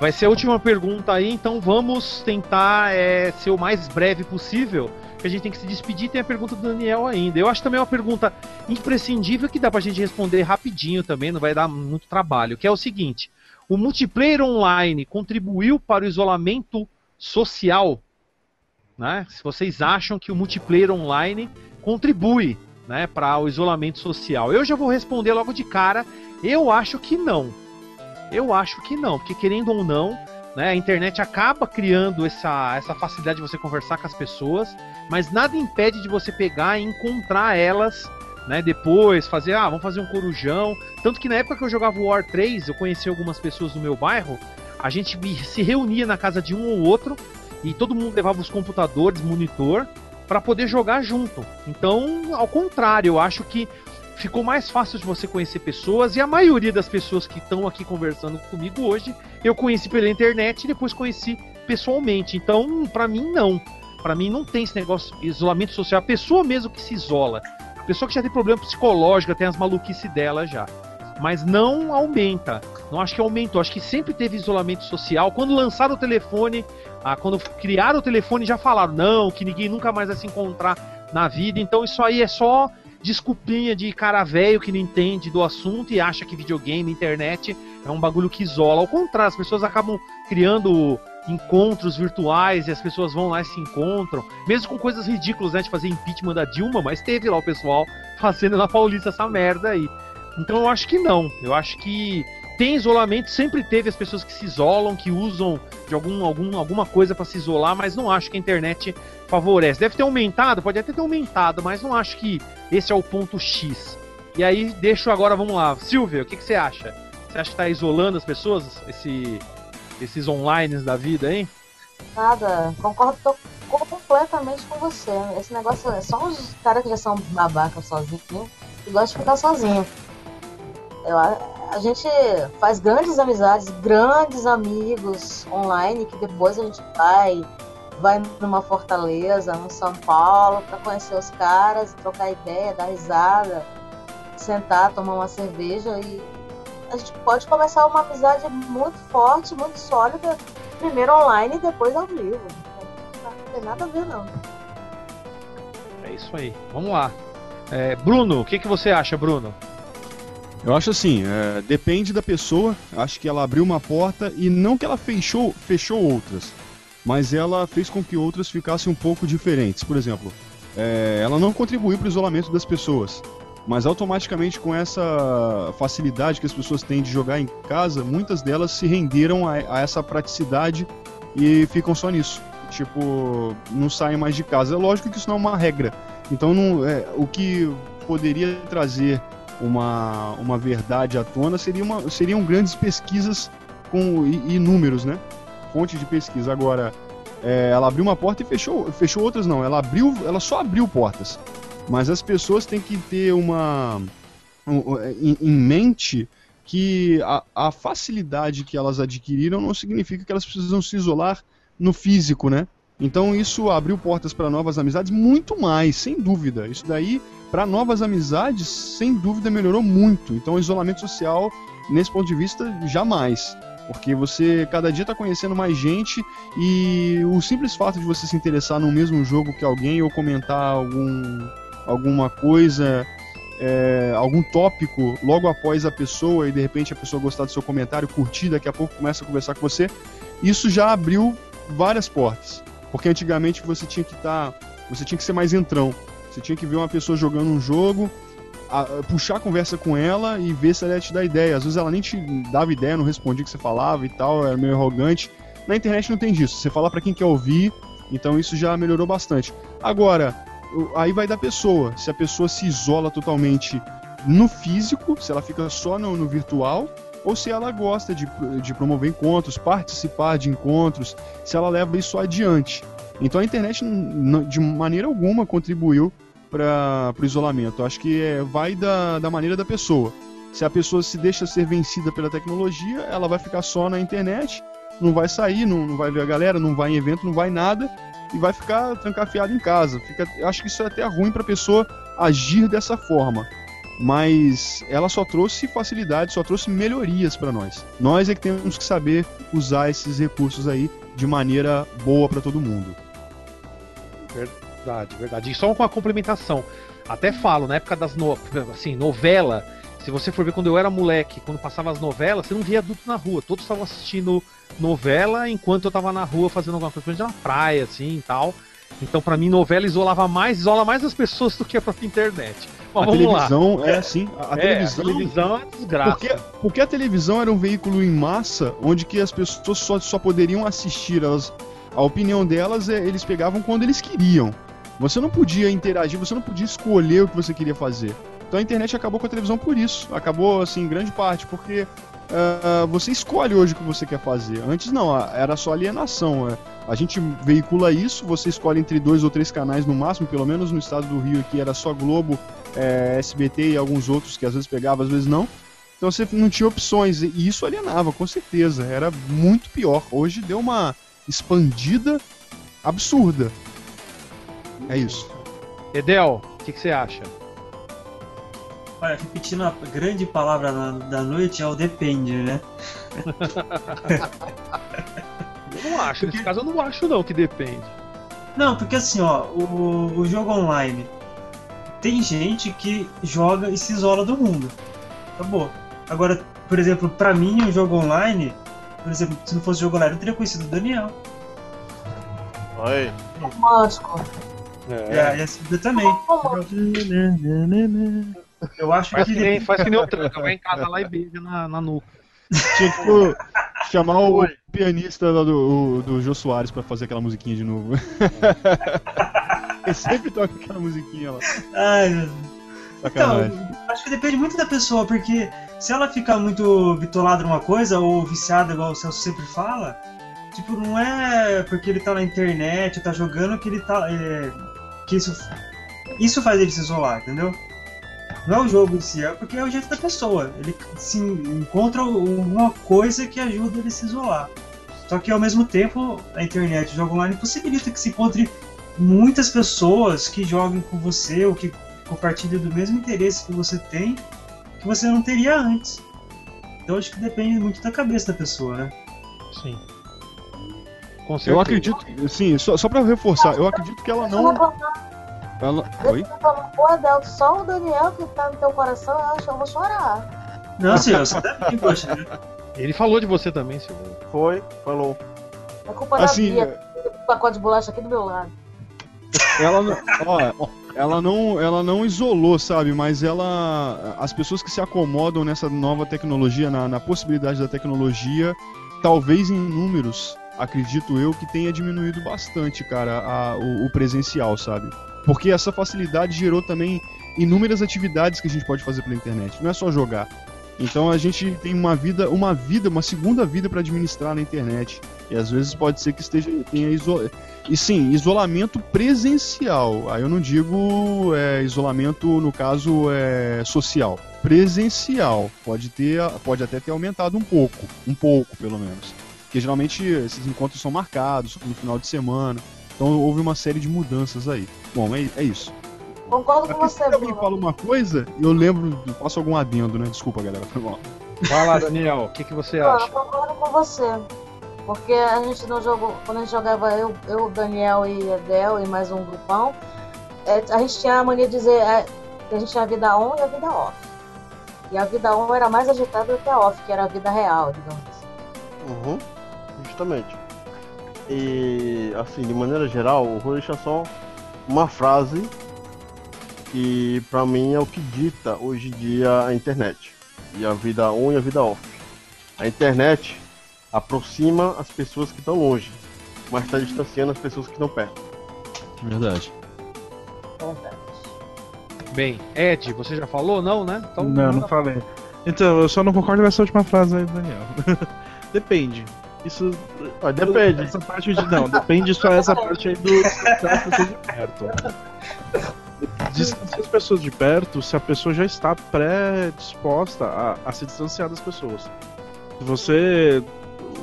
Vai ser a última pergunta aí, então vamos tentar é, ser o mais breve possível. A gente tem que se despedir. Tem a pergunta do Daniel ainda. Eu acho também uma pergunta imprescindível que dá pra gente responder rapidinho também, não vai dar muito trabalho. Que é o seguinte: o multiplayer online contribuiu para o isolamento social? Né? Se vocês acham que o multiplayer online contribui né, para o isolamento social. Eu já vou responder logo de cara. Eu acho que não. Eu acho que não, porque querendo ou não, né, a internet acaba criando essa, essa facilidade de você conversar com as pessoas, mas nada impede de você pegar e encontrar elas, né, depois, fazer, ah, vamos fazer um corujão. Tanto que na época que eu jogava War 3, eu conheci algumas pessoas do meu bairro, a gente se reunia na casa de um ou outro e todo mundo levava os computadores, monitor, para poder jogar junto. Então, ao contrário, eu acho que ficou mais fácil de você conhecer pessoas e a maioria das pessoas que estão aqui conversando comigo hoje eu conheci pela internet e depois conheci pessoalmente. Então, pra mim não. Pra mim não tem esse negócio de isolamento social. A pessoa mesmo que se isola, a pessoa que já tem problema psicológico, tem as maluquices dela já. Mas não aumenta. Não acho que aumentou. Acho que sempre teve isolamento social. Quando lançaram o telefone, ah, quando criaram o telefone, já falaram não, que ninguém nunca mais vai se encontrar na vida. Então isso aí é só desculpinha de cara velho que não entende do assunto e acha que videogame, internet é um bagulho que isola. Ao contrário, as pessoas acabam criando encontros virtuais e as pessoas vão lá e se encontram, mesmo com coisas ridículas, né, de fazer impeachment da Dilma, mas teve lá o pessoal fazendo na Paulista essa merda aí. Então eu acho que não. Eu acho que tem isolamento, sempre teve as pessoas que se isolam, que usam de algum, algum, alguma coisa para se isolar, mas não acho que a internet favorece. Deve ter aumentado, pode até ter aumentado, mas não acho que esse é o ponto X. E aí, deixo agora, vamos lá. Silvia, o que, que você acha? Você acha que tá isolando as pessoas, esse, esses online da vida, hein? Nada, concordo completamente com você. Esse negócio é só os caras que já são babaca sozinhos e gostam de ficar sozinho. Eu, a, gente faz grandes amizades, grandes amigos online que depois a gente vai, vai numa fortaleza, no São Paulo, para conhecer os caras, trocar ideia, dar risada, sentar, tomar uma cerveja e a gente pode começar uma amizade muito forte, muito sólida, primeiro online e depois ao vivo. Não tem nada a ver não. É isso aí. Vamos lá. É, Bruno, o que, que você acha, Bruno? Eu acho assim, é, depende da pessoa. Acho que ela abriu uma porta e não que ela fechou, fechou outras, mas ela fez com que outras ficassem um pouco diferentes. Por exemplo, é, ela não contribuiu para o isolamento das pessoas, mas automaticamente com essa facilidade que as pessoas têm de jogar em casa, muitas delas se renderam a, a essa praticidade e ficam só nisso. Tipo, não saem mais de casa. É lógico que isso não é uma regra. Então, não, é, o que poderia trazer uma, uma verdade à tona seria uma, seriam grandes pesquisas com, e, e números, né? Fonte de pesquisa. Agora, é, ela abriu uma porta e fechou, fechou outras não. Ela abriu, ela só abriu portas. Mas as pessoas têm que ter uma um, em, em mente que a, a facilidade que elas adquiriram não significa que elas precisam se isolar no físico, né? Então isso abriu portas para novas amizades muito mais, sem dúvida. Isso daí para novas amizades, sem dúvida melhorou muito. Então o isolamento social, nesse ponto de vista, jamais. Porque você cada dia está conhecendo mais gente e o simples fato de você se interessar no mesmo jogo que alguém ou comentar algum, alguma coisa, é, algum tópico logo após a pessoa e de repente a pessoa gostar do seu comentário, curtir, daqui a pouco começa a conversar com você, isso já abriu várias portas. Porque antigamente você tinha que estar. Tá, você tinha que ser mais entrão. Você tinha que ver uma pessoa jogando um jogo, a- a- puxar a conversa com ela e ver se ela ia te dar ideia. Às vezes ela nem te dava ideia, não respondia o que você falava e tal, era meio arrogante. Na internet não tem disso. Você fala pra quem quer ouvir, então isso já melhorou bastante. Agora, aí vai da pessoa. Se a pessoa se isola totalmente no físico, se ela fica só no, no virtual, ou se ela gosta de, de promover encontros, participar de encontros, se ela leva isso adiante. Então a internet, de maneira alguma, contribuiu para o isolamento. Acho que é, vai da, da maneira da pessoa. Se a pessoa se deixa ser vencida pela tecnologia, ela vai ficar só na internet, não vai sair, não, não vai ver a galera, não vai em evento, não vai nada, e vai ficar trancafiada em casa. Fica, acho que isso é até ruim para a pessoa agir dessa forma. Mas ela só trouxe facilidade, só trouxe melhorias para nós. Nós é que temos que saber usar esses recursos aí de maneira boa para todo mundo. Verdade, verdade. E só com a complementação. Até falo, na época das no... assim, novela, se você for ver quando eu era moleque, quando passava as novelas, você não via adulto na rua. Todos estavam assistindo novela enquanto eu tava na rua fazendo alguma coisa, na praia, assim e tal. Então, pra mim, novela isolava mais, isola mais as pessoas do que a própria internet. Mas a vamos televisão lá. é assim. A, a É, televisão. a televisão é desgraça. Porque, porque a televisão era um veículo em massa onde que as pessoas só, só poderiam assistir. Elas, a opinião delas é, eles pegavam quando eles queriam. Você não podia interagir, você não podia escolher o que você queria fazer. Então a internet acabou com a televisão por isso. Acabou, assim, em grande parte, porque ah, você escolhe hoje o que você quer fazer. Antes não, a- era só alienação. é. A gente veicula isso, você escolhe entre dois ou três canais no máximo, pelo menos no estado do Rio aqui era só Globo, é, SBT e alguns outros que às vezes pegava, às vezes não. Então você não tinha opções e isso alienava, com certeza. Era muito pior. Hoje deu uma expandida absurda. É isso. Edel, o que, que você acha? Olha, repetindo a grande palavra da noite é o depende, né? Eu não acho, nesse caso eu não acho não que depende. Não, porque assim, ó, o, o jogo online tem gente que joga e se isola do mundo. Acabou. Agora, por exemplo, pra mim, o jogo online, por exemplo, se não fosse jogo online, eu teria conhecido o Daniel. Aí. Romântico. E a, e a Silvia também. Eu acho Faz que. que nem, faz que nem o tranca, vai em casa lá e beija na, na nuca. Tinha que pô, chamar o pianista lá do, o- do Jô Soares pra fazer aquela musiquinha de novo. Ele sempre toca aquela musiquinha lá. Ai, meu Deus. Sacanagem. Então, acho que depende muito da pessoa, porque se ela ficar muito bitolada numa coisa, ou viciada, igual o Celso sempre fala, tipo, não é porque ele tá na internet, tá jogando, que ele tá. é, que isso. Isso faz ele se isolar, entendeu? Não é o jogo em si, é porque é o jeito da pessoa. Ele se encontra alguma coisa que ajuda ele a se isolar. Só que ao mesmo tempo, a internet, o jogo online possibilita que se encontre muitas pessoas que joguem com você ou que compartilhem do mesmo interesse que você tem, que você não teria antes. Então acho que depende muito da cabeça da pessoa, né? Sim. Com certeza. Eu acredito, sim, só, só pra reforçar, eu acredito que ela não. Ela... Oi? Pô, Adel, só o Daniel que tá no teu coração, eu acho que eu vou chorar. Não, senhor, você poxa. né? Ele falou de você também, Silvio. Foi, falou. É culpa Assim, da Bia, o pacote de bolacha aqui do meu lado. ela não, ó, ela não, ela não isolou, sabe? Mas ela, as pessoas que se acomodam nessa nova tecnologia, na, na possibilidade da tecnologia, talvez em números, acredito eu que tenha diminuído bastante, cara, a- o, o presencial, sabe? Porque essa facilidade gerou também inúmeras atividades que a gente pode fazer pela internet. Não é só jogar. Então a gente tem uma vida, uma vida, uma segunda vida para administrar na internet. E às vezes pode ser que esteja tenha iso... E sim, isolamento presencial. Aí eu não digo é, isolamento, no caso, é, social. Presencial. Pode, ter, pode até ter aumentado um pouco. Um pouco, pelo menos. Porque geralmente esses encontros são marcados no final de semana. Então houve uma série de mudanças aí. Bom, é, é isso. Concordo com você, se alguém Bruno. fala uma coisa, eu lembro, eu faço algum adendo, né? Desculpa, galera, foi mal. Vai lá, Daniel, o que, que você Pô, eu acha? concordo com você. Porque a gente não jogou. Quando a gente jogava eu, eu Daniel e Edel e mais um grupão, é, a gente tinha a mania de dizer é, que a gente tinha a vida on e a vida off. E a vida on era mais agitada do que a off, que era a vida real, digamos assim. Uhum, justamente. E assim, de maneira geral, o deixar só uma frase que pra mim é o que dita hoje em dia a internet. E a vida on e a vida off. A internet aproxima as pessoas que estão longe, mas está distanciando as pessoas que estão perto. Verdade. Bem, Ed, você já falou? Não, né? Então, Não, não falei. Então, eu só não concordo com essa última frase aí, Daniel. depende. Isso. Ah, depende. Essa parte de. Não, depende só essa parte aí do distanciar as pessoas de perto. Distanciar as pessoas de perto se a pessoa já está predisposta a, a se distanciar das pessoas. Se você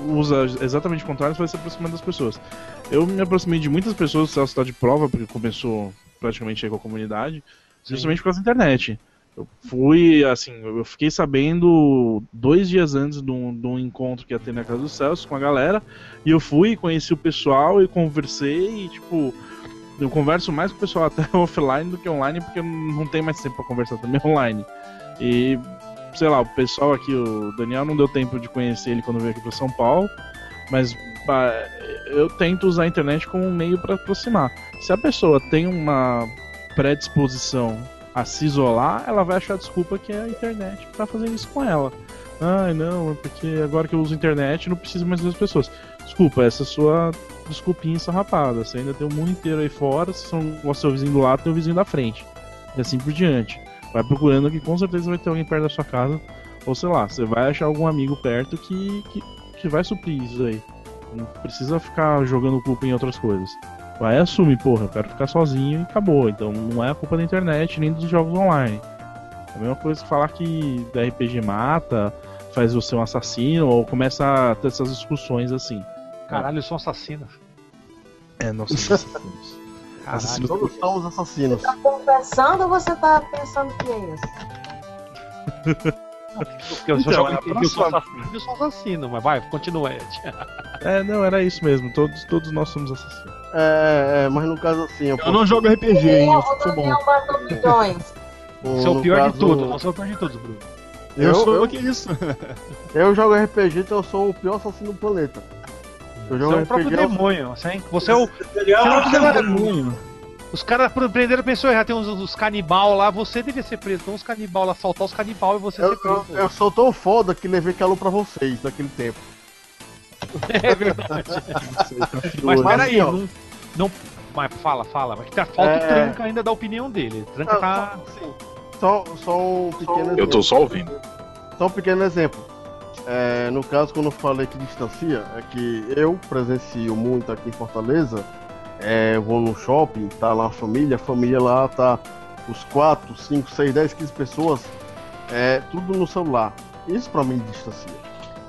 usa exatamente o contrário, você vai se aproximando das pessoas. Eu me aproximei de muitas pessoas, o Celso está de prova, porque começou praticamente aí com a comunidade, justamente por causa da internet. Eu fui, assim, eu fiquei sabendo dois dias antes de um, de um encontro que ia ter na casa do Celso com a galera, e eu fui, conheci o pessoal e conversei, e tipo, eu converso mais com o pessoal até offline do que online, porque não tem mais tempo pra conversar também online. E, sei lá, o pessoal aqui, o Daniel não deu tempo de conhecer ele quando veio aqui pra São Paulo, mas eu tento usar a internet como um meio pra aproximar. Se a pessoa tem uma predisposição a se isolar, ela vai achar desculpa que é a internet que tá fazendo isso com ela. Ai, não, é porque agora que eu uso internet não preciso mais das pessoas. Desculpa, essa é sua desculpinha sarrapada. Você ainda tem o mundo inteiro aí fora, se gosta do seu vizinho do lado, tem o vizinho da frente. E assim por diante. Vai procurando que com certeza vai ter alguém perto da sua casa. Ou sei lá, você vai achar algum amigo perto que, que, que vai suprir isso aí. Não precisa ficar jogando culpa em outras coisas. Vai assumir, porra, eu quero ficar sozinho e acabou. Então não é a culpa da internet nem dos jogos online. É a mesma coisa que falar que da RPG mata, faz você um assassino, ou começa a ter essas discussões assim. Caralho, eu sou um assassino. É, nós somos assassinos. Caralho. Assassinos Todos somos assassinos. Tá conversando ou você tá pensando que é isso? Porque eu Então, só é eu sou assassino. Eu sou assassino, mas vai, continua, Ed. É, não, era isso mesmo. Todos, todos nós somos assassinos. É, é, mas no caso assim, eu, Eu não jogo RPG, hein? Eu o sou bom. Você é o pior caso- de tudo. Você é o pior de todos, Bruno. Eu, Eu- sou eu- que isso. Eu jogo RPG, então eu sou o pior assassino do planeta. Eu Você jogo é o próprio RPG, eu- demônio. Você é, você é o. Você não precisa- demônio. Os caras prenderam pessoas erradas. Tem uns, uns canibal lá. Você devia ser preso. Tem uns canibal lá, soltar os canibal e você eu, ser preso. eu, eu sou tão foda que levei calor pra vocês naquele tempo. É verdade. Mas peraí, ó. não, não. Mas fala, fala. Mas que tá, falta o É. tranca ainda da opinião dele. O tranca Ah, tá. sim. Só, só um pequeno Eu tô só ouvindo. Só um pequeno exemplo. É, no caso, quando eu falei que distancia, é que eu presencio muito aqui em Fortaleza. É, eu vou no shopping, tá lá a família, a família lá tá os 4, 5, 6, 10, 15 pessoas, é, tudo no celular. Isso pra mim distancia.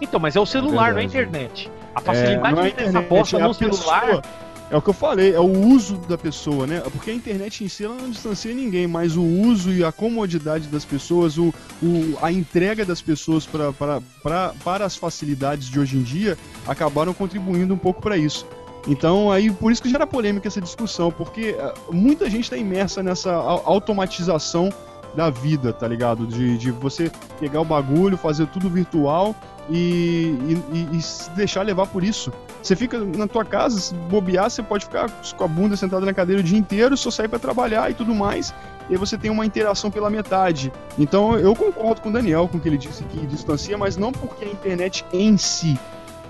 Então, mas é o celular, não é a verdade. internet. A facilidade não é de ter essa bosta é a no celular. pessoa. É o que eu falei, é o uso da pessoa, né? Porque a internet em si ela não distancia ninguém, mas o uso e a comodidade das pessoas, o, o- a entrega das pessoas pra, pra, pra, para as facilidades de hoje em dia acabaram contribuindo um pouco para isso. Então, aí por isso que gera polêmica essa discussão, porque ah, muita gente está imersa nessa au- automatização da vida, tá ligado? De, de você pegar o bagulho, fazer tudo virtual e, e, e- se deixar levar por isso. Você fica na tua casa, se bobear, você pode ficar com a bunda sentada na cadeira o dia inteiro, só sair pra trabalhar e tudo mais. E aí você tem uma interação pela metade. Então eu concordo com o Daniel, com o que ele disse que distancia, mas não porque a internet em si.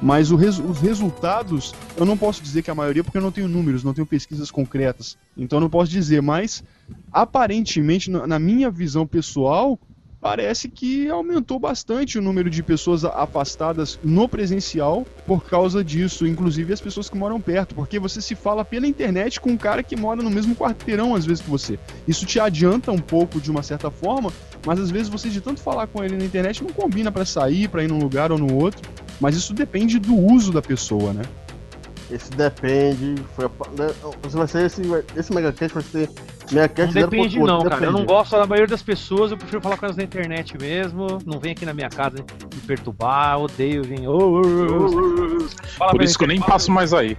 Mas res- os resultados, eu não posso dizer que a maioria, porque eu não tenho números, não tenho pesquisas concretas. Então eu não posso dizer, mas aparentemente, na minha visão pessoal, parece que aumentou bastante o número de pessoas afastadas no presencial por causa disso, inclusive as pessoas que moram perto, porque você se fala pela internet com um cara que mora no mesmo quarteirão às vezes que você. Isso te adianta um pouco de uma certa forma, mas às vezes você de tanto falar com ele na internet não combina pra sair, pra ir num lugar ou no outro, mas isso depende do uso da pessoa, né? Esse depende. Foi né, vai ser esse, esse Megacast vai ser Não Megacast depende 0.8, não, cara. Eu não depende. gosto da maioria das pessoas, eu prefiro falar com elas na internet mesmo. Não vem aqui na minha casa me perturbar, odeio ô, ô, ô. Fala Por isso que eu nem fala- passo mais aí.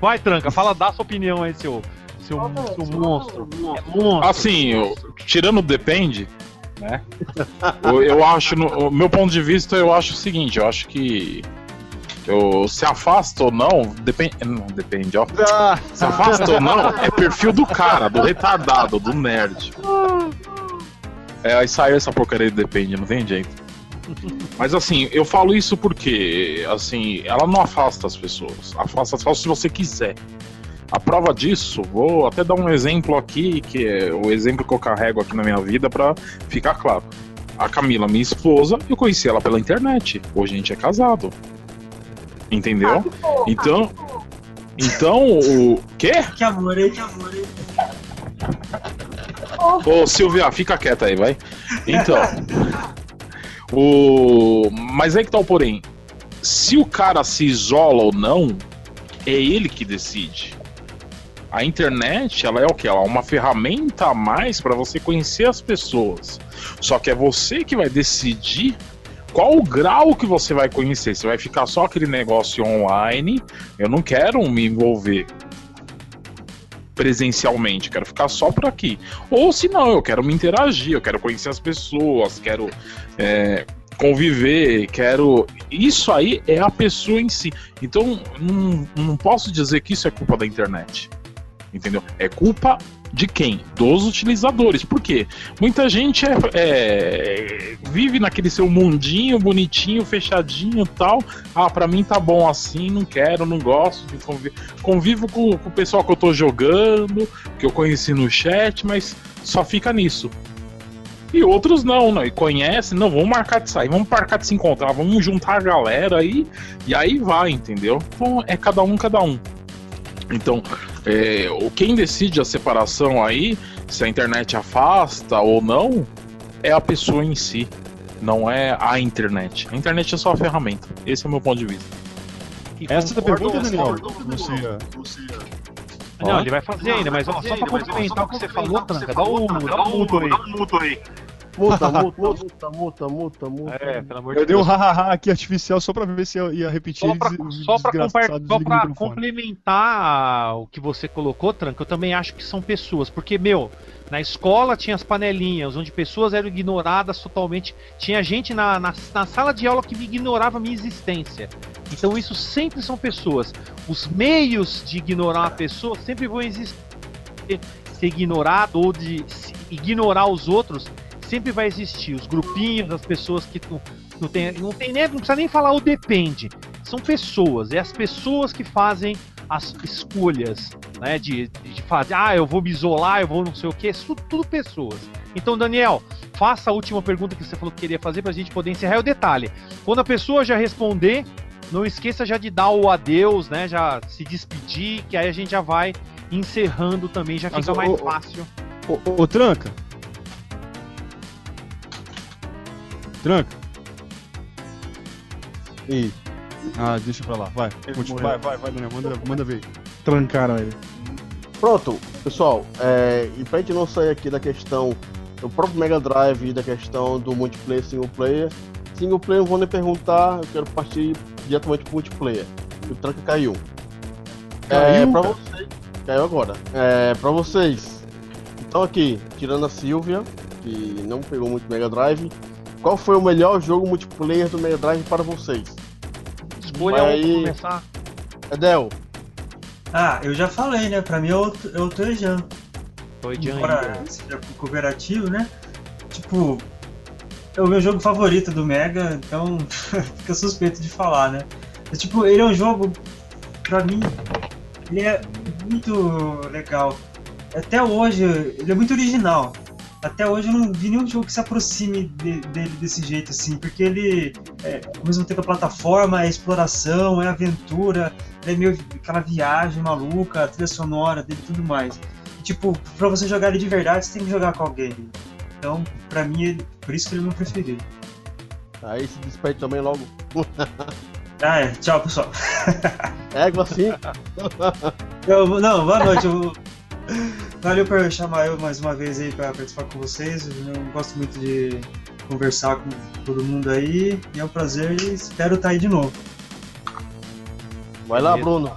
Vai, tranca, fala, dá sua opinião aí, seu, seu, seu monstro. É monstro. Assim, eu- tirando o depende, né? eu, eu acho, no, o meu ponto de vista, eu acho o seguinte, eu acho que Eu, se afasta ou não, depende. Não, depende, ó. Ah, Se afasta ou não, é perfil do cara, do retardado, do nerd. É, aí saiu essa porcaria de depende, não tem jeito. Mas assim, eu falo isso porque, assim, ela não afasta as pessoas. Afasta só se você quiser. A prova disso, vou até dar um exemplo aqui, que é o exemplo que eu carrego aqui na minha vida pra ficar claro. A Camila, minha esposa, eu conheci ela pela internet. Hoje a gente é casado. Entendeu? Então. Então, o. Quê? Que amor, hein? Que amor, hein? Ô, Silvia, fica quieta aí, vai. Então. o... Mas aí que tá o porém. Se o cara se isola ou não, é ele que decide. A internet, ela é o que? Ela é uma ferramenta a mais para você conhecer as pessoas. Só que é você que vai decidir qual o grau que você vai conhecer. Você vai ficar só aquele negócio online. Eu não quero me envolver presencialmente, quero ficar só por aqui. Ou se não, eu quero me interagir, eu quero conhecer as pessoas, quero é, conviver, quero. Isso aí é a pessoa em si. Então, não, não posso dizer que isso é culpa da internet. Entendeu? É culpa de quem? Dos utilizadores. Por quê? Muita gente é, é, vive naquele seu mundinho bonitinho, fechadinho tal. Ah, pra mim tá bom assim, não quero, não gosto de. Convivo com, com o pessoal que eu tô jogando, que eu conheci no chat, mas só fica nisso. E outros não, né? E conhecem, não, vamos marcar de sair, vamos marcar de se encontrar, vamos juntar a galera aí, e aí vai, entendeu? Então é cada um, cada um. Então, é, o quem decide a separação aí, se a internet afasta ou não, é a pessoa em si, não é a internet. A internet é só a ferramenta. Esse é o meu ponto de vista. Essa é a pergunta, Daniel. Você, Não, ele vai fazer ainda, mas ó, só pra complementar o que você falou, Tranca, dá um, dá um muto aí. Multa, multa, multa, multa, multa, multa. É, pelo amor de Eu dei um Deus. hahaha aqui artificial só pra ver se eu ia repetir. Só pra, só pra, só pra complementar o que você colocou, Tranca, eu também acho que são pessoas. Porque, meu, na escola tinha as panelinhas, onde pessoas eram ignoradas totalmente. Tinha gente na, na, na sala de aula que me ignorava a minha existência. Então isso sempre são pessoas. Os meios de ignorar a pessoa sempre vão existir. Ser ignorado ou de se- ignorar os outros sempre vai existir. Os grupinhos, as pessoas que não, não tem, não tem nem, não precisa nem falar o depende. São pessoas, é as pessoas que fazem as escolhas, né? De, de fazer, ah, eu vou me isolar, eu vou não sei o que, isso tudo pessoas. Então, Daniel, faça a última pergunta que você falou que queria fazer pra gente poder encerrar E o detalhe. Quando a pessoa já responder, não esqueça já de dar o adeus, né? Já se despedir, que aí a gente já vai encerrando também, já Mas fica o- mais o- fácil. Ô, Tranca. Tranca. Ih, Ah, deixa pra lá. Vai. Continua. Vai, vai, vai, Daniel. Manda, manda ver. Trancaram ele. Pronto, pessoal, é, e pra gente não sair aqui da questão do próprio Mega Drive e da questão do multiplayer single player, single player eu vou nem perguntar, eu quero partir diretamente pro multiplayer. O tranca caiu. É, Caiu? pra vocês. Caiu agora. É, pra vocês. Então aqui, tirando a Silvia, que não pegou muito Mega Drive, qual foi o melhor jogo multiplayer do Mega Drive para vocês? Escolha um Aí- pra começar. Edel, Ah, eu já falei, né? Pra mim é o, é o. Foi de Embora seja cooperativo, né? Tipo, é o meu jogo favorito do Mega, então fica suspeito de falar, né? Mas, tipo, ele é um jogo, pra mim, ele é muito legal. Até hoje, ele é muito original. Até hoje eu não vi nenhum jogo que se aproxime de- dele desse jeito, assim, porque ele, é, ao mesmo tempo, é plataforma, é exploração, é aventura, é meio aquela viagem maluca, a trilha sonora dele e tudo mais. E, tipo, pra você jogar ele de verdade, você tem que jogar com alguém. Então, pra mim, ele- por isso que ele é meu preferido. aí se despede também logo. Ah, é. Tchau, pessoal. Égua assim. Eu, não, boa noite. Eu, valeu por chamar eu mais uma vez aí pra participar com vocês. Eu gosto muito de conversar com todo mundo aí. E é um prazer e espero estar aí de novo. Vai lá. Bruno.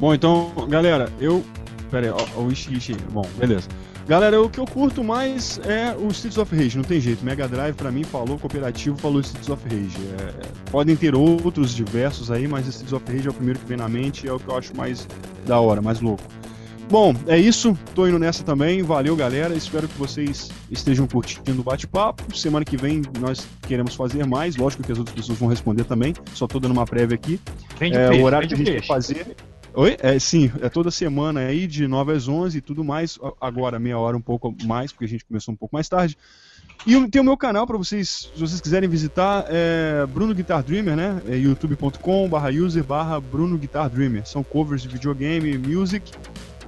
Bom, então, galera, eu. Pera aí, ó, o Ishi, Ishi. Bom, beleza. Galera, o que eu curto mais é o Streets of Rage, não tem jeito. Mega Drive pra mim falou cooperativo, falou Streets of Rage. É, podem ter outros diversos aí, mas Streets of Rage é o primeiro que vem na mente e é o que eu acho mais da hora, mais louco. Bom, é isso. Tô indo nessa também. Valeu, galera. Espero que vocês estejam curtindo o bate-papo. Semana que vem nós queremos fazer mais. Lógico que as outras pessoas vão responder também. Só tô dando uma prévia aqui. Vende É, peixe, o horário que a gente peixe. vai fazer. Oi? É, sim, é toda semana aí, de 9 às 11 e tudo mais. Agora, meia hora um pouco mais, porque a gente começou um pouco mais tarde. E tem o meu canal para vocês, se vocês quiserem visitar, é Bruno Guitar Dreamer, né? É youtube.com barra user barra Bruno Guitar Dreamer. São covers de videogame, music.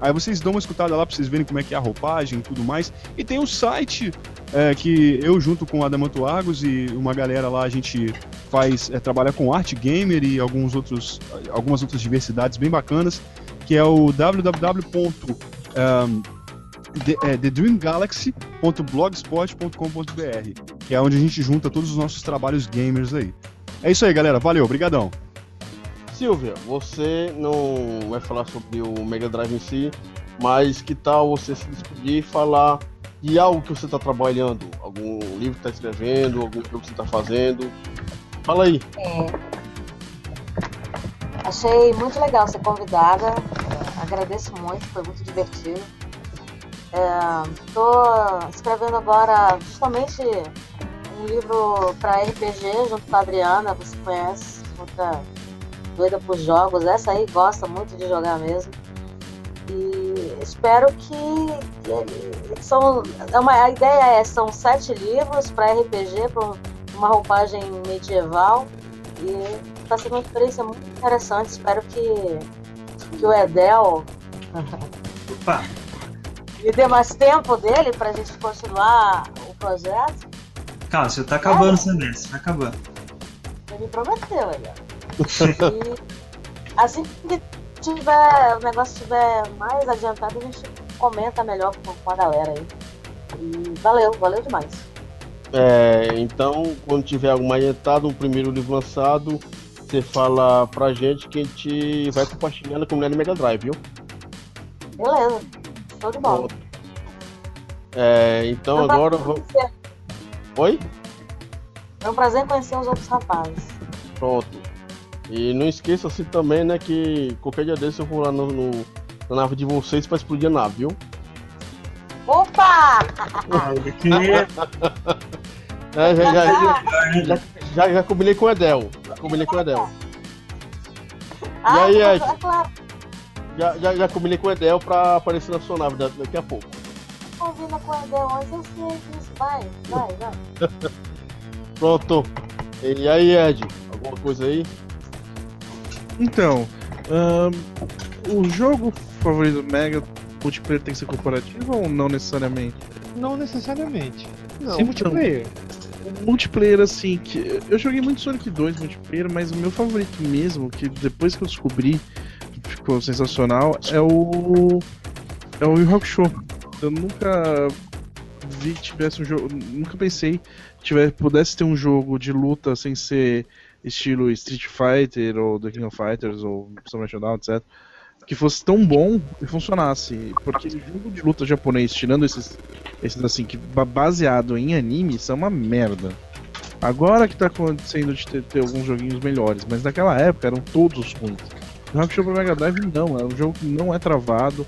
Aí vocês dão uma escutada lá pra vocês verem como é que é a roupagem e tudo mais. E tem o site é, que eu, junto com o Adamanto Argos e uma galera lá, a gente faz, é, trabalha com arte gamer e alguns outros, algumas outras diversidades bem bacanas, que é o www. Um, The, é, thedreamgalaxy.blogspot.com.br, que é onde a gente junta todos os nossos trabalhos gamers aí. É isso aí, galera. Valeu, obrigadão. Silvia, você não vai falar sobre o Mega Drive em si, mas que tal você se despedir e falar de algo que você está trabalhando? Algum livro que está escrevendo, algum jogo que você está fazendo? Fala aí. Achei muito legal ser convidada. é, agradeço muito, foi muito divertido. Estou escrevendo agora justamente um livro para RPG junto com a Adriana, você conhece, outra doida por jogos. Essa aí gosta muito de jogar mesmo. E espero que, são, é uma, a ideia é são sete livros para RPG, para uma roupagem medieval. E está sendo uma experiência muito interessante. Espero que, que o Edel Opa, me dê mais tempo dele para a gente continuar o projeto. você tá acabando o semestre, tá acabando. Ele me prometeu, Edel. E assim que tiver, o negócio estiver mais adiantado, a gente comenta melhor com, com a galera aí. E valeu, valeu demais. É, então, quando tiver algo mais adiantado, um primeiro livro lançado, você fala pra gente que a gente vai compartilhando com o Mega Drive, viu? Beleza, show de bola. É, então Foi agora vamos. Oi? Foi um prazer conhecer os outros rapazes. Pronto. E não esqueça-se também, né, que qualquer dia desse eu vou lá no, no- na nave de vocês pra explodir a nave, viu? Opa! É, já, já, já, já, já combinei com o Edel. Já combinei com o Edel. Ah, aí, é Ed? Já, já, já combinei com o Edel pra aparecer na sua nave da- daqui a pouco. combina com o Edel, mas eu sei disso. Vai, vai, vai. Pronto. E aí, Ed? Alguma coisa aí? Então, ahn, o jogo favorito do Mega multiplayer tem que ser corporativo ou não necessariamente? Não necessariamente. Não, Sem multiplayer. multiplayer assim, que eu joguei muito Sonic 2 multiplayer, mas o meu favorito mesmo, que depois que eu descobri ficou sensacional, é o é o Yu Hakusho. Eu nunca vi que tivesse um jogo, nunca pensei que tivesse, pudesse ter um jogo de luta sem ser estilo Street Fighter ou The King of Fighters ou Samurai Shodown, etc. Que fosse tão bom e funcionasse, porque jogo de luta japonês, tirando esses esses assim, que ba- baseado em anime, são uma merda. Agora que tá acontecendo de ter, ter alguns joguinhos melhores, mas naquela época eram todos ruins. O Hakusho pra Mega Drive não, é um jogo que não é travado,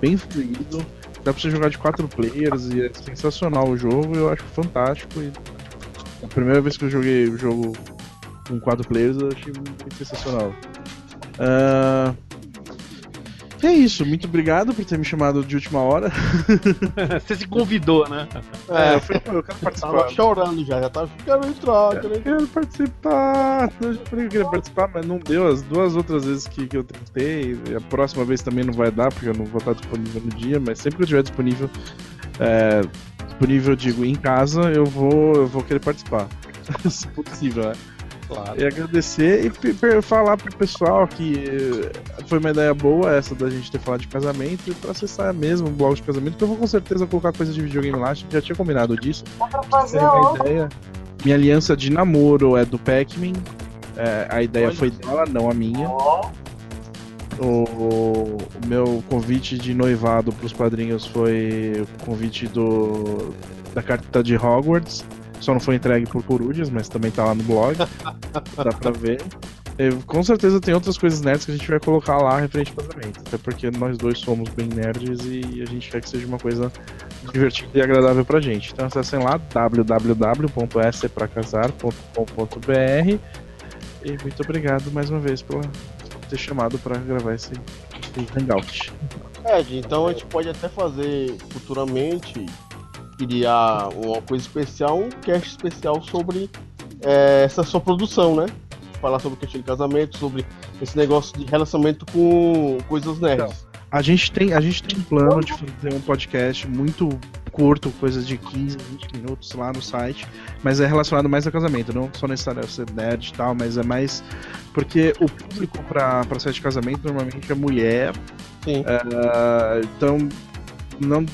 bem fluido, dá pra você jogar de quatro players e é sensacional o jogo, eu acho fantástico. E a primeira vez que eu joguei o jogo com quatro players eu achei muito sensacional. Ah, É isso, muito obrigado por ter me chamado de última hora. Você se convidou, né? É, eu, fui, eu quero participar. Tava chorando já, já tava. Quero entrar, quero Eu quero participar. Eu já falei que eu queria participar, mas não deu. As duas outras vezes que, que eu tentei. A próxima vez também não vai dar, porque eu não vou estar disponível no dia, mas sempre que eu estiver disponível, é, disponível, eu digo, em casa, eu vou, eu vou querer participar. Se possível, né? Claro. E agradecer e falar pro pessoal que foi uma ideia boa essa da gente ter falado de casamento e pra acessar mesmo o blog de casamento, que eu vou com certeza colocar coisa de videogame lá, a gente já tinha combinado disso. Dá pra fazer Essa a minha outro. ideia. Minha aliança de namoro é do Pac-Man. É, a ideia Olha. foi dela, não a minha. O, o meu convite de noivado pros padrinhos foi o convite do da carta de Hogwarts. Só não foi entregue por corujas, mas também tá lá no blog. dá pra ver. E, com certeza tem outras coisas nerds que a gente vai colocar lá referente ao casamento. Até porque nós dois somos bem nerds e a gente quer que seja uma coisa divertida e agradável pra gente. Então acessem lá www.sepracasar.com.br e muito obrigado mais uma vez por ter chamado pra gravar esse, esse hangout. Ed, então a gente pode até fazer futuramente criar uma coisa especial, um cast especial sobre é, essa sua produção, né? Falar sobre questão de casamento, sobre esse negócio de relacionamento com coisas nerds. A gente tem, a gente tem um plano de fazer um podcast muito curto, coisas de 15, 20 minutos lá no site, mas é relacionado mais a casamento, não só necessariamente ser nerd e tal, mas é mais porque o público para para site de casamento normalmente é mulher. Sim. É, então não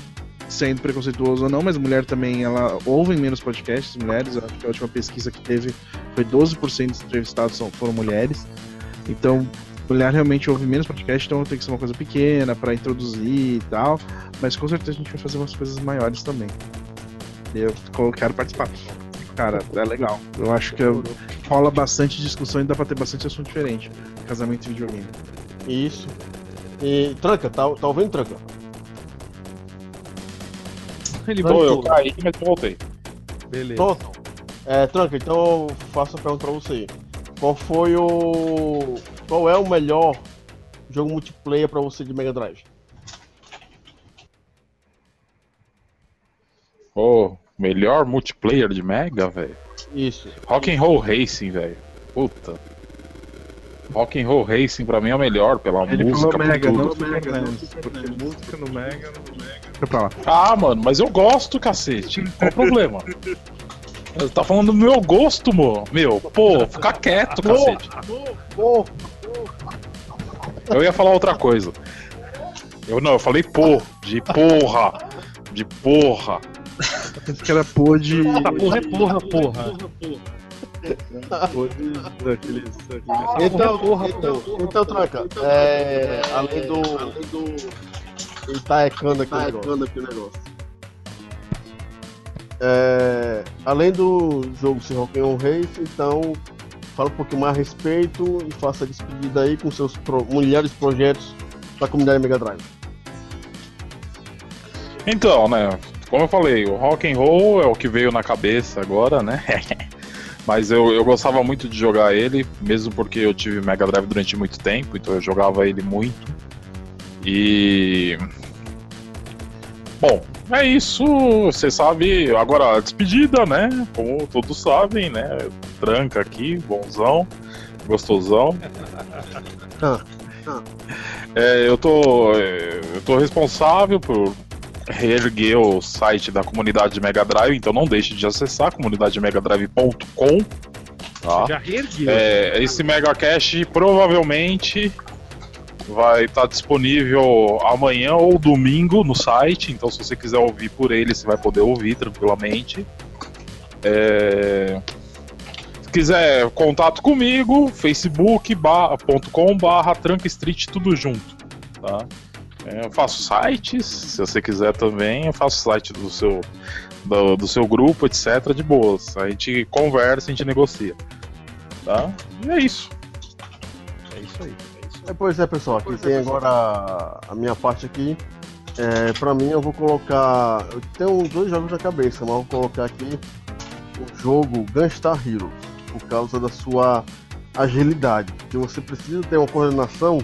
sendo preconceituoso ou não, mas mulher também, ela ouve menos podcasts, mulheres, acho que a última pesquisa que teve foi 12% dos entrevistados foram mulheres. Então, mulher realmente ouve menos podcast, então tem que ser uma coisa pequena para introduzir e tal, mas com certeza a gente vai fazer umas coisas maiores também. Eu quero participar. Cara, é legal. Eu acho que rola bastante discussão e dá pra ter bastante assunto diferente. Casamento e videogame. Isso. E Tranca, tá, tá ouvindo, Tranca? Ele Pô, eu caí, mas eu voltei. Beleza. Pronto. É, Tranca, então eu faço a pergunta pra você. Qual foi o. Qual é o melhor jogo multiplayer pra você de Mega Drive? Pô, melhor multiplayer de Mega, velho. Isso. Rock'n'Roll Racing, velho. Puta. Rock'n'Roll Racing pra mim é o melhor, pela Ele música, falou por Mega, tudo. não Mega Dance, porque música no Mega, no Mega. Deixa pra lá. Ah, mano, mas eu gosto, cacete. Qual o problema? Você tá falando do meu gosto, mo. Meu, pô, fica quieto, cacete. Pô, Eu ia falar outra coisa. Eu não, eu falei pô, de porra. De porra. Pensei que era pô de. Porra é porra, porra. pô de. Então, porra, então, então, Tranca, é, além do. Ele tá ecando aqui, o negócio. É, além do jogo ser Rock'n'Roll Race, então fala um pouquinho mais a respeito e faça a despedida aí com seus pro, milhares de projetos da comunidade Mega Drive. Então, né? Como eu falei, o rock and roll é o que veio na cabeça agora, né? Mas eu, eu gostava muito de jogar ele, mesmo porque eu tive Mega Drive durante muito tempo, então eu jogava ele muito. E. Bom, é isso. Você sabe, agora a despedida, né? Como todos sabem, né? Tranca aqui, bonzão, gostosão. É, eu tô. Eu tô responsável por reerguer o site da comunidade de Mega Drive, então não deixe de acessar comunidademegadrive.com. Tá? Já reergueu. É, esse Mega Cache provavelmente vai estar disponível amanhã ou domingo no site, então se você quiser ouvir por ele, você vai poder ouvir tranquilamente. É, Se quiser contato comigo, facebook.com barra Tranca Street tudo junto, tá? É, Eu faço sites, se você quiser também, eu faço site do seu, do, do seu grupo, etc, de boas. A gente conversa, a gente negocia. Tá? E é isso. É isso aí. É, pois é, pessoal, aqui tem agora a minha parte aqui. É, pra mim, eu vou colocar. Eu tenho dois jogos na cabeça, mas eu vou colocar aqui o jogo Gunstar Heroes, por causa da sua agilidade. Que você precisa ter uma coordenação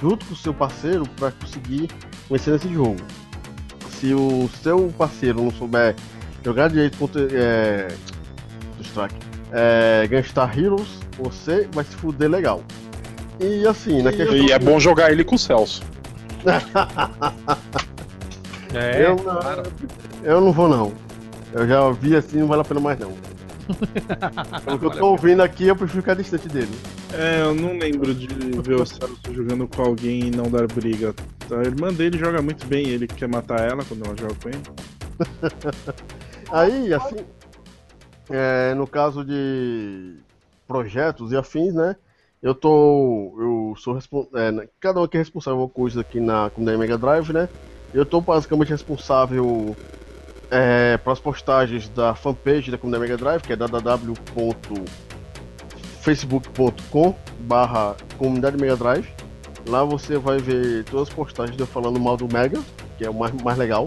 junto com o seu parceiro para conseguir vencer nesse jogo. Se o seu parceiro não souber jogar direito contra. É, Strike, é, Gunstar Heroes, você vai se fuder legal. E assim, na questão. E é bom jogar ele com o Celso. É, eu, claro. eu não vou não. Eu já ouvi assim, não vale a pena mais não. Pelo que eu tô ouvindo aqui, eu prefiro ficar distante dele. É, eu não lembro de ver o Celso jogando com alguém e não dar briga. A irmã dele joga muito bem, ele quer matar ela quando ela joga com ele. Aí, assim, é, no caso de projetos e afins, né? Eu tô. Eu sou responsável. É, cada um aqui é responsável por coisa aqui na comunidade Mega Drive, né? Eu tô basicamente responsável é, para as postagens da fanpage da comunidade Mega Drive, que é www.facebook.com barra comunidade Mega Drive. Lá você vai ver todas as postagens de eu falando mal do Mega, que é o mais, mais legal.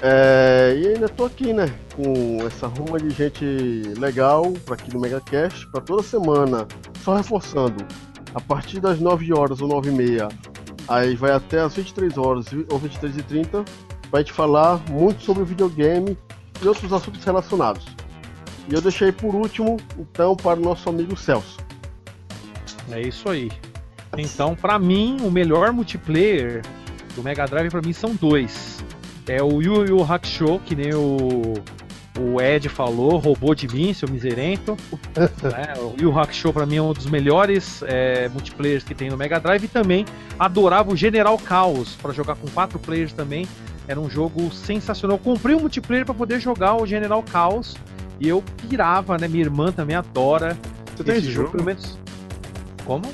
É, e ainda tô aqui, né? Com essa ruma de gente legal para aqui no MegaCast, para toda semana. Só reforçando, a partir das 9 horas ou 9 e meia, aí vai até as 23 horas ou 23 e 30, vai te falar muito sobre o videogame e outros assuntos relacionados. E eu deixei por último, então, para o nosso amigo Celso. É isso aí. Então, para mim, o melhor multiplayer do Mega Drive para mim são dois. É o Yu Yu Hakusho, que nem o, o Ed falou, roubou de mim, seu miserento. né? O Yu Hakusho pra mim é um dos melhores é, multiplayers que tem no Mega Drive e também adorava o General Chaos para jogar com quatro players também. Era um jogo sensacional. Eu comprei um multiplayer para poder jogar o General Chaos e eu pirava, né? Minha irmã também adora. Você tem esse jogo? Pelo menos. Como?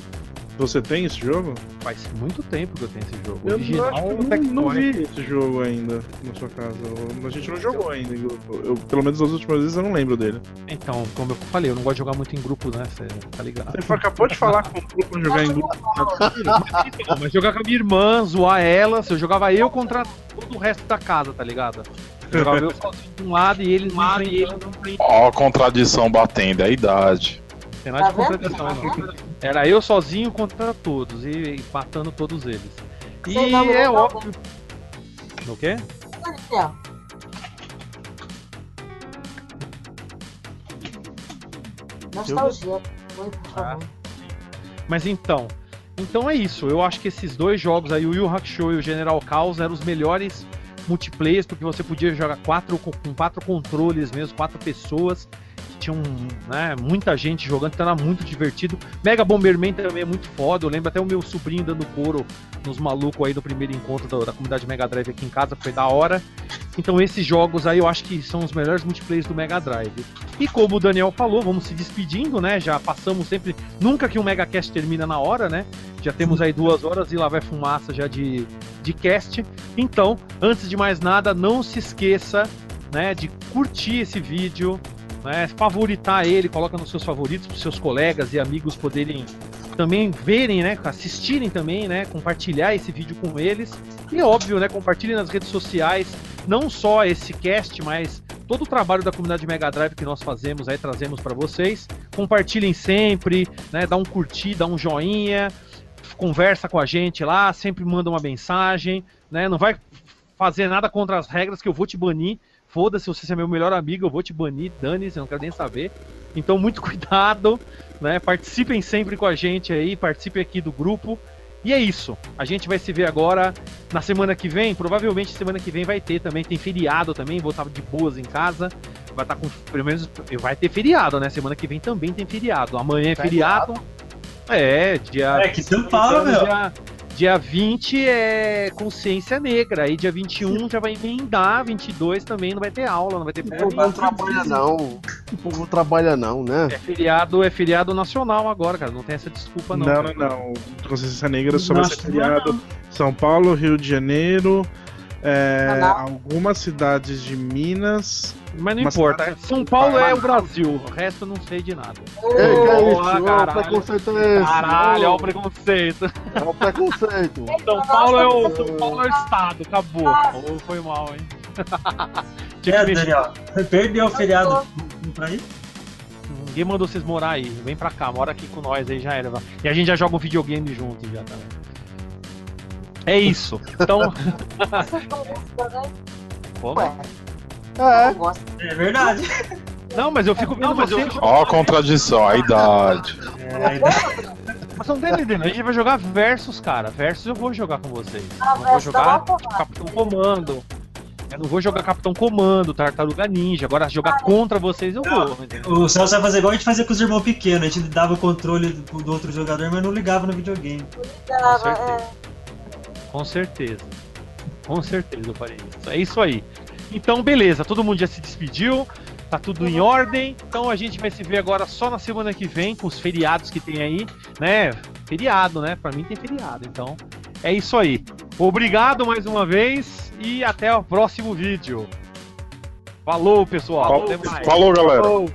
Você tem esse jogo? Faz muito tempo que eu tenho esse jogo. Eu Original acho que eu não, não vi esse jogo ainda na sua casa. A gente não jogou ainda em grupo. Eu, pelo menos as últimas vezes eu não lembro dele. Então, como eu falei, eu não gosto de jogar muito em grupo, né? Você tá ligado? Você acabou de falar com o grupo pra jogar em grupo. Não, mas jogar com a minha irmã, zoar ela, se eu jogava eu contra todo o resto da casa, tá ligado? Eu jogava eu sozinho de um lado e eles um e eles Ó, a contradição batendo, é a idade. Tem nada de Tá vendo? contradição, não. Era eu sozinho contra todos e, e matando todos eles. E não, é não, óbvio. O quê? Nostalgia. Ah. Mas então, então é isso. Eu acho que esses dois jogos aí, o Yu Hakusho e o General Chaos, eram os melhores multiplayers, porque você podia jogar quatro, com com quatro controles mesmo, quatro pessoas. Que Tinham né, muita gente jogando, então era muito divertido. Mega Bomberman também é muito foda. Eu lembro até o meu sobrinho dando couro nos malucos aí no primeiro encontro da, da comunidade Mega Drive aqui em casa, foi da hora. Então esses jogos aí eu acho que são os melhores multiplayers do Mega Drive. E como o Daniel falou, vamos se despedindo, né? Já passamos sempre. Nunca que um Mega Cast termina na hora, né? Já temos aí duas horas e lá vai fumaça já de, de cast. Então, antes de mais nada, não se esqueça né, de curtir esse vídeo, né, favoritar ele, coloca nos seus favoritos para seus colegas e amigos poderem também verem, né, assistirem também, né, compartilhar esse vídeo com eles. E óbvio, né, compartilhem nas redes sociais, não só esse cast, mas todo o trabalho da comunidade Mega Drive que nós fazemos aí, trazemos para vocês. Compartilhem sempre, né, dá um curtir, dá um joinha, conversa com a gente lá, sempre manda uma mensagem, né, não vai fazer nada contra as regras que eu vou te banir. Foda-se, você é meu melhor amigo, eu vou te banir, dane-se, eu não quero nem saber. Então, muito cuidado, né? Participem sempre com a gente aí, participem aqui do grupo. E é isso. A gente vai se ver agora na semana que vem. Provavelmente semana que vem vai ter também. Tem feriado também. Vou estar de boas em casa. Vai estar com. Pelo menos vai ter feriado, né? Semana que vem também tem feriado. Amanhã é feriado. É, dia. É, que São Paulo, meu. Dia, dia 20 é consciência negra. Aí dia 21 já vai emendar. 22 também não vai ter aula, não vai ter O povo não trabalha não. O povo não trabalha não, né? É feriado, é feriado nacional agora, cara. Não tem essa desculpa, não. Não, cara. não, não. Consciência Negra só vai ser feriado São Paulo, Rio de Janeiro, é, algumas cidades de Minas. Mas não importa. São Paulo é o Brasil. O resto eu não sei de nada. Ei, que é isso? Ô, caralho. preconceito é esse? Caralho, olha o preconceito. É o preconceito. São Paulo é o, São Paulo é o estado. Acabou. Ô, foi mal, hein? Tinha É. Daniel, perdeu o feriado pra ir? Ninguém mandou vocês morar aí. Vem pra cá, mora aqui com nós aí já era. E a gente já joga um videogame junto já também. É isso. Então. Como? É. É verdade. Não, mas eu fico vendo você. Ó, a contradição, a idade. É, Mas você não tá entendendo. A gente vai jogar versus, cara. Versus eu vou jogar com vocês. Ah, Eu vou jogar. Capitão Comando. Eu não vou jogar Capitão Comando, Tartaruga Ninja. Agora jogar contra vocês eu vou. entendeu? o Celso vai fazer igual a gente fazia com os irmãos pequenos. A gente dava o controle do, outro jogador, mas não ligava no videogame. Dava, certeza. é. Com certeza. Com certeza eu farei isso. É isso aí. Então, beleza. Todo mundo já se despediu. Tá tudo em ordem. Então a gente vai se ver agora só na semana que vem, com os feriados que tem aí, né? Feriado, né? Pra mim tem feriado. Então é isso aí. Obrigado mais uma vez e até o próximo vídeo. Falou, pessoal. Falou, Até mais. falou galera. Falou.